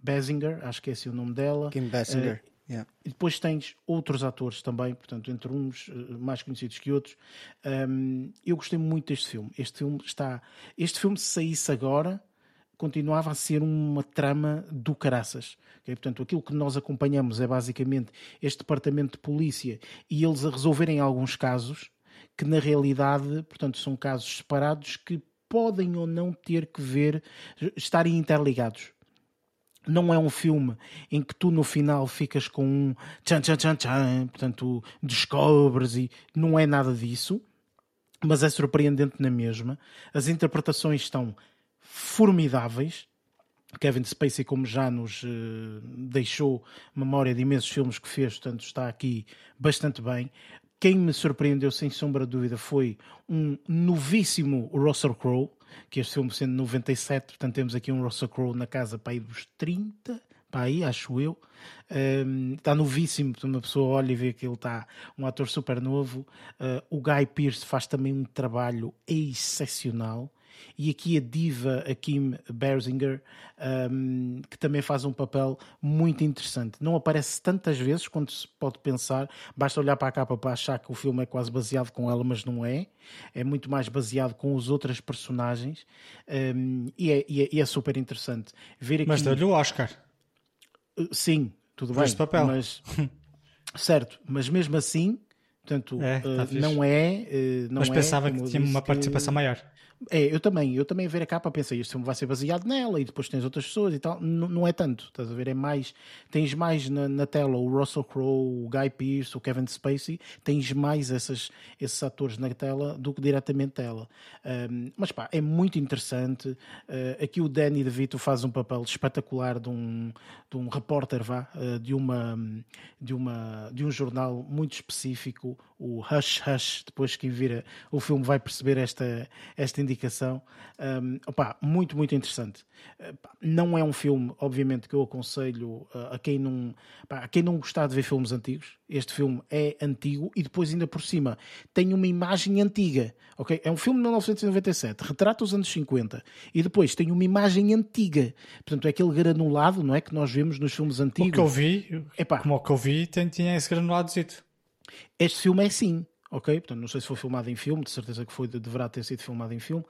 Basinger, acho que é esse o nome dela. Kim Basinger. Yeah. E depois tens outros atores também, portanto, entre uns mais conhecidos que outros. Um, eu gostei muito deste filme. Este filme está. Este filme, se saísse agora, continuava a ser uma trama do caraças. Okay? Portanto, aquilo que nós acompanhamos é basicamente este departamento de polícia e eles a resolverem alguns casos que na realidade, portanto, são casos separados que podem ou não ter que ver, estarem interligados. Não é um filme em que tu no final ficas com um tchan tchan tchan tchan, portanto, descobres e não é nada disso, mas é surpreendente na mesma. As interpretações estão formidáveis. Kevin Spacey, como já nos uh, deixou memória de imensos filmes que fez, portanto está aqui bastante bem. Quem me surpreendeu sem sombra de dúvida foi um novíssimo Russell Crowe, que este filme sendo 97, portanto temos aqui um Russell Crowe na casa para aí dos 30, para aí, acho eu. Um, está novíssimo, uma pessoa olha e vê que ele está um ator super novo. Uh, o Guy Pearce faz também um trabalho excepcional e aqui a diva, a Kim Bersinger, um, que também faz um papel muito interessante. Não aparece tantas vezes quanto se pode pensar, basta olhar para a capa para achar que o filme é quase baseado com ela, mas não é. É muito mais baseado com os outros personagens um, e, é, e, é, e, é, super interessante. Ver aqui... Mas deu-lhe o Oscar. Uh, sim, tudo bem. Este papel. Mas, certo, mas mesmo assim, portanto, é, tá uh, não é. Uh, não mas é, pensava que tinha uma participação que... maior. É, eu também, eu também ver a capa pensei, filme vai ser baseado nela e depois tens outras pessoas e tal. N não é tanto, estás a ver? É mais, tens mais na, na, tela o Russell Crowe, o Guy Pearce, o Kevin Spacey, tens mais essas, esses atores na tela do que diretamente ela. Um, mas pá, é muito interessante. Uh, aqui o Danny DeVito faz um papel espetacular de um, de um repórter, vá, uh, de, uma, de, uma, de um jornal muito específico, o Hush Hush. Depois quem vira o filme vai perceber esta, esta indicação indicação. Um, opa, muito, muito interessante. Não é um filme, obviamente, que eu aconselho a, quem não, a quem não gostar de ver filmes antigos. Este filme é antigo e depois, ainda por cima, tem uma imagem antiga. Okay? É um filme de 1997, retrata os anos 50 e depois tem uma imagem antiga. Portanto, é aquele granulado não é, que nós vemos nos filmes antigos. O que eu vi, Epá, como o que eu vi, tinha esse granulado. Este filme é sim ok? Portanto, não sei se foi filmado em filme, de certeza que foi, deverá ter sido filmado em filme,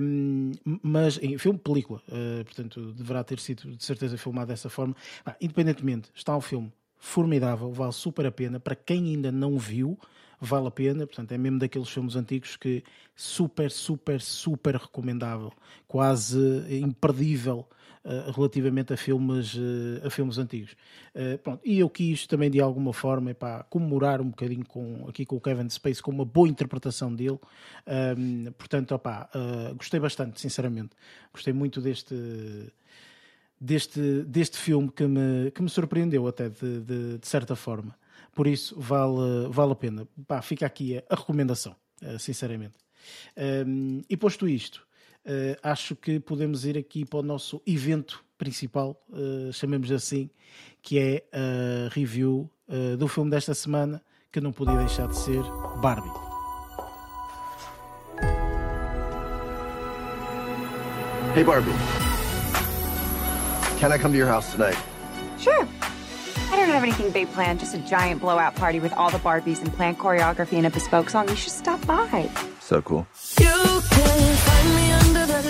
um, mas em filme, película, uh, portanto, deverá ter sido de certeza filmado dessa forma. Ah, independentemente, está um filme formidável, vale super a pena. Para quem ainda não viu, vale a pena. Portanto, é mesmo daqueles filmes antigos que super, super, super recomendável, quase imperdível uh, relativamente a filmes, uh, a filmes antigos. Uh, pronto. E eu quis também de alguma forma epá, comemorar um bocadinho com, aqui com o Kevin Space, com uma boa interpretação dele. Um, portanto, opá, gostei bastante, sinceramente. Gostei muito deste deste, deste filme que me, que me surpreendeu até de, de, de certa forma. Por isso vale, vale a pena. Pá, fica aqui a, a recomendação, sinceramente. Um, e posto isto, uh, acho que podemos ir aqui para o nosso evento principal, uh, chamemos assim, que é a review uh, do filme desta semana, que não podia deixar de ser Barbie. Hey Barbie, can I come to your house tonight? Sure. I don't have anything big planned, just a giant blowout party with all the Barbies and planned choreography and a bespoke song. You should stop by. So cool. You can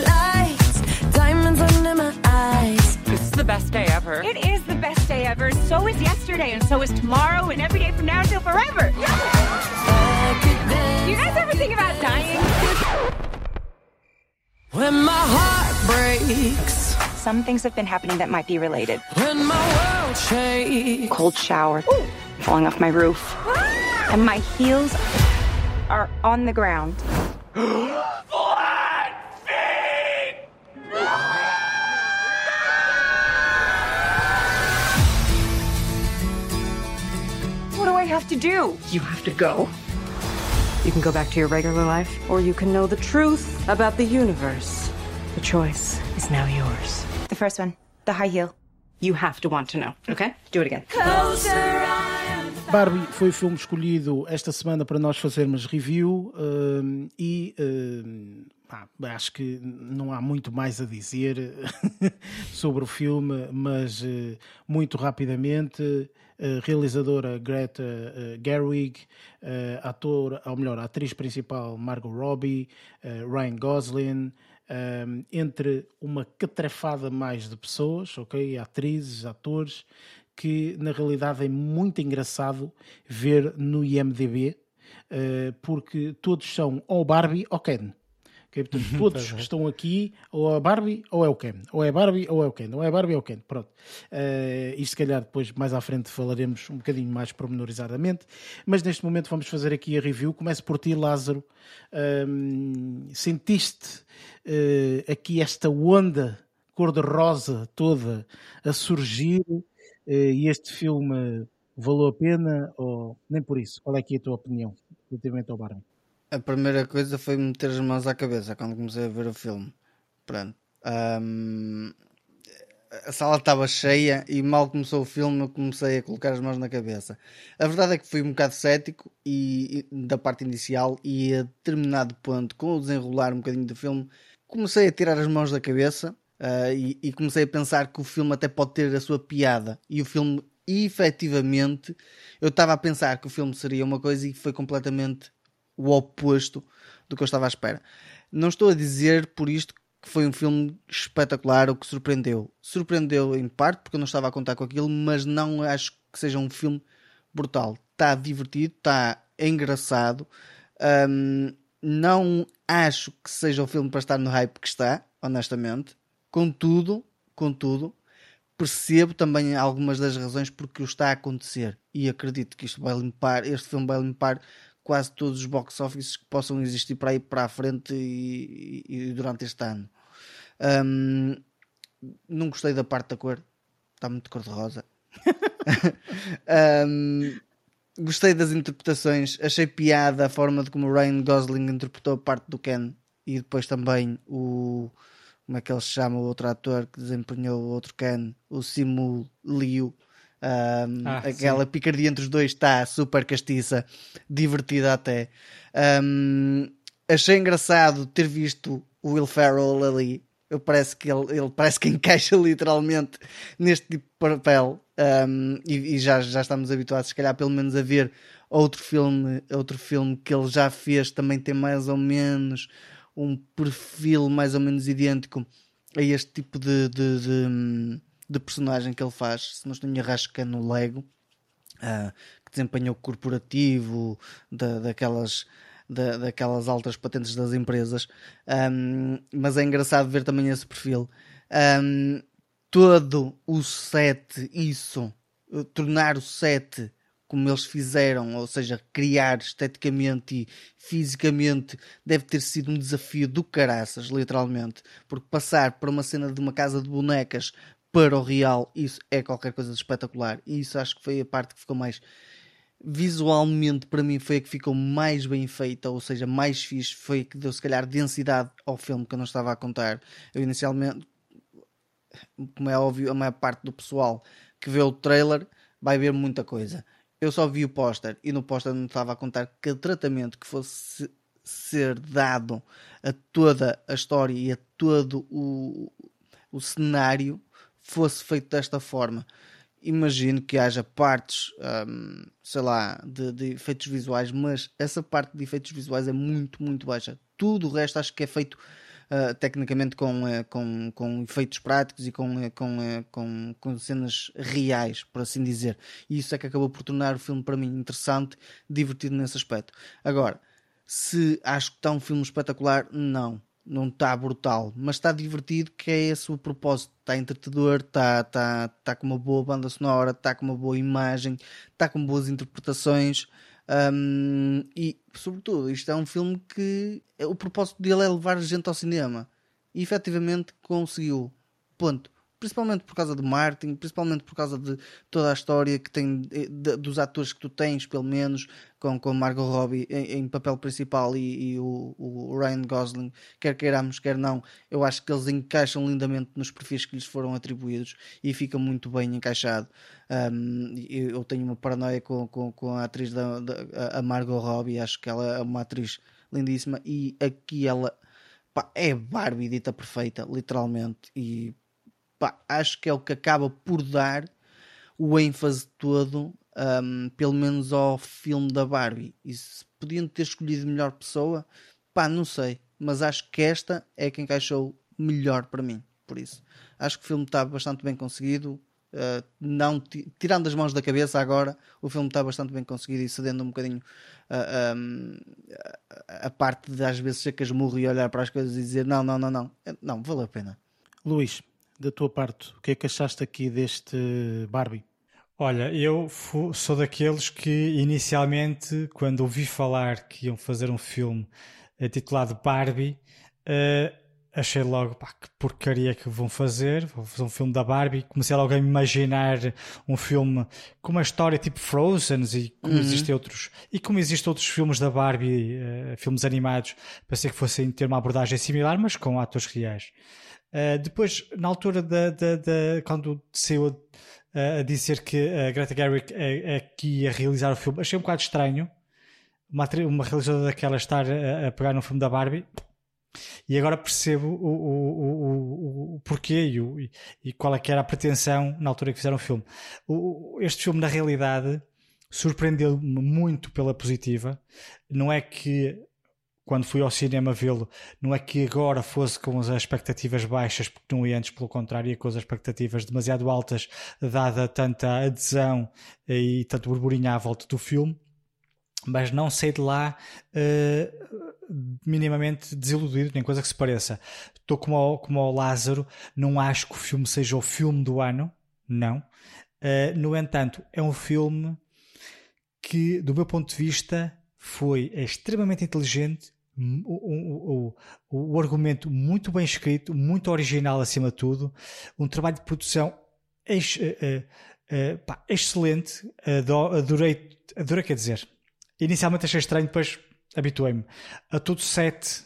lights, diamonds under my eyes. This is the best day ever. It is the best day ever. So is yesterday, and so is tomorrow, and every day from now until forever. You guys ever think about dying? When my heart breaks, Some things have been happening that might be related. when my world shakes. Cold shower, falling off my roof, and my heels are on the ground. have to do? You have to go. You can go back to your regular life, or you can know the truth about the universe. The choice is now yours. The first one, the high heel. You have to want to know, okay? Do it again. Barbie foi o filme escolhido esta semana para nós fazermos review hum, e hum, pá, acho que não há muito mais a dizer sobre o filme, mas eh, muito rapidamente. A realizadora Greta eh, Gerwig, eh, ator, ou melhor, atriz principal Margot Robbie, eh, Ryan Gosling, entre uma catrefada mais de pessoas, ok? Atrizes, atores, que na realidade é muito engraçado ver no IMDB, porque todos são ou Barbie ou Ken. Ok? Portanto, todos que estão aqui, ou é Barbie ou é o Ken. Ou é Barbie ou é o Ken. Ou é Barbie ou é o Ken. Pronto. Uh, isto se calhar depois mais à frente falaremos um bocadinho mais pormenorizadamente. Mas neste momento vamos fazer aqui a review. Começo por ti, Lázaro. Um, sentiste uh, aqui esta onda cor-de-rosa toda a surgir uh, e este filme valeu a pena ou nem por isso? Qual é aqui a tua opinião relativamente ao Barbie? A primeira coisa foi meter as mãos à cabeça quando comecei a ver o filme. Pronto. Ahm, a sala estava cheia e mal começou o filme eu comecei a colocar as mãos na cabeça. A verdade é que fui um bocado cético e, e- da parte inicial e a determinado ponto, com o desenrolar um bocadinho do filme, comecei a tirar as mãos da cabeça ah, e, e comecei a pensar que o filme até pode ter a sua piada. E o filme, efetivamente, eu estava a pensar que o filme seria uma coisa e foi completamente o oposto do que eu estava à espera. Não estou a dizer por isto que foi um filme espetacular ou que surpreendeu. Surpreendeu em parte porque eu não estava a contar com aquilo, mas não acho que seja um filme brutal. Está divertido, está engraçado. Hum, não acho que seja o filme para estar no hype que está, honestamente. Contudo, contudo, percebo também algumas das razões porque o está a acontecer e acredito que isto vai limpar, este filme vai limpar quase todos os box offices que possam existir para aí para a frente e, e- e durante este ano. Hum, não gostei da parte da cor, está muito cor-de-rosa. Hum, gostei das interpretações, achei piada a forma de como o Ryan Gosling interpretou a parte do Ken e depois também o como é que ele se chama o outro ator que desempenhou o outro Ken, o Simu Liu. Um, Ah, aquela picardia entre os dois está super castiça, divertida até. Um, achei engraçado ter visto o Will Ferrell ali. Eu parece que ele, ele parece que encaixa literalmente neste tipo de papel. Um, e, e já, já estamos habituados, se calhar, pelo menos a ver outro filme, outro filme que ele já fez, também tem mais ou menos um perfil mais ou menos idêntico a este tipo de, de, de, de personagem que ele faz. Se não estou em que é no Lego, ah, que desempenha o corporativo da, daquelas, da- daquelas altas patentes das empresas. Ahm, mas é engraçado ver também esse perfil. Ahm, todo o set, isso, eh, tornar o set como eles fizeram, ou seja, criar esteticamente e fisicamente, deve ter sido um desafio do caraças, literalmente, porque passar para uma cena de uma casa de bonecas para o real, isso é qualquer coisa de espetacular. E isso acho que foi a parte que ficou mais visualmente para mim foi a que ficou mais bem feita, ou seja, mais fixe, foi a que deu se calhar densidade ao filme que eu não estava a contar. Eu inicialmente como é óbvio, a maior parte do pessoal que vê o trailer vai ver muita coisa. Eu só vi o póster e no póster não estava a contar que o tratamento que fosse ser dado a toda a história e a todo o, o cenário fosse feito desta forma. Imagino que haja partes, hum, sei lá, de, de efeitos visuais, mas essa parte de efeitos visuais é muito, muito baixa. Tudo o resto acho que é feito uh, tecnicamente com, uh, com, com efeitos práticos e com, uh, com, com, com cenas reais, por assim dizer. E isso é que acabou por tornar o filme para mim interessante, divertido nesse aspecto. Agora, se acho que está um filme espetacular, não não está brutal, mas está divertido, que é esse o propósito. Está entretedor, está, está, está com uma boa banda sonora, está com uma boa imagem, está com boas interpretações. Um, e, sobretudo, isto é um filme que o propósito dele é levar gente ao cinema. E efetivamente conseguiu. Ponto principalmente por causa do marketing, principalmente por causa de toda a história que tem de, dos atores que tu tens, pelo menos, com, com Margot Robbie em, em papel principal e, e o, o, Ryan Gosling, quer queiramos, quer não, eu acho que eles encaixam lindamente nos perfis que lhes foram atribuídos e fica muito bem encaixado. Um, eu tenho uma paranoia com, com, com a atriz da, da a Margot Robbie, acho que ela é uma atriz lindíssima e aqui ela pá, é Barbie dita perfeita, literalmente, e pá, acho que é o que acaba por dar o ênfase todo, um, pelo menos ao filme da Barbie. E se podiam ter escolhido melhor pessoa, pá, não sei. Mas acho que esta é quem encaixou melhor para mim. Por isso, acho que o filme está bastante bem conseguido. Uh, não tirando as mãos da cabeça agora, o filme está bastante bem conseguido e cedendo um bocadinho uh, um, a, a parte de às vezes ser casmurro e olhar para as coisas e dizer não, não, não, não, não, valeu a pena. Luís, da tua parte, o que é que achaste aqui deste Barbie? Olha, eu sou daqueles que inicialmente, quando ouvi falar que iam fazer um filme titulado Barbie, uh, achei logo pá, que porcaria que vão fazer. Vão fazer um filme da Barbie. Comecei logo a imaginar um filme com uma história tipo Frozen e como uhum. existem outros e como existem outros filmes da Barbie, uh, filmes animados, pensei que fossem ter uma abordagem similar, mas com atores reais. Uh, depois, na altura da, da, da quando saiu a, dizer que a Greta Gerwig é, é que ia realizar o filme, achei um bocado estranho uma, uma realizadora daquela estar a, a, pegar no filme da Barbie. E agora percebo o, o, o, o porquê e, o, e, qual é que era a pretensão na altura que fizeram o filme. este filme, na realidade, surpreendeu-me muito pela positiva. Não é que quando fui ao cinema vê-lo, não é que agora fosse com as expectativas baixas, porque não ia antes, pelo contrário, ia com as expectativas demasiado altas, dada tanta adesão e tanto burburinho à volta do filme, mas não sei de lá uh, minimamente desiludido, nem coisa que se pareça. Estou como ao, como ao Lázaro, não acho que o filme seja o filme do ano, não. Uh, no entanto, é um filme que, do meu ponto de vista, foi extremamente inteligente, o, o, o, argumento muito bem escrito, muito original acima de tudo, um trabalho de produção ex, uh, uh, pá, excelente, adorei, adorei quer dizer, inicialmente achei estranho, depois habituei-me. A todo o set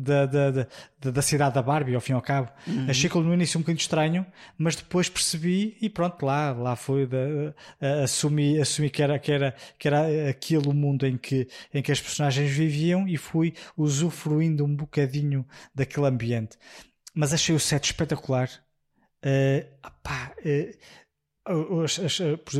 da, da, da, da, cidade da Barbie, ao fim e ao cabo. Uhum. Achei que no início um bocadinho estranho, mas depois percebi e pronto, lá, lá foi, de, assumi, assumi que, era, que, era, que era aquele o mundo em que, em que as personagens viviam e fui usufruindo um bocadinho daquele ambiente. Mas achei o set espetacular. Uh, opá, uh,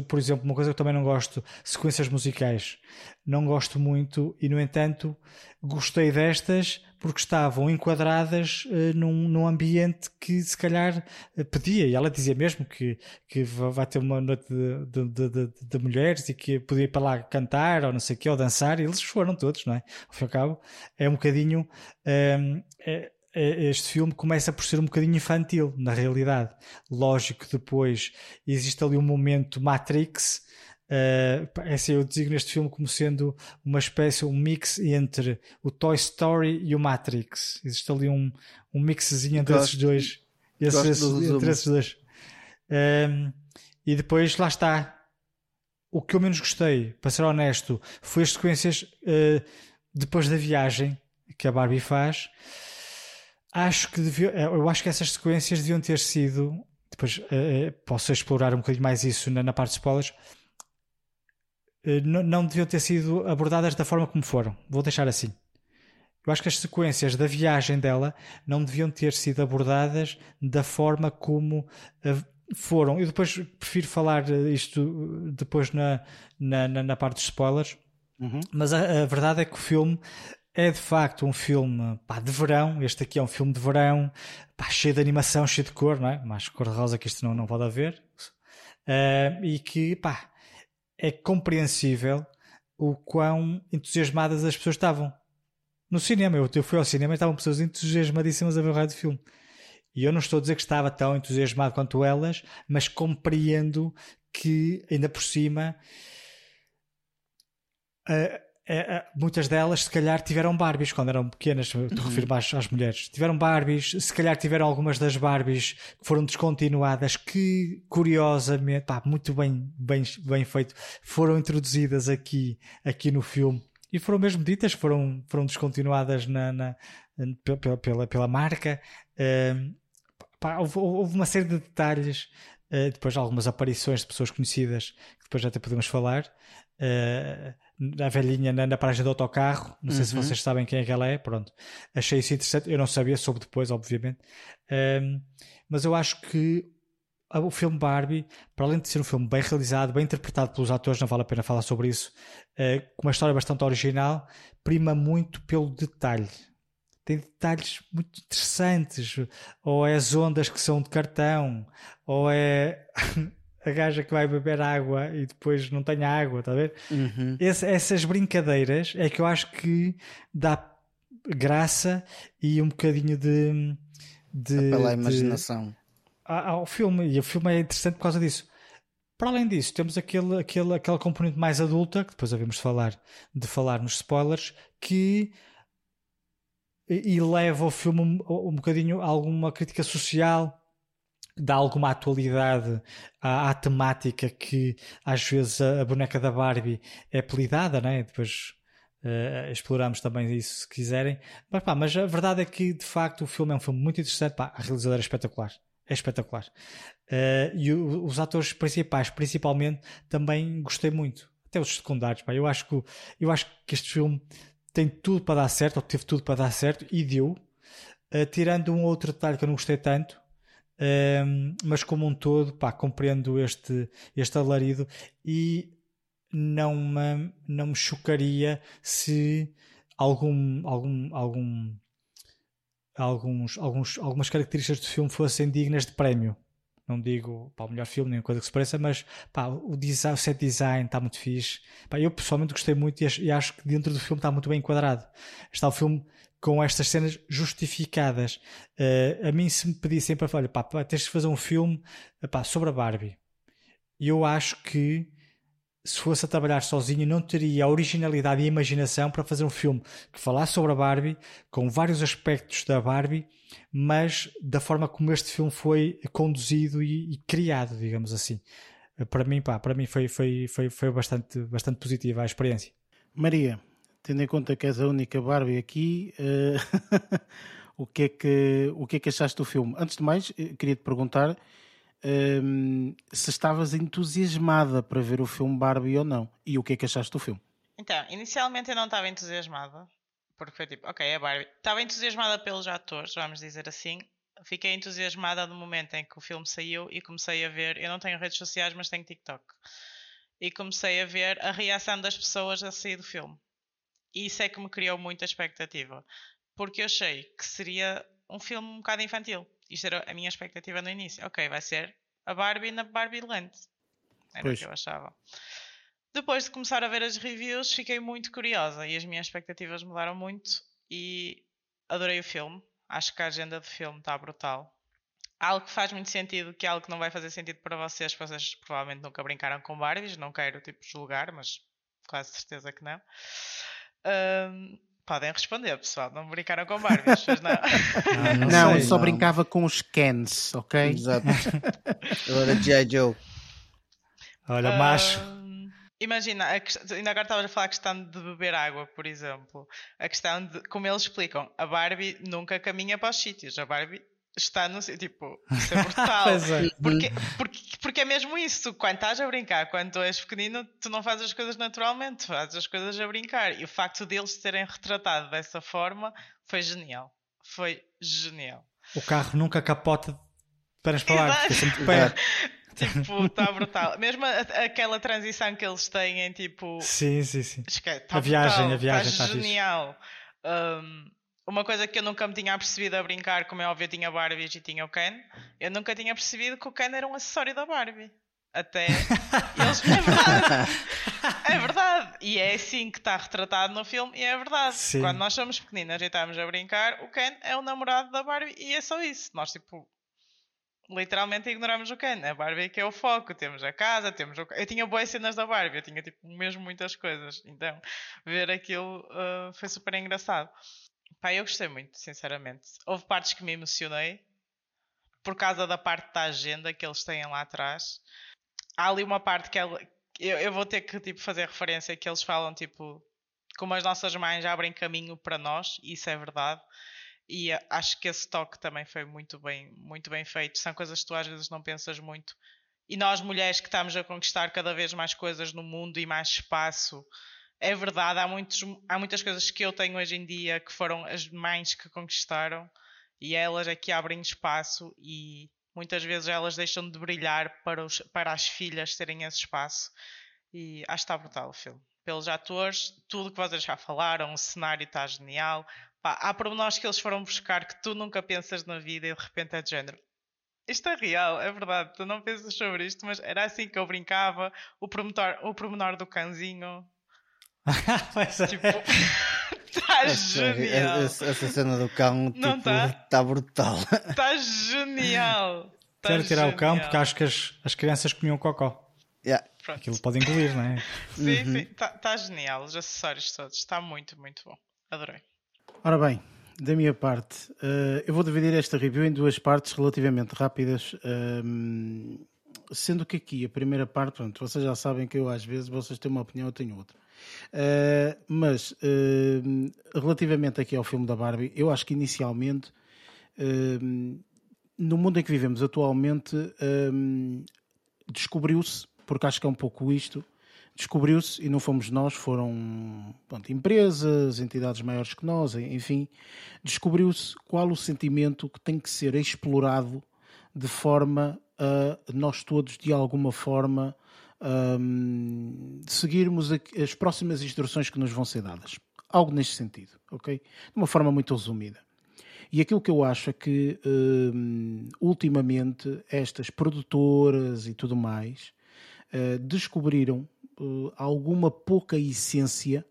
por exemplo, uma coisa que eu também não gosto, sequências musicais. Não gosto muito e, no entanto, gostei destas porque estavam enquadradas uh, num, num ambiente que se calhar uh, pedia. E ela dizia mesmo que, que vai ter uma noite de, de, de, de, mulheres e que podia ir para lá cantar ou não sei o quê, ou dançar. E eles foram todos, não é? Ao fim e ao cabo, é um bocadinho. É, é, este filme começa por ser um bocadinho infantil, na realidade. Lógico depois existe ali um momento Matrix. Uh, assim, eu digo neste filme como sendo uma espécie, um mix entre o Toy Story e o Matrix. Existe ali um, um mixzinho entre gosto, esses dois. Esses, entre esses dois. Um, ehm, e depois lá está. O que eu menos gostei, para ser honesto, foi as sequências uh, depois da viagem que a Barbie faz acho que devia, eu acho que essas sequências deviam ter sido. Depois eh, posso explorar um bocadinho mais isso na, na parte de spoilers. Eh, não, não deviam ter sido abordadas da forma como foram. Vou deixar assim. Eu acho que as sequências da viagem dela não deviam ter sido abordadas da forma como uh, foram. Eu depois prefiro falar isto depois na, na, na parte dos spoilers, uhum. mas a, a, verdade é que o filme é de facto um filme pá, de verão. Este aqui é um filme de verão, pá, cheio de animação, cheio de cor, não é? Mais cor-de-rosa que isto não, não pode haver. Uh, e que pá, é compreensível o quão entusiasmadas as pessoas estavam no cinema. Eu, eu fui ao cinema e estavam pessoas entusiasmadíssimas a ver o raio do filme. E eu não estou a dizer que estava tão entusiasmado quanto elas, mas compreendo que, ainda por cima, uh, uh, muitas delas, se calhar, tiveram Barbies quando eram pequenas. Estou a referir às, às mulheres. Tiveram Barbies, se calhar tiveram algumas das Barbies que foram descontinuadas, que, curiosamente, pá, muito bem, bem, bem feito, foram introduzidas aqui, aqui no filme e foram mesmo ditas, foram, foram descontinuadas na, na pela, pela, pela, marca. Uh, pá, houve, houve, uma série de detalhes, uh, depois algumas aparições de pessoas conhecidas, que depois até podemos falar. Uh, a velhinha na, na paragem do autocarro, não sei uhum. se vocês sabem quem é que ela é, pronto. Achei isso interessante, eu não sabia, soube depois, obviamente. mas eu acho que o filme Barbie, para além de ser um filme bem realizado, bem interpretado pelos atores, não vale a pena falar sobre isso, uh, com uma história bastante original, prima muito pelo detalhe. Tem detalhes muito interessantes, ou é as ondas que são de cartão, ou é a gaja que vai beber água e depois não tem água, está a ver? Uhum. Esse, essas brincadeiras é que eu acho que dá graça e um bocadinho de. de Pela imaginação ao filme. E o filme é interessante por causa disso. Para além disso, temos aquele, aquele, aquela componente mais adulta, que depois havemos de falar, de falar nos spoilers, que e leva o filme um, um bocadinho a alguma crítica social, dá alguma atualidade à, à, temática que às vezes a, a, boneca da Barbie é apelidada, né? depois uh, exploramos também isso se quiserem. Mas, pá, mas a verdade é que de facto o filme é um filme muito interessante, pá, a realizadora é espetacular é espetacular. Uh, e o, os atores principais, principalmente, também gostei muito. Até os secundários, pá. Eu acho que, eu acho que este filme tem tudo para dar certo, ou teve tudo para dar certo, e deu. Uh, tirando um outro detalhe que eu não gostei tanto, uh, mas como um todo, pá, compreendo este, este alarido e não me, não me chocaria se algum, algum, algum alguns, alguns, algumas características do filme fossem dignas de prémio. Não digo para o melhor filme, nem coisa que se pareça, mas pá, o, design, o set design está muito fixe. Pá, eu pessoalmente gostei muito e acho que dentro do filme está muito bem enquadrado. Está o filme com estas cenas justificadas. Uh, a mim, se me pedissem para olha, pá, tens de fazer um filme pá, sobre a Barbie. Eu acho que se fosse a trabalhar sozinho, não teria a originalidade e a imaginação para fazer um filme que falasse sobre a Barbie, com vários aspectos da Barbie, mas da forma como este filme foi conduzido e, e criado, digamos assim. Para mim, pá, para mim foi, foi, foi, foi bastante, bastante positiva a experiência. Maria, tendo em conta que és a única Barbie aqui, uh, o, que é que, o que é que achaste do filme? Antes de mais, eh, queria te perguntar um, se estavas entusiasmada para ver o filme Barbie ou não. E o que é que achaste do filme? Então, inicialmente eu não estava entusiasmada, porque foi tipo, ok, é Barbie. Estava entusiasmada pelos atores, vamos dizer assim. Fiquei entusiasmada no momento em que o filme saiu e comecei a ver. Eu não tenho redes sociais, mas tenho TikTok. E comecei a ver a reação das pessoas a sair do filme. E isso é que me criou muita expectativa. Porque eu achei que seria um filme um bocado infantil. Isto era a minha expectativa no início. Ok, vai ser a Barbie na Barbie Land. Era pois. o que eu achava. Depois de começar a ver as reviews, fiquei muito curiosa e as minhas expectativas mudaram muito e adorei o filme. Acho que a agenda do filme está brutal. Algo que faz muito sentido, que é algo que não vai fazer sentido para vocês, vocês provavelmente nunca brincaram com Barbies, não quero tipo julgar, mas quase certeza que não. Um, Podem responder, pessoal. Não brincaram com Barbies, pois não? Não, não, não sei, só não. brincava com os cans, ok? Exato. Eu era G.I. Joe. Olha, macho. Imagina, a ainda agora estavas a falar a questão de beber água, por exemplo. A questão de, como eles explicam, a Barbie nunca caminha para os sítios. A Barbie está no tipo, isso é brutal. Pois é. Porque, porque, porque é mesmo isso. Quando estás a brincar, quando tu és pequenino, tu não fazes as coisas naturalmente, fazes as coisas a brincar. E o facto deles terem retratado dessa forma foi genial. Foi genial. O carro nunca capota para sempre de pé. Tipo, está brutal. Mesmo a- aquela transição que eles têm em tipo. Sim, sim, sim. Esquece, tá A viagem, brutal, a viagem tá tá genial. Um, uma coisa que eu nunca me tinha percebido a brincar, como é óbvio, eu tinha Barbies e tinha o Ken. Eu nunca tinha percebido que o Ken era um acessório da Barbie. Até eles. É verdade! É verdade! E é assim que está retratado no filme, e é verdade. Sim. Quando nós somos pequeninas e estamos a brincar, o Ken é o namorado da Barbie, e é só isso. Nós, tipo, literalmente ignoramos o Ken. A Barbie é que é o foco. Temos a casa, temos o... Eu tinha boas cenas da Barbie, eu tinha tipo mesmo muitas coisas. Então, ver aquilo uh, foi super engraçado. Pá, eu gostei muito, sinceramente. Houve partes que me emocionei por causa da parte da agenda que eles têm lá atrás. Há ali uma parte que ela... eu, eu vou ter que tipo, fazer referência que eles falam tipo como as nossas mães abrem caminho para nós, isso é verdade. E acho que esse toque também foi muito bem, muito bem feito. São coisas que tu às vezes não pensas muito. E nós, mulheres que estamos a conquistar cada vez mais coisas no mundo e mais espaço, é verdade, há, muitos, há muitas coisas que eu tenho hoje em dia que foram as mães que conquistaram e elas é que abrem espaço e muitas vezes elas deixam de brilhar para, os, para as filhas terem esse espaço. E acho que está brutal o filme. Pelos atores, tudo que vocês já falaram, o cenário está genial. Pá, há pormenores que eles foram buscar que tu nunca pensas na vida e de repente é de género. Isto é real, é verdade, tu não pensas sobre isto, mas era assim que eu brincava. O pormenor, o pormenor do cãozinho. Pois é. Tipo, está genial. Essa, essa cena do cão Não tipo, tá? tá brutal. Está genial. Tá Quero tirar o cão genial. porque acho que as, as crianças comiam cocó. Yeah. Pronto. Aquilo pode engolir, não é? Sim, sim, está tá genial. Os acessórios todos, está muito, muito bom. Adorei. Ora bem, da minha parte, eh, eu vou dividir esta review em duas partes relativamente rápidas. ehm, sendo que aqui a primeira parte, pronto, vocês já sabem que eu às vezes vocês têm uma opinião, eu tenho outra. Eh, mas ehm, relativamente aqui ao filme da Barbie, eu acho que inicialmente ehm, no mundo em que vivemos atualmente descobriu-se, porque acho que é um pouco isto, descobriu-se, e não fomos nós, foram pronto, empresas, entidades maiores que nós, enfim, descobriu-se qual o sentimento que tem que ser explorado de forma a nós todos, de alguma forma, hum, seguirmos as próximas instruções que nos vão ser dadas. Algo neste sentido, ok? De uma forma muito resumida. E aquilo que eu acho é que hum, ultimamente estas produtoras e tudo mais eh, descobriram eh, alguma pouca essência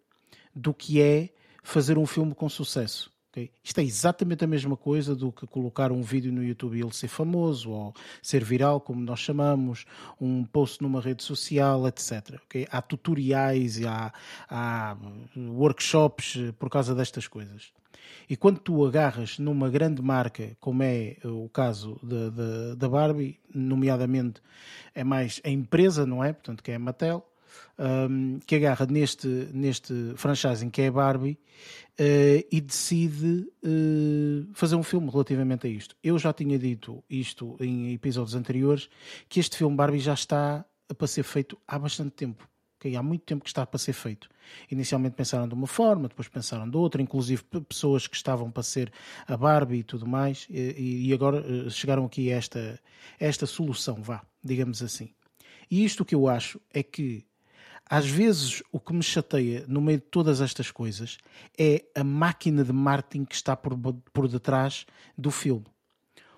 do que é fazer um filme com sucesso. Ok? Isto é exatamente a mesma coisa do que colocar um vídeo no YouTube e ele ser famoso, ou ser viral, como nós chamamos, um post numa rede social, etc. ok? Há tutoriais e há, há workshops eh, por causa destas coisas. E quando tu agarras numa grande marca, como é o caso da Barbie, nomeadamente é mais a empresa, não é? Portanto, que é a Mattel, um, que agarra neste, neste franchising que é Barbie eh, e decide eh, fazer um filme relativamente a isto. Eu já tinha dito isto em episódios anteriores, que este filme Barbie já está para ser feito há bastante tempo. ok? Há muito tempo que está para ser feito. Inicialmente pensaram de uma forma, depois pensaram de outra, inclusive pessoas que estavam para ser a Barbie e tudo mais, e, e agora eh, chegaram aqui a esta, esta solução, vá, digamos assim. E isto que eu acho é que às vezes o que me chateia no meio de todas estas coisas é a máquina de marketing que está por, por detrás do filme.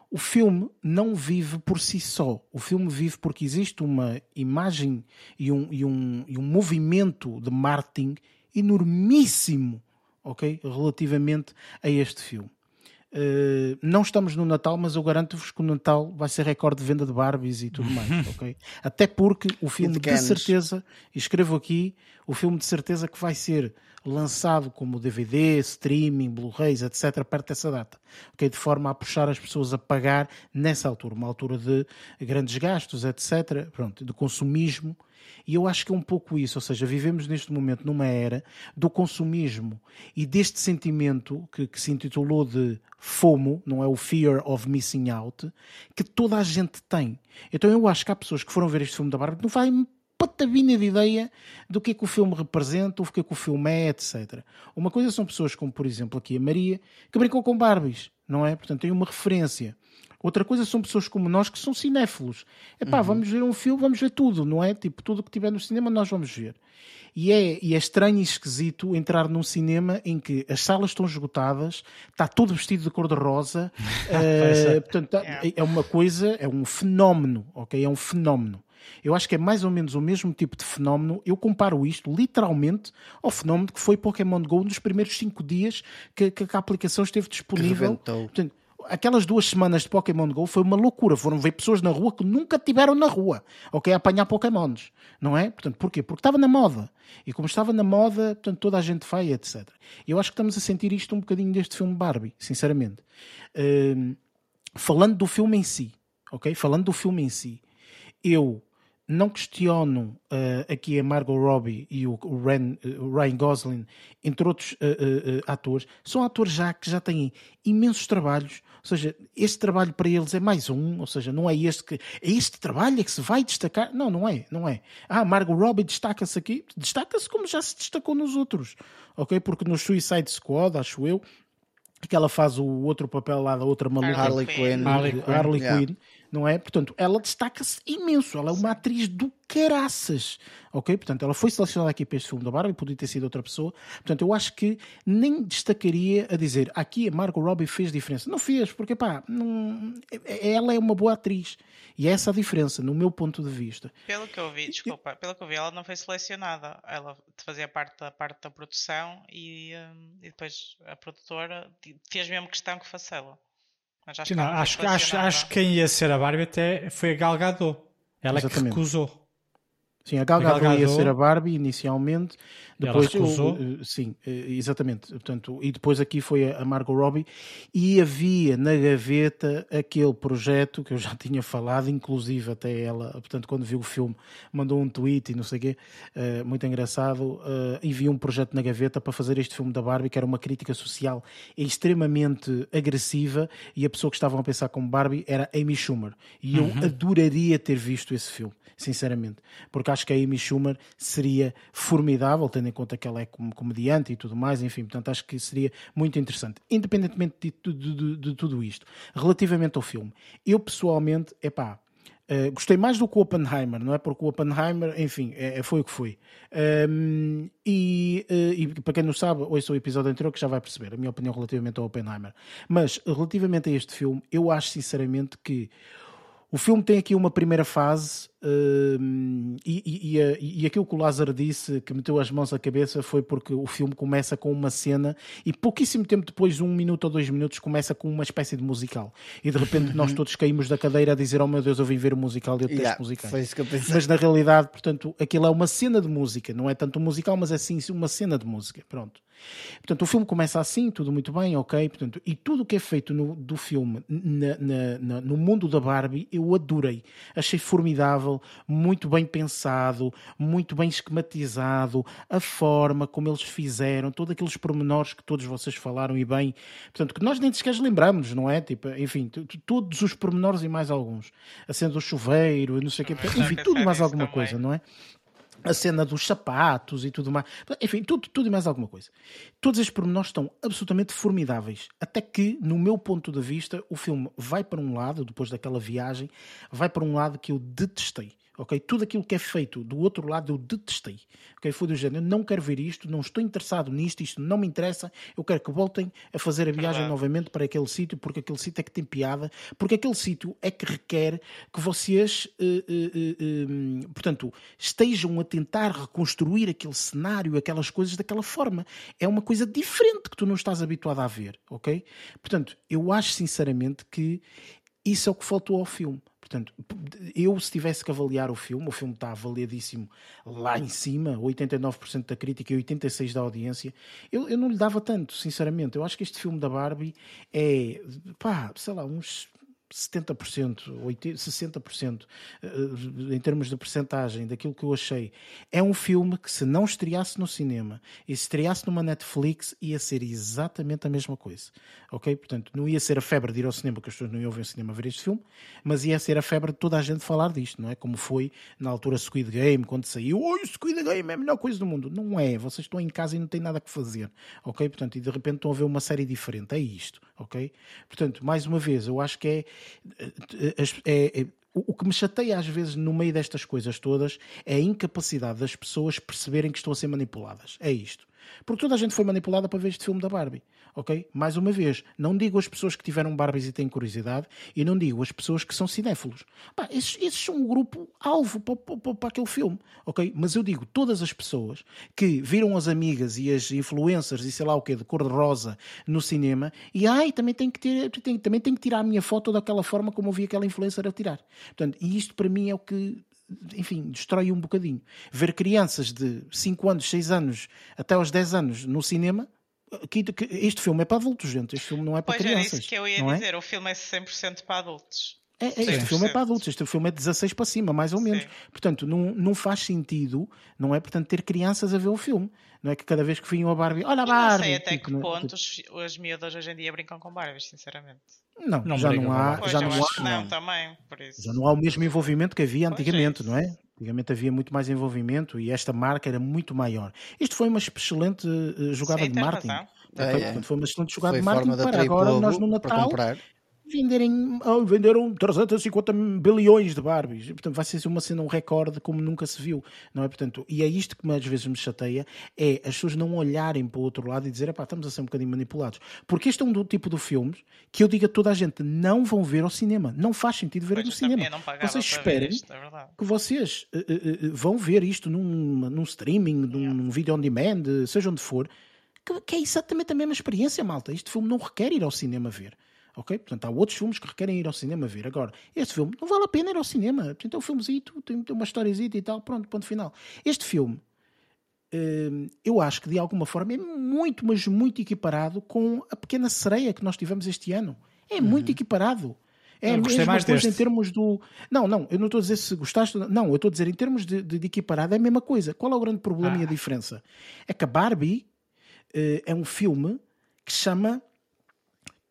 O filme não vive por si só. O filme vive porque existe uma imagem e um, e um, e um movimento de marketing enormíssimo ok? relativamente a este filme. Uh, não estamos no Natal, mas eu garanto-vos que o Natal vai ser recorde de venda de Barbies e tudo mais, ok? Até porque o filme de certeza, e escrevo aqui, o filme de certeza que vai ser lançado como DVD, streaming, Blu-rays, etc., perto dessa data, ok? De forma a puxar as pessoas a pagar nessa altura, uma altura de grandes gastos, etc., pronto, de consumismo E eu acho que é um pouco isso, ou seja, vivemos neste momento numa era do consumismo e deste sentimento que, que se intitulou de FOMO, não é o Fear of Missing Out, que toda a gente tem. Então eu acho que há pessoas que foram ver este filme da Barbie que não fazem patavina de ideia do que é que o filme representa, o que é que o filme é, etc. Uma coisa são pessoas como, por exemplo, aqui a Maria, que brincam com Barbies, não é? Portanto, tem uma referência. Outra coisa são pessoas como nós que são cinéfilos. É pá, uhum. vamos ver um filme, vamos ver tudo, não é? Tipo, tudo que tiver no cinema nós vamos ver. E é, e é estranho e esquisito entrar num cinema em que as salas estão esgotadas, está todo vestido de cor-de-rosa. uh, portanto, é. é uma coisa, é um fenómeno, ok? É um fenómeno. Eu acho que é mais ou menos o mesmo tipo de fenómeno. Eu comparo isto literalmente ao fenómeno que foi Pokémon Go nos primeiros 5 dias que, que, a aplicação esteve disponível. Portanto, aquelas duas semanas de Pokémon Go foi uma loucura. Foram ver pessoas na rua que nunca tiveram na rua, ok? A apanhar Pokémons, não é? Portanto, porquê? Porque estava na moda. E como estava na moda, portanto, toda a gente vai, etc. Eu acho que estamos a sentir isto um bocadinho deste filme Barbie, sinceramente. Uh, falando do filme em si, ok? Falando do filme em si, eu não questiono uh, aqui a Margot Robbie e o, o, Ren, uh, o Ryan Gosling, entre outros uh, atores. São atores já que já têm imensos trabalhos, ou seja, este trabalho para eles é mais um, ou seja, não é este que é este trabalho é que se vai destacar. Não, não é, não é. Ah, Margot Robbie destaca-se aqui, destaca-se como já se destacou nos outros, ok? Porque no Suicide Squad, acho eu, que ela faz o outro papel lá da outra maluca. Harley Quinn, Harley Quinn, Harley Quinn não é? Portanto, ela destaca-se imenso, ela é uma atriz do caraças, ok? Portanto, ela foi selecionada aqui para este filme da Barbie, podia ter sido outra pessoa, portanto, eu acho que nem destacaria a dizer aqui a Margot Robbie fez diferença. Não fez, porque pá, não... ela é uma boa atriz e é essa a diferença, no meu ponto de vista. Pelo que eu vi, desculpa, pelo que eu vi, ela não foi selecionada, ela fazia parte da parte da produção e, hum, e depois a produtora fez mesmo questão que fosse ela. Mas acho, não, acho, acho, acho que quem ia ser a Barbie até foi a Gal Gadot. Ela é que recusou. Sim, a Gal Gadot ia ser a Barbie inicialmente, depois eu, eh, sim, eh, exatamente. Portanto, e depois aqui foi a Margot Robbie e havia na gaveta aquele projeto que eu já tinha falado, inclusive até ela, portanto, quando viu o filme, mandou um tweet e não sei o quê, uh, muito engraçado, e viu um projeto na gaveta para fazer este filme da Barbie, que era uma crítica social extremamente agressiva, e a pessoa que estavam a pensar como Barbie era Amy Schumer. E eu uhum. adoraria ter visto esse filme, sinceramente, porque acho que a Amy Schumer seria formidável, tendo em conta que ela é comediante e tudo mais, enfim, portanto acho que seria muito interessante. Independentemente de, de, de, de tudo isto, relativamente ao filme, eu pessoalmente, é. Uh, gostei mais do que o Oppenheimer, não é? Porque o Oppenheimer, enfim, é, é foi o que foi. Um, e, uh, e, para quem não sabe, ouça o episódio anterior que já vai perceber a minha opinião relativamente ao Oppenheimer. Mas relativamente a este filme, eu acho sinceramente que o filme tem aqui uma primeira fase uh, e, e, e, aquilo que o Lázaro disse, que meteu as mãos à cabeça, foi porque o filme começa com uma cena e pouquíssimo tempo depois, um minuto ou dois minutos, começa com uma espécie de musical. E de repente nós todos caímos da cadeira a dizer: Oh meu Deus, eu vim ver o musical e eu yeah, musical. Foi isso que eu pensei. Mas na realidade, portanto, aquilo é uma cena de música, não é tanto um musical, mas é sim uma cena de música. Pronto. Portanto, o filme começa assim, tudo muito bem, ok. Portanto, e tudo o que é feito no, do filme na, na, na, no mundo da Barbie, eu adorei. Achei formidável, muito bem pensado, muito bem esquematizado, a forma como eles fizeram, todos aqueles pormenores que todos vocês falaram e bem. Portanto, que nós nem sequer lembramos, não é? Tipo, enfim, todos os pormenores e mais alguns. A cena do chuveiro, não sei o quê. Enfim, tudo mais alguma coisa, não é? A cena dos sapatos e tudo mais. Enfim, tudo, tudo e mais alguma coisa. Todos estes pormenores estão absolutamente formidáveis. Até que, no meu ponto de vista, o filme vai para um lado, depois daquela viagem, vai para um lado que eu detestei ok? Tudo aquilo que é feito do outro lado eu detestei, ok? Foi do género, eu não quero ver isto, não estou interessado nisto, isto não me interessa, eu quero que voltem a fazer a viagem novamente para aquele sítio, porque aquele sítio é que tem piada, porque aquele sítio é que requer que vocês, uh, uh, uh, portanto, estejam a tentar reconstruir aquele cenário, aquelas coisas daquela forma. É uma coisa diferente que tu não estás habituado a ver, ok? Portanto, eu acho sinceramente que isso é o que faltou ao filme. Portanto, eu se tivesse que avaliar o filme, o filme está avaliadíssimo lá em cima, 89% da crítica e 86% da audiência, eu, eu não lhe dava tanto, sinceramente. Eu acho que este filme da Barbie é, pá, sei lá, uns 70%, 80%, 60% eh, em termos de percentagem daquilo que eu achei. É um filme que se não estreasse no cinema e se estreasse numa Netflix ia ser exatamente a mesma coisa. Ok? Portanto, não ia ser a febre de ir ao cinema, porque as pessoas não iam ver ao cinema ver este filme, mas ia ser a febre de toda a gente falar disto, não é? Como foi na altura Squid Game, quando saiu, oi, Squid Game é a melhor coisa do mundo. Não é, vocês estão em casa e não têm nada que fazer, ok? Portanto, e de repente estão a ver uma série diferente, é isto, ok? Portanto, mais uma vez, eu acho que é, é, é o que me chateia às vezes no meio destas coisas todas é a incapacidade das pessoas perceberem que estão a ser manipuladas. É isto. Porque toda a gente foi manipulada para ver este filme da Barbie. Ok? Mais uma vez, não digo as pessoas que tiveram Barbies e têm curiosidade e não digo as pessoas que são cinéfilos. Pá, esses, esses, são um grupo alvo para, para, para, aquele filme. Ok? Mas eu digo todas as pessoas que viram as amigas e as influencers e sei lá o que de cor-de-rosa no cinema e ai, também tem que ter, também tem que tirar a minha foto daquela forma como eu vi aquela influencer a tirar. Portanto, e isto para mim é o que enfim, destrói um bocadinho. Ver crianças de 5 anos, 6 anos até aos 10 anos no cinema, que, que, este filme é para adultos, gente. Este filme não é para pois crianças. Pois era isso que eu ia dizer. É? O filme é 100% para adultos. É, é, este filme é para adultos, este filme é 16 para cima, mais ou menos. Sim. Portanto, não, não faz sentido, não é? Portanto, ter crianças a ver o filme. Não é que cada vez que vinham a Barbie, olha a Barbie. não sei até tipo, que ponto tipo... as miúdas hoje em dia brincam com Barbies, sinceramente. Não, não já não há. Já não, há, não, também, por isso. Já não há o mesmo envolvimento que havia antigamente, não é? Antigamente havia muito mais envolvimento e esta marca era muito maior. Isto foi uma excelente uh, jogada Sim, de marketing. É, é. Foi uma excelente jogada de marketing para agora nós no Natal venderem, oh, venderam 350 bilhões de Barbies. Portanto, vai ser uma cena, um recorde como nunca se viu, não é? Portanto, e é isto que às vezes me chateia, é as pessoas não olharem para o outro lado e dizer, pá, estamos a ser um bocadinho manipulados. Porque este é um do tipo de filmes que eu digo a toda a gente, não vão ver ao cinema. Não faz sentido ver no cinema. Vocês esperem isto, é que vocês uh, uh, vão ver isto num, num streaming, num, yeah. num vídeo on demand, seja onde for, que, que é exatamente a mesma experiência, malta. Este filme não requer ir ao cinema ver. Ok? Portanto, há outros filmes que requerem ir ao cinema ver. Agora, este filme não vale a pena ir ao cinema. Portanto, é um filmezito, tem, tem uma historiezita e tal, pronto, ponto final. Este filme, hum, eu acho que de alguma forma é muito, mas muito equiparado com a Pequena Sereia que nós tivemos este ano. É uhum. muito equiparado. É eu gostei mais coisa em termos do. Não, não, eu não estou a dizer se gostaste. Não, eu estou a dizer em termos de, de, de equiparado é a mesma coisa. Qual é o grande problema ah. e a diferença? É que a Barbie uh, é um filme que chama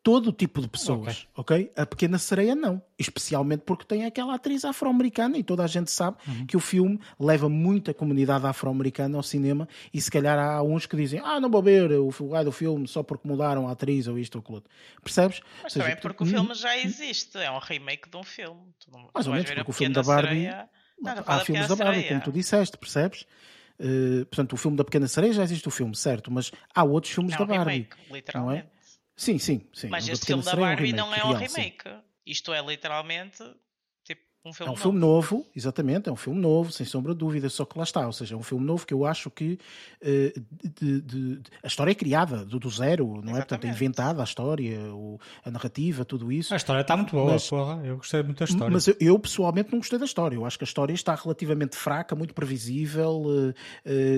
todo tipo de pessoas, ok? okay? A Pequena Sereia não, especialmente porque tem aquela atriz afro-americana e toda a gente sabe uhum. que o filme leva muita comunidade afro-americana ao cinema e se calhar há uns que dizem ah, não vou ver o lugar do filme só porque mudaram a atriz ou isto ou aquilo. Percebes? Mas seja, também porque o filme já existe, é um remake de um filme. Mais ou menos, porque o filme da Barbie... Não, há filmes da Barbie, como tu disseste, percebes? Uh, portanto, o filme da Pequena Sereia já existe o filme, certo? Mas há outros filmes é um da Barbie, remake. Não é? Sim, sim, sim. Mas este filme da Barbie não é um remake. Sim. Isto é literalmente um filme É um novo. filme novo, exatamente, é um filme novo, sem sombra de dúvida, só que lá está, ou seja, é um filme novo que eu acho que uh, de, de, de, a história é criada do, do zero, não Exatamente. é? Portanto, é inventada a história, o, a narrativa, tudo isso. A história está muito boa, mas, porra. eu gostei muito da história. Mas eu, eu, pessoalmente não gostei da história, eu acho que a história está relativamente fraca, muito previsível. Uh, uh,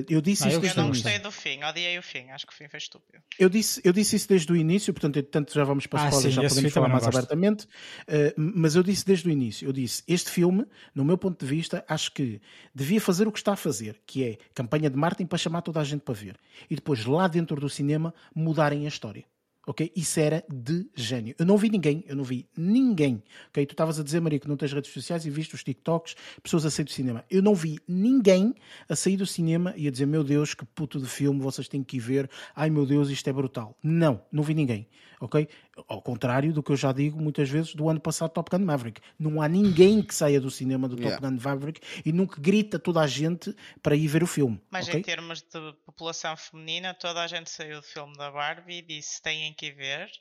eu disse Ah, isso eu desde Eu não gostei início. do fim, odiei o fim, acho que o fim foi estúpido. Eu disse, eu disse isso desde o início, portanto, tanto já vamos para Ah, spoilers, sim, já podemos falar mais abertamente. gosto. Uh, mas eu disse desde o início, eu disse, este filme, no meu ponto de vista, acho que devia fazer o que está a fazer, que é campanha de marketing para chamar toda a gente para ver. E depois, lá dentro do cinema, mudarem a história. Ok? Isso era de gênio. Eu não vi ninguém, eu não vi ninguém. Ok? Tu estavas a dizer, Maria, que não tens redes sociais e viste os TikToks, pessoas a sair do cinema. Eu não vi ninguém a sair do cinema e a dizer, meu Deus, que puto de filme, vocês têm que ir ver. Ai meu Deus, isto é brutal. Não, não vi ninguém. Ok? Ao contrário do que eu já digo muitas vezes do ano passado Top Gun Maverick. Não há ninguém que saia do cinema do Top Yeah. Gun Maverick e nunca grita toda a gente para ir ver o filme. Mas ok? em termos de população feminina, toda a gente saiu do filme da Barbie e disse têm que ir ver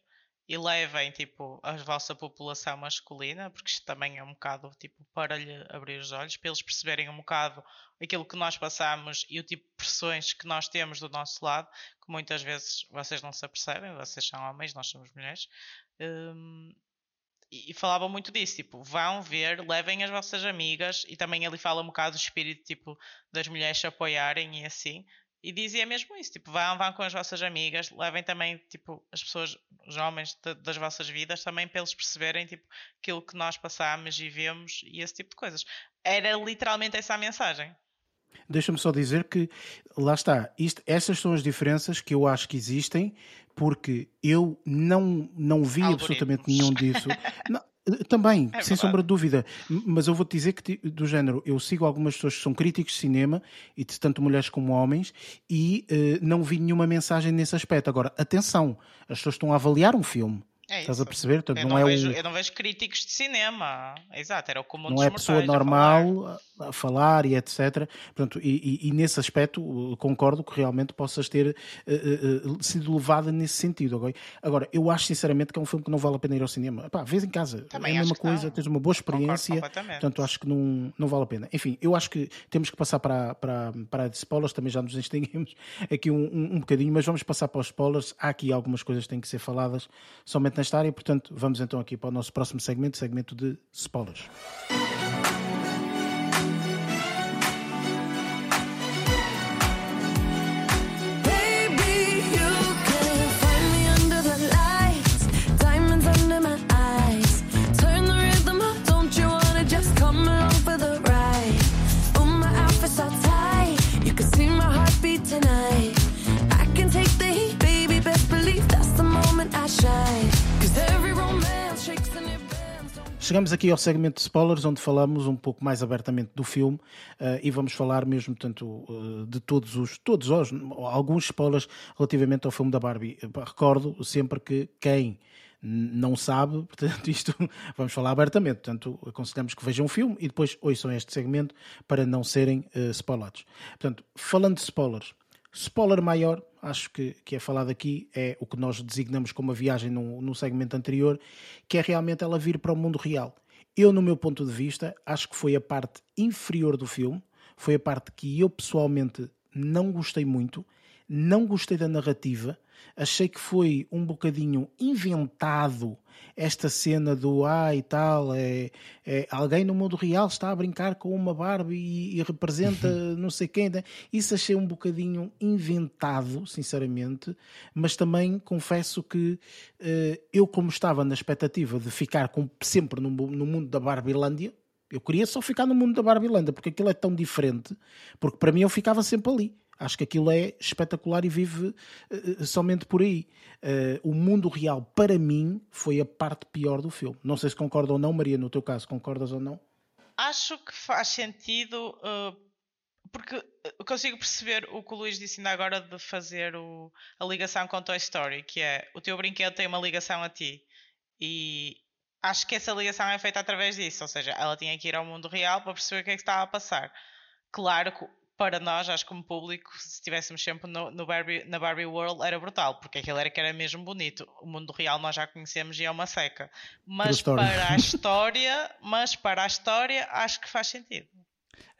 e levem tipo a vossa população masculina, porque isto também é um bocado tipo para lhe abrir os olhos, para eles perceberem um bocado aquilo que nós passamos e o tipo de pressões que nós temos do nosso lado, que muitas vezes vocês não se apercebem, vocês são homens, nós somos mulheres. Hum, e falavam muito disso, tipo, vão ver, levem as vossas amigas, e também ele fala um bocado do espírito, tipo, das mulheres se apoiarem e assim. E dizia mesmo isso, tipo, vão, vão com as vossas amigas, levem também, tipo, as pessoas, os homens de, das vossas vidas, também para eles perceberem, tipo, aquilo que nós passamos e vemos e esse tipo de coisas. Era literalmente essa a mensagem. Deixa-me só dizer que, lá está, isto, essas são as diferenças que eu acho que existem, porque eu não, não vi absolutamente nenhum disso. Não, também, É sem sombra de dúvida. Mas eu vou-te dizer que, do género, eu sigo algumas pessoas que são críticos de cinema, e de tanto mulheres como homens, e eh, não vi nenhuma mensagem nesse aspecto. Agora, atenção, as pessoas estão a avaliar um filme. É Estás a perceber? Portanto, Eu não, não, é vejo, o, eu não vejo críticos de cinema. Exato, era o comum não é pessoa mortais a falar. normal a, falar e etc. Portanto, e, e- e nesse aspecto concordo que realmente possas ter uh, uh, sido levada nesse sentido. Agora, eu acho sinceramente que é um filme que não vale a pena ir ao cinema. Pá, vês em casa, Também é a mesma coisa, tens uma boa experiência. Portanto, acho que não, não vale a pena. Enfim, eu acho que temos que passar para, para, para a de spoilers, também já nos extinguimos aqui um, um, um bocadinho, mas vamos passar para os spoilers. Há aqui algumas coisas que têm que ser faladas somente nesta área, portanto, vamos então aqui para o nosso próximo segmento, segmento de spoilers. Chegamos aqui ao segmento de spoilers, onde falamos um pouco mais abertamente do filme eh, e vamos falar mesmo tanto eh, de todos os, todos os, alguns spoilers relativamente ao filme da Barbie. Eh, Recordo sempre que quem não sabe, portanto, isto vamos falar abertamente. Portanto, aconselhamos que vejam o filme e depois ouçam este segmento para não serem eh, spoilados. Portanto, falando de spoilers, Spoiler maior, acho que, que é falado aqui, é o que nós designamos como a viagem no, no segmento anterior, que é realmente ela vir para o mundo real. Eu, no meu ponto de vista, acho que foi a parte inferior do filme, foi a parte que eu pessoalmente não gostei muito, não gostei da narrativa, achei que foi um bocadinho inventado esta cena do ah e tal, é, é alguém no mundo real está a brincar com uma Barbie e, e representa não sei quem. né? Isso achei um bocadinho inventado, sinceramente, mas também confesso que eh, eu, como estava na expectativa de ficar com, sempre no, no mundo da Barbilândia, eu queria só ficar no mundo da Barbilândia, porque aquilo é tão diferente, porque para mim eu ficava sempre ali. Acho que aquilo é espetacular e vive eh, eh, somente por aí. Eh, o mundo real, para mim, foi a parte pior do filme. Não sei se concorda ou não, Maria, no teu caso, concordas ou não? Acho que faz sentido porque consigo perceber o que o Luís disse ainda agora de fazer a ligação com Toy Story, que é o teu brinquedo tem uma ligação a ti. E acho que essa ligação é feita através disso, ou seja, ela tinha que ir ao mundo real para perceber o que é que estava a passar. Claro que para nós, acho que como público, se estivéssemos sempre no, no Barbie, na Barbie World, era brutal, porque aquilo era que era mesmo bonito. O mundo real nós já conhecemos e é uma seca. Mas para a história, mas para a história, acho que faz sentido.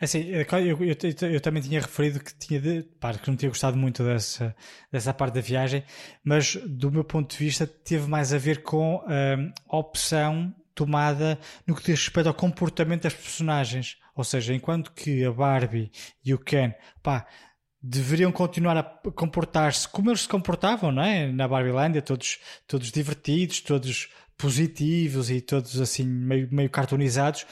Assim, eu, eu- eu- eu também tinha referido que, tinha de, pá, que não tinha gostado muito dessa, dessa parte da viagem, mas do meu ponto de vista teve mais a ver com hum, a opção tomada no que diz respeito ao comportamento das personagens. Ou seja, enquanto que a Barbie e o Ken, pá, deveriam continuar a comportar-se como eles se comportavam, não é? Na Barbilândia, todos, todos divertidos, todos positivos e todos assim meio, meio cartoonizados.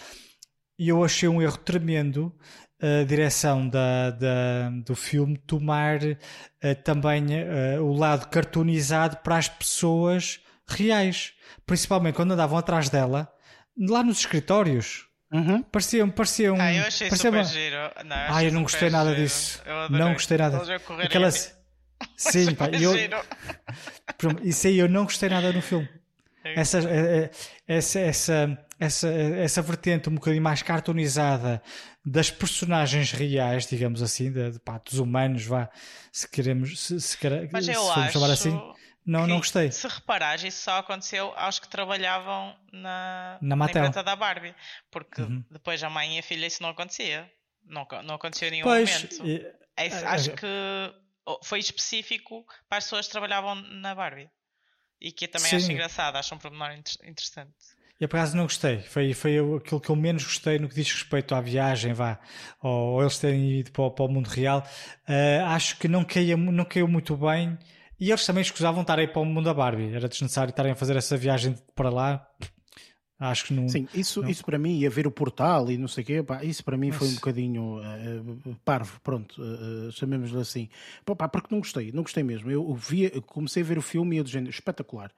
E eu achei um erro tremendo a direção da, da- do filme tomar eh, também eh, o lado cartoonizado para as pessoas reais. Principalmente quando andavam atrás dela, lá nos escritórios. Uhum. Pareciam, pareciam, Ah, eu achei parecia super uma- giro. Não, Ah, achei eu não gostei nada giro. disso. Eu. Não gostei nada. Aquelas... Sim, pá, eu, isso aí eu não gostei nada no filme. Essa, eh, eh, essa, essa, essa, essa vertente um bocadinho mais cartoonizada das personagens reais, digamos assim, de, de, pá, dos humanos, vá, se queremos, se, se, se eu formos acho chamar assim, não, que, não gostei. Se reparares, isso só aconteceu aos que trabalhavam na, Na Mattel. empresa da Barbie. Porque Uhum. depois a mãe e a filha isso não acontecia. Não, não aconteceu em nenhum Pois, momento. e- É eh, acho eh, que oh, foi específico para as pessoas que trabalhavam na Barbie. E que eu também Sim. acho engraçado, acho um pormenor inter- interessante. Eu por acaso não gostei. Foi, foi aquilo que eu menos gostei no que diz respeito à viagem, vá, ou, ou eles terem ido para, o- para o mundo real. Ah, acho que não caiu, não caiu muito bem. E eles também escusavam estar aí para o mundo da Barbie. Era desnecessário estarem a fazer essa viagem para lá. Acho que não. Sim, isso, Não. isso para mim, ia ver o portal e não sei o quê, pá, isso para mim foi um Mas- bocadinho eh, parvo, pronto, eh, chamemos-lhe assim. Pá, pá, porque não gostei, não gostei mesmo. Eu, eu comecei a ver o filme e eu do género, espetacular.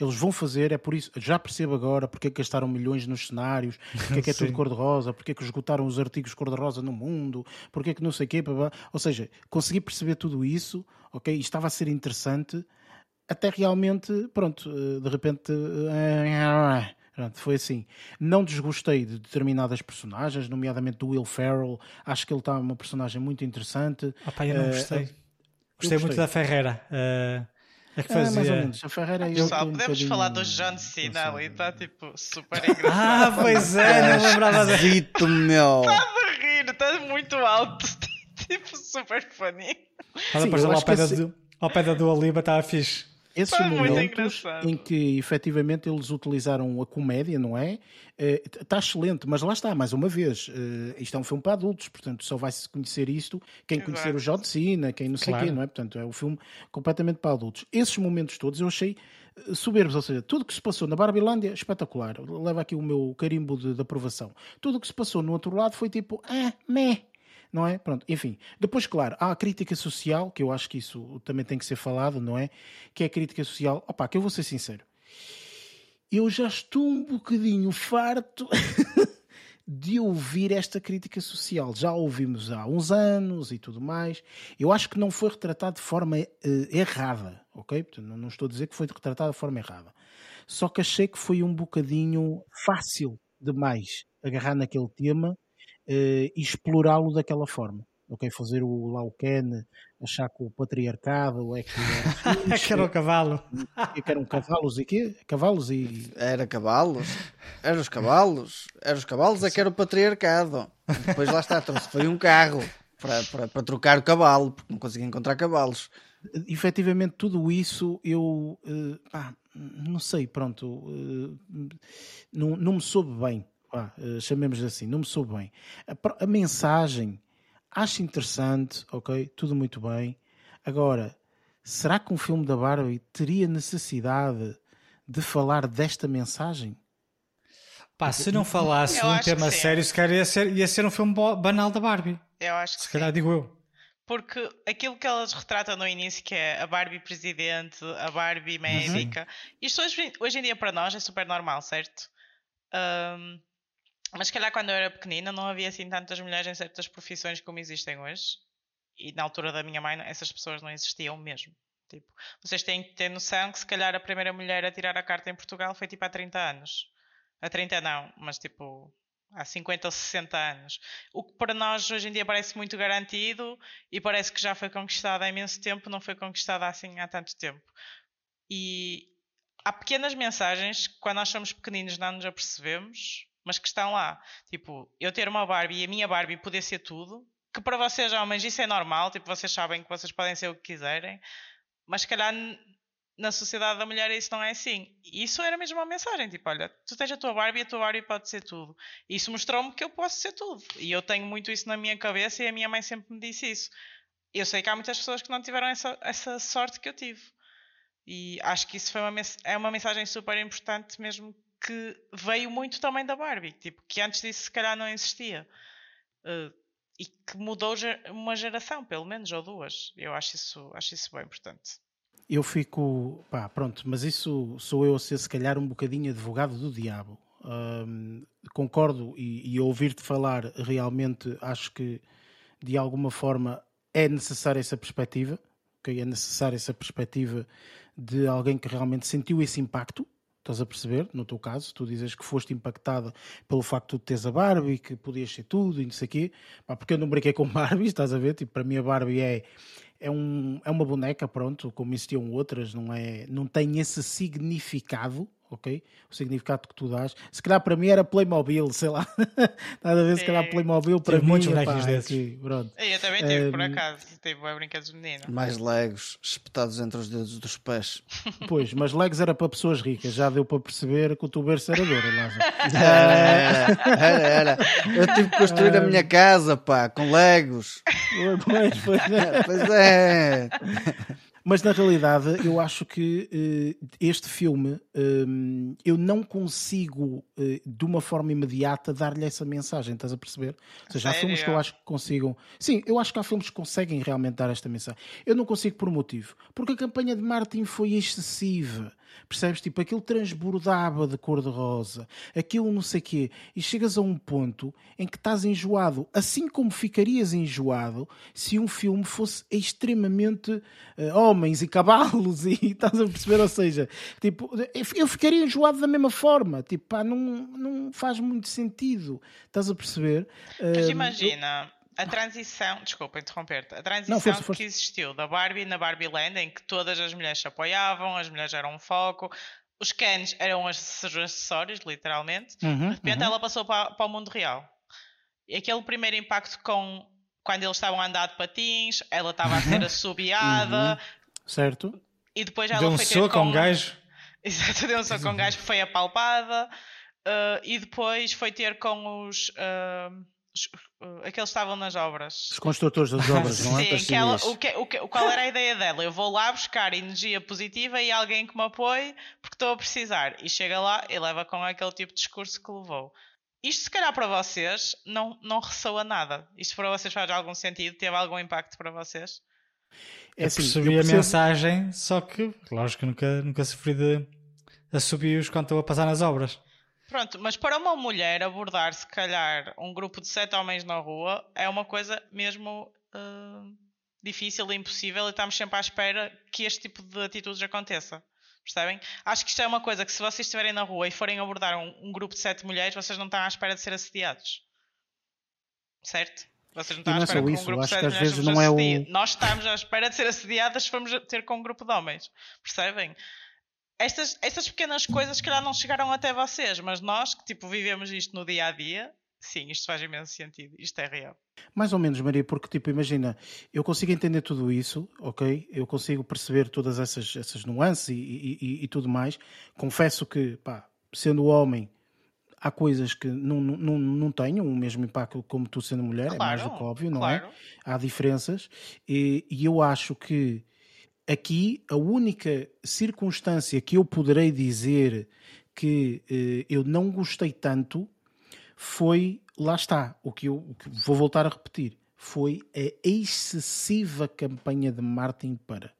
Eles vão fazer, é por isso, já percebo agora porque é que gastaram milhões nos cenários, porque é que é tudo cor-de-rosa, porque é que esgotaram os artigos cor-de-rosa no mundo, porque é que não sei o quê, ou seja, consegui perceber tudo isso, ok, e estava a ser interessante, até realmente, pronto, eh, de repente, eh, pronto, foi assim. Não desgostei de determinadas personagens, nomeadamente do Will Ferrell, acho que ele está uma personagem muito interessante. Ah, pá, eu não Eh, gostei. eu Gostei muito gostei. da Ferreira. ah, a que Ah, mais ou fazia. menos, a Ferreira eu Pessoal, um podemos bocadinho- falar do John Cena ali, está tipo super Ah, engraçado. pois é, não lembrava da. Zito, meu. Está a rir, está muito alto, tipo super funny. Apareceu eu lá ao pé, da, ao pé da Dua Lipa, estava fixe. Esses Foi momentos em que efetivamente eles utilizaram a comédia, não é? Está excelente, mas lá está, mais uma vez, eh, isto é um filme para adultos, portanto só vai-se conhecer isto quem conhecer o John Cena, quem não sei Claro. quem, não é? Portanto, é um filme completamente para adultos. Esses momentos todos eu achei eh, soberbos, ou seja, tudo o que se passou na Barbilândia, espetacular. Leva aqui o meu carimbo de, de aprovação. Tudo o que se passou no outro lado foi tipo, ah, meh. Não é? Pronto, enfim. Depois, claro, há a crítica social, que eu acho que isso também tem que ser falado, não é? Que é a crítica social. Opá, que eu vou ser sincero. Eu já estou um bocadinho farto de ouvir esta crítica social. Já a ouvimos há uns anos e tudo mais. Eu acho que não foi retratado de forma eh, errada, ok? Não, não estou a dizer que foi retratado de forma errada. Só que achei que foi um bocadinho fácil demais agarrar naquele tema e explorá-lo daquela forma. Ok, fazer o lá o Ken, achar que o patriarcado é que era fixe, que era o cavalo. que eram cavalos e quê? Cavalos e Era cavalos. Era os cavalos. Era os cavalos, é que era o patriarcado. Depois lá está, trouxe foi um carro para, para, para trocar o cavalo, porque não conseguia encontrar cavalos. efetivamente tudo isso eu eh, pá, não sei, pronto, eh, não, não me soube bem, pá, eh, chamemos assim, não me soube bem. A, a mensagem acho interessante, ok, tudo muito bem. Agora, será que um filme da Barbie teria necessidade de falar desta mensagem? Pá, se não falasse Eu um tema sim. sério, se calhar ia ser, ia ser um filme banal da Barbie. Eu acho que Se sim. calhar digo eu. Porque aquilo que elas retratam no início, que é a Barbie presidente, a Barbie médica, isto hoje, hoje em dia para nós é super normal, certo? Ahm, mas se calhar quando eu era pequenina não havia assim tantas mulheres em certas profissões como existem hoje. E na altura da minha mãe essas pessoas não existiam mesmo. Tipo, vocês têm que ter noção que se calhar a primeira mulher a tirar a carta em Portugal foi tipo há 30 anos. Há 30 não, mas tipo há 50 ou 60 anos. O que para nós hoje em dia parece muito garantido e parece que já foi conquistado há imenso tempo, não foi conquistado assim há tanto tempo. E há pequenas mensagens que quando nós somos pequeninos não nos apercebemos, mas que estão lá. Tipo, eu ter uma Barbie e a minha Barbie poder ser tudo, que para vocês homens isso é normal, tipo, vocês sabem que vocês podem ser o que quiserem, mas se calhar na sociedade da mulher isso não é assim. E isso era mesmo uma mensagem, tipo, olha, tu tens a tua Barbie e a tua Barbie pode ser tudo. E isso mostrou-me que eu posso ser tudo. E eu tenho muito isso na minha cabeça e a minha mãe sempre me disse isso. Eu sei que há muitas pessoas que não tiveram essa, essa sorte que eu tive. E acho que isso foi uma, é uma mensagem super importante mesmo que veio muito também da Barbie, tipo, que antes disso se calhar não existia. Eh, e que mudou uma geração, pelo menos, ou duas. Eu acho isso, acho isso bem importante. Eu fico, pá, pronto, mas isso sou eu a ser se calhar um bocadinho advogado do diabo. Hum, concordo e, e ouvir-te falar realmente acho que de alguma forma é necessária essa perspectiva, ok? é necessária essa perspectiva de alguém que realmente sentiu esse impacto. Estás a perceber? No teu caso, tu dizes que foste impactada pelo facto de teres a Barbie, que podias ser tudo e não sei o quê. Pá, porque eu não brinquei com Barbie, estás a ver? Tipo, para mim a Barbie é, é, um, é uma boneca, pronto, como existiam outras, não, é, não tem esse significado, ok? O significado que tu dás. Se calhar para mim era Playmobil, sei lá. Nada a ver, se calhar Sim. Playmobil para Tive mim. muitos bonecos desses. aqui, pronto. Eu também tive, por Ehm, acaso. Tive brinquedos de menino. Mais legos espetados entre os dedos dos pés. Pois, mas Legos era para pessoas ricas, já deu para perceber que o teu berço era Lázaro. Era, era, era. Eu tive que construir a minha casa, pá, com legos. Pois, pois. Pois é. Mas na realidade eu acho que eh, este filme hum, eu não consigo eh, de uma forma imediata dar-lhe essa mensagem, estás a perceber? Ou seja, há Sério? filmes que eu acho que consigam. Sim, eu acho que há filmes que conseguem realmente dar esta mensagem. Eu não consigo por um motivo. Porque a campanha de Martin foi excessiva. Percebes? Tipo, aquilo transbordava de cor-de-rosa, aquilo não sei quê, e chegas a um ponto em que estás enjoado, assim como ficarias enjoado se um filme fosse extremamente eh, homens e cavalos, e estás a perceber? Ou seja, tipo, eu- eu ficaria enjoado da mesma forma, tipo, pá, não, não faz muito sentido, estás a perceber? Mas Eh, imagina a transição, desculpa interromper-te, a transição Não, força, força. que existiu da Barbie na Barbie Land, em que todas as mulheres se apoiavam, as mulheres eram um foco, os cans eram os acessórios, literalmente. Uhum, de repente uhum. ela passou para, para o mundo real. E aquele primeiro impacto com quando eles estavam a andar de patins, ela estava a ser assobiada, Certo? e depois ela Deu um foi soco com um gajo. Exato, deu um soco com um gajo que foi apalpada uh, e depois foi ter com os. os- uh, aqueles que estavam nas obras. Os construtores das obras, não é? Sim, que ela, o que, o que, qual era a ideia dela? Eu vou lá buscar energia positiva e alguém que me apoie porque estou a precisar. E chega lá e leva com aquele tipo de discurso que levou. Isto, se calhar, para vocês não, não ressoa nada. Isto para vocês faz algum sentido? Teve algum impacto para vocês? É Eu assim, percebi eu a mensagem, só que, lógico, nunca, nunca sofri de assobios quando estou a passar nas obras. Pronto, mas para uma mulher abordar, se calhar, um grupo de sete homens na rua é uma coisa mesmo ah, difícil e impossível e estamos sempre à espera que este tipo de atitudes aconteça. Percebem? Acho que isto é uma coisa que se vocês estiverem na rua e forem abordar um, um grupo de sete mulheres, vocês não estão à espera de ser assediados. Certo? Vocês não estão à é espera que um grupo de sete mulheres não é o-. Nós estamos à espera de ser assediadas se formos ter com um grupo de homens. Percebem? Estas, estas pequenas coisas, se calhar, não chegaram até vocês, mas nós que tipo, vivemos isto no dia a dia, sim, isto faz imenso sentido. Isto é real. Mais ou menos, Maria, porque, tipo, imagina, eu consigo entender tudo isso, ok? Eu consigo perceber todas essas, essas nuances e, e- e- tudo mais. Confesso que, pá, sendo homem, há coisas que não, não, não- não tenham o mesmo impacto como tu sendo mulher, é mais do Claro, que óbvio, não claro. é? Há diferenças. E, e eu acho que aqui a única circunstância que eu poderei dizer que eh, eu não gostei tanto foi, lá está, o que eu o que vou voltar a repetir, foi a excessiva campanha de Martin para.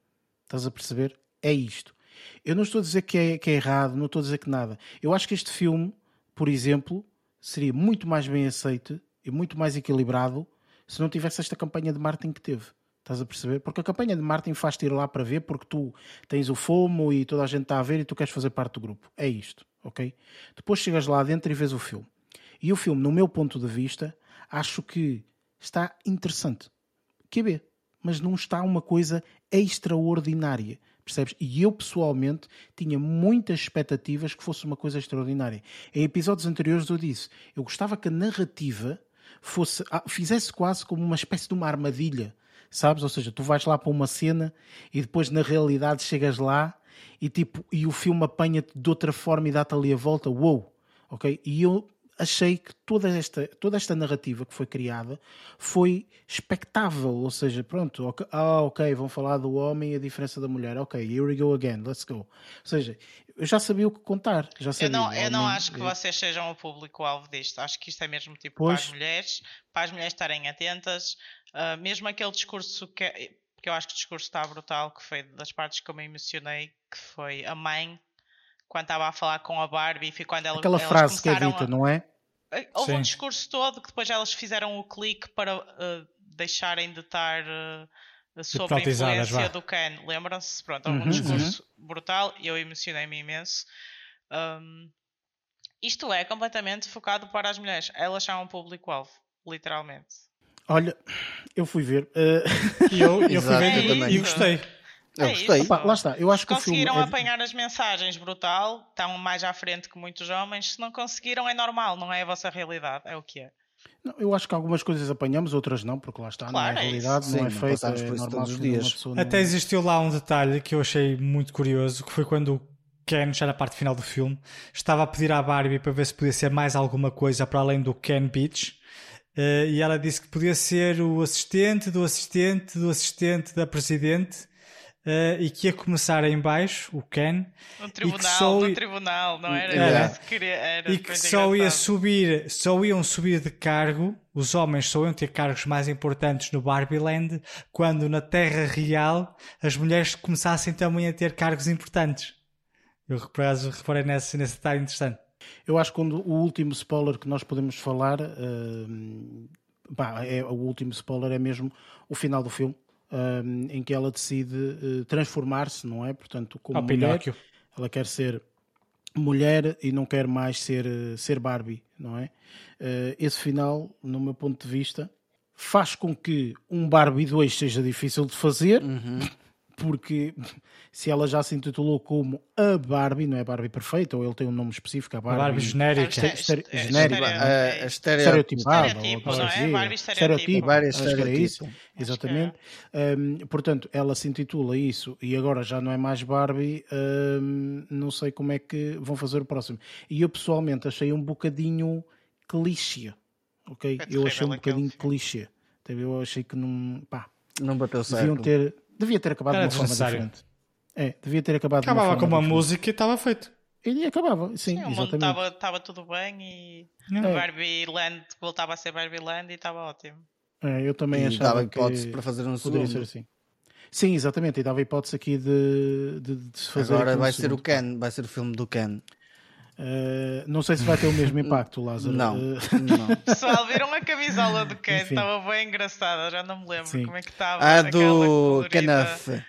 Estás a perceber? É isto. Eu não estou a dizer que é, que é errado, não estou a dizer que nada. Eu acho que este filme, por exemplo, seria muito mais bem aceito e muito mais equilibrado se não tivesse esta campanha de Martin que teve. Estás a perceber? Porque a campanha de Martin faz-te ir lá para ver porque tu tens o FOMO e toda a gente está a ver e tu queres fazer parte do grupo. É isto, ok? Depois chegas lá dentro e vês o filme. E o filme, no meu ponto de vista, acho que está interessante. QB. Mas não está uma coisa extraordinária. Percebes? E eu, pessoalmente, tinha muitas expectativas que fosse uma coisa extraordinária. Em episódios anteriores eu disse, eu gostava que a narrativa fosse, fizesse quase como uma espécie de uma armadilha, sabes? Ou seja, tu vais lá para uma cena e depois na realidade chegas lá e tipo, e o filme apanha-te de outra forma e dá-te ali a volta, uou, ok? E eu achei que toda esta, toda esta narrativa que foi criada foi expectável, ou seja, pronto, ok, ah, ok, vão falar do homem e a diferença da mulher, ok, here we go again, let's go. Ou seja, eu já sabia o que contar, já sabia. Eu não, eu não acho que vocês sejam o público-alvo disto. Acho que isto é mesmo tipo Pois. para as mulheres, para as mulheres estarem atentas. Ah, mesmo aquele discurso que, que eu acho que o discurso está brutal, que foi das partes que eu me emocionei, que foi a mãe, quando estava a falar com a Barbie, foi quando ela, Aquela frase que é dita, a- não é? Houve um Sim. discurso todo que depois elas fizeram o clique para uh, deixarem de estar uh, sob a influência vá. do Ken. Lembram-se? Pronto, houve um Uhum, discurso brutal e eu emocionei-me imenso. Um, isto é completamente focado para as mulheres. Elas são um público-alvo, literalmente. Olha, eu fui ver. eh, E eu, eu fui ver eu e- também. e gostei. Eu É gostei. isso. Pá, lá está, eu acho Se que o filme conseguiram é- apanhar as mensagens brutal, estão mais à frente que muitos homens. Se não conseguiram, é normal, não é a vossa realidade, é o que é. Não, eu acho que algumas coisas apanhamos, outras não, porque lá está, Claro, não é é a realidade, não Sim, é não feito, é por isso normal todos os dias. não- Até existiu lá um detalhe que eu achei muito curioso, que foi quando o Ken, já na parte final do filme, estava a pedir à Barbie para ver se podia ser mais alguma coisa para além do Ken Beach. Eh, e ela disse que podia ser o assistente do assistente do assistente da presidente eh, e que ia começar em baixo, o Ken, No e que tribunal, só no tribunal, não era? Era. isso que queria- era e que só ia subir, só iam subir de cargo, os homens só iam ter cargos mais importantes no Barbie Land, quando na Terra Real as mulheres começassem também a ter cargos importantes. Eu por acaso reparei nesse, nesse detalhe interessante. Eu acho que o último spoiler que nós podemos falar, pá, é, o último spoiler é mesmo o final do filme, hum, em que ela decide eh, transformar-se, não é? Portanto, como Ao mulher, Pinóquio. ela quer ser mulher e não quer mais ser, eh, ser Barbie, não é? Eh, esse final, no meu ponto de vista, faz com que um Barbie 2 seja difícil de fazer, porque se ela já se intitulou como a Barbie, não é Barbie perfeita, ou ele tem um nome específico, a A Barbie, Barbie genérica. É, genérica, é? Estere- estereotipada, Estereotipo, é? assim, Barbie estereotipo, exatamente. Hum, portanto, ela se intitula isso e agora já não é mais Barbie, hum, não sei como é que vão fazer o próximo. E eu pessoalmente achei um bocadinho clichê, ok? É eu achei um bocadinho clichê. Entendeu? Eu achei que não, pá, Não bateu deviam certo. ter, devia ter acabado Era de uma forma diferente. É, devia ter acabado de Acabava com uma diferente. música e estava feito. E acabava, sim, Sim, o mundo exatamente. estava tudo bem e É. a Barbie Land voltava a ser Barbie Land e estava ótimo. É, eu também E achava dava hipótese que para fazer um poderia segundo. ser assim. Sim, exatamente, e dava hipótese aqui de, de, de se fazer. Agora aqui um vai ser o segundo. Ken, vai ser o filme do Ken. Uh, não sei se vai ter o mesmo impacto, Lázaro. Não, Uh, não. Pessoal, viram a camisola do Ken? Enfim. Estava bem engraçada, já não me lembro Sim. como é que estava. Aquela do. Kenneth.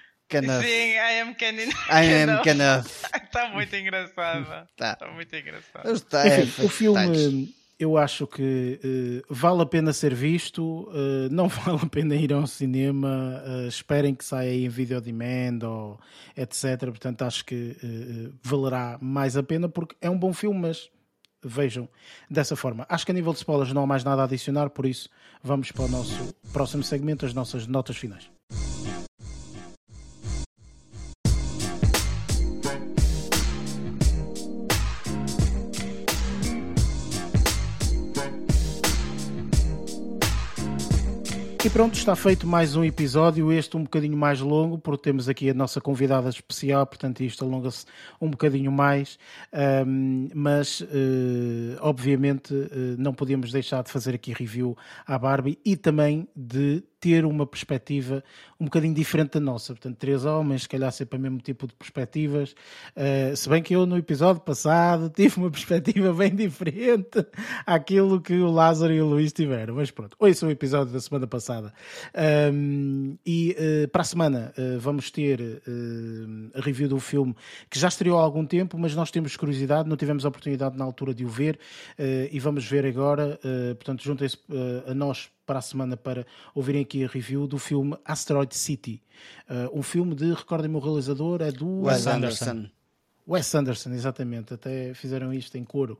Sim, I am Ken. I am Kenneth. Está muito engraçada. Tá. Está muito engraçada. Está, é, Enfim, o filme eu acho que uh, vale a pena ser visto, uh, não vale a pena ir ao cinema, uh, esperem que saia em video demand ou etc. Portanto, acho que valerá mais a pena porque é um bom filme, mas vejam dessa forma. Acho que a nível de spoilers não há mais nada a adicionar, por isso vamos para o nosso próximo segmento, as nossas notas finais. Pronto, está feito mais um episódio, este um bocadinho mais longo, porque temos aqui a nossa convidada especial, portanto isto alonga-se um bocadinho mais, um, mas uh, obviamente uh, não podíamos deixar de fazer aqui review à Barbie e também de ter uma perspectiva um bocadinho diferente da nossa. Portanto, três homens, se calhar sempre o mesmo tipo de perspectivas. Uh, se bem que eu no episódio passado tive uma perspectiva bem diferente àquilo que o Lázaro e o Luís tiveram. Mas pronto, é o episódio da semana passada. Um, e uh, para a semana uh, vamos ter a review do filme que já estreou há algum tempo, mas nós temos curiosidade, não tivemos a oportunidade na altura de o ver e vamos ver agora. portanto, juntem-se a nós para a semana para ouvirem aqui a review do filme Asteroid City. Uh, um filme de, recordem-me o realizador, é do Wes Anderson. Wes Anderson, exatamente, até fizeram isto em coro.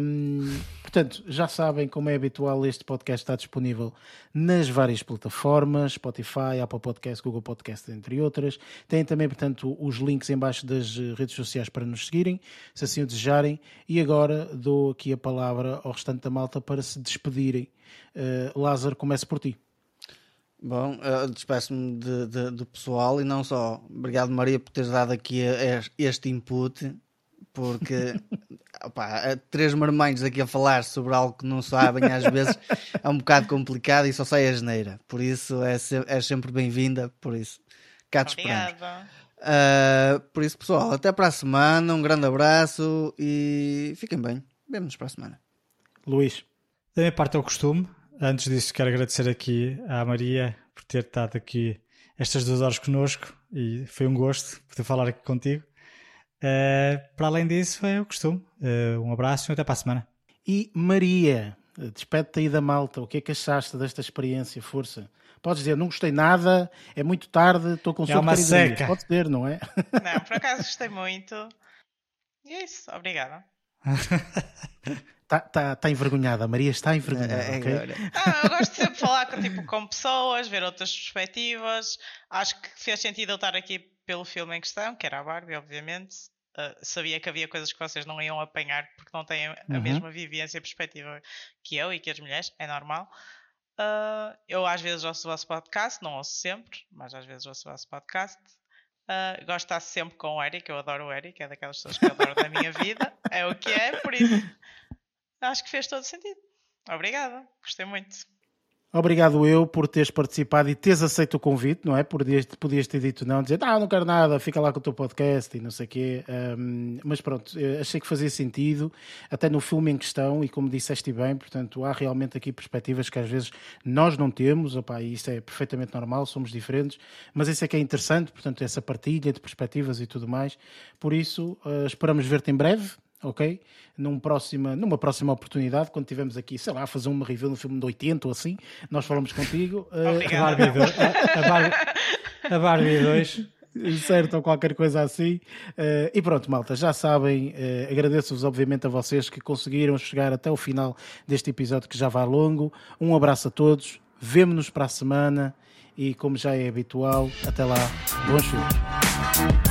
Um, portanto, já sabem, como é habitual, este podcast está disponível nas várias plataformas, Spotify, Apple Podcast, Google Podcast, entre outras. Tem também, portanto, os links em baixo das redes sociais para nos seguirem, se assim o desejarem. E agora dou aqui a palavra ao restante da malta para se despedirem. Uh, Lázaro, comece por ti. Bom, eu despeço-me de, de, do pessoal e não só. Obrigado, Maria, por teres dado aqui este input, porque opa, três marmanhos aqui a falar sobre algo que não sabem às vezes é um bocado complicado e só sai a geneira. Por isso é, se, é sempre bem-vinda. Por isso, cá te esperamos. Uh, por isso, pessoal, até para a semana. Um grande abraço e fiquem bem. Vemo-nos para a semana. Luís. Da minha parte é o costume. Antes disso, quero agradecer aqui à Maria por ter estado aqui estas duas horas connosco e foi um gosto poder falar aqui contigo. Uh, para além disso, é o costume. Uh, um abraço e até para a semana. E Maria, despede-te aí da malta. O que é que achaste desta experiência? Força. Podes dizer, não gostei nada, é muito tarde, estou com É sono uma ir dormir. seca. Pode ser, não é? Não, por acaso gostei muito. E é isso, obrigada. Está tá, tá envergonhada, a Maria está envergonhada, É, ok? agora. Ah, eu gosto sempre de falar com, tipo, com pessoas, ver outras perspectivas. Acho que fez sentido eu estar aqui pelo filme em questão, que era a Barbie, obviamente. Ah, sabia que havia coisas que vocês não iam apanhar porque não têm a Uhum. mesma vivência e perspectiva que eu e que as mulheres, é normal. Ah, eu às vezes ouço o vosso podcast, não ouço sempre, mas às vezes ouço o vosso podcast. Ah, gosto de estar sempre com o Eric, eu adoro o Eric, é daquelas pessoas que eu adoro na minha vida, é o que é, por isso acho que fez todo sentido. Obrigada, gostei muito. Obrigado eu por teres participado e teres aceito o convite, não é? Podias, podias ter dito não, dizer, ah, não quero nada, fica lá com o teu podcast e não sei o quê. Ahm, mas pronto, eu achei que fazia sentido, até no filme em questão, e como disseste bem, portanto, há realmente aqui perspectivas que às vezes nós não temos, opá, e isso é perfeitamente normal, somos diferentes, mas isso é que é interessante, portanto, essa partilha de perspectivas e tudo mais. Por isso, ah, esperamos ver-te em breve, ok? Num próxima, numa próxima oportunidade, quando tivermos aqui, sei lá, a fazer uma review no filme de 80 ou assim, nós falamos contigo. eh, A. Barbie 2. A, a Barbie, a Barbie 2. certo, ou qualquer coisa assim. Eh, e pronto, malta, já sabem, eh, agradeço-vos obviamente a vocês que conseguiram chegar até o final deste episódio que já vai longo. Um abraço a todos, vemo-nos para a semana e como já é habitual, até lá, bons filmes.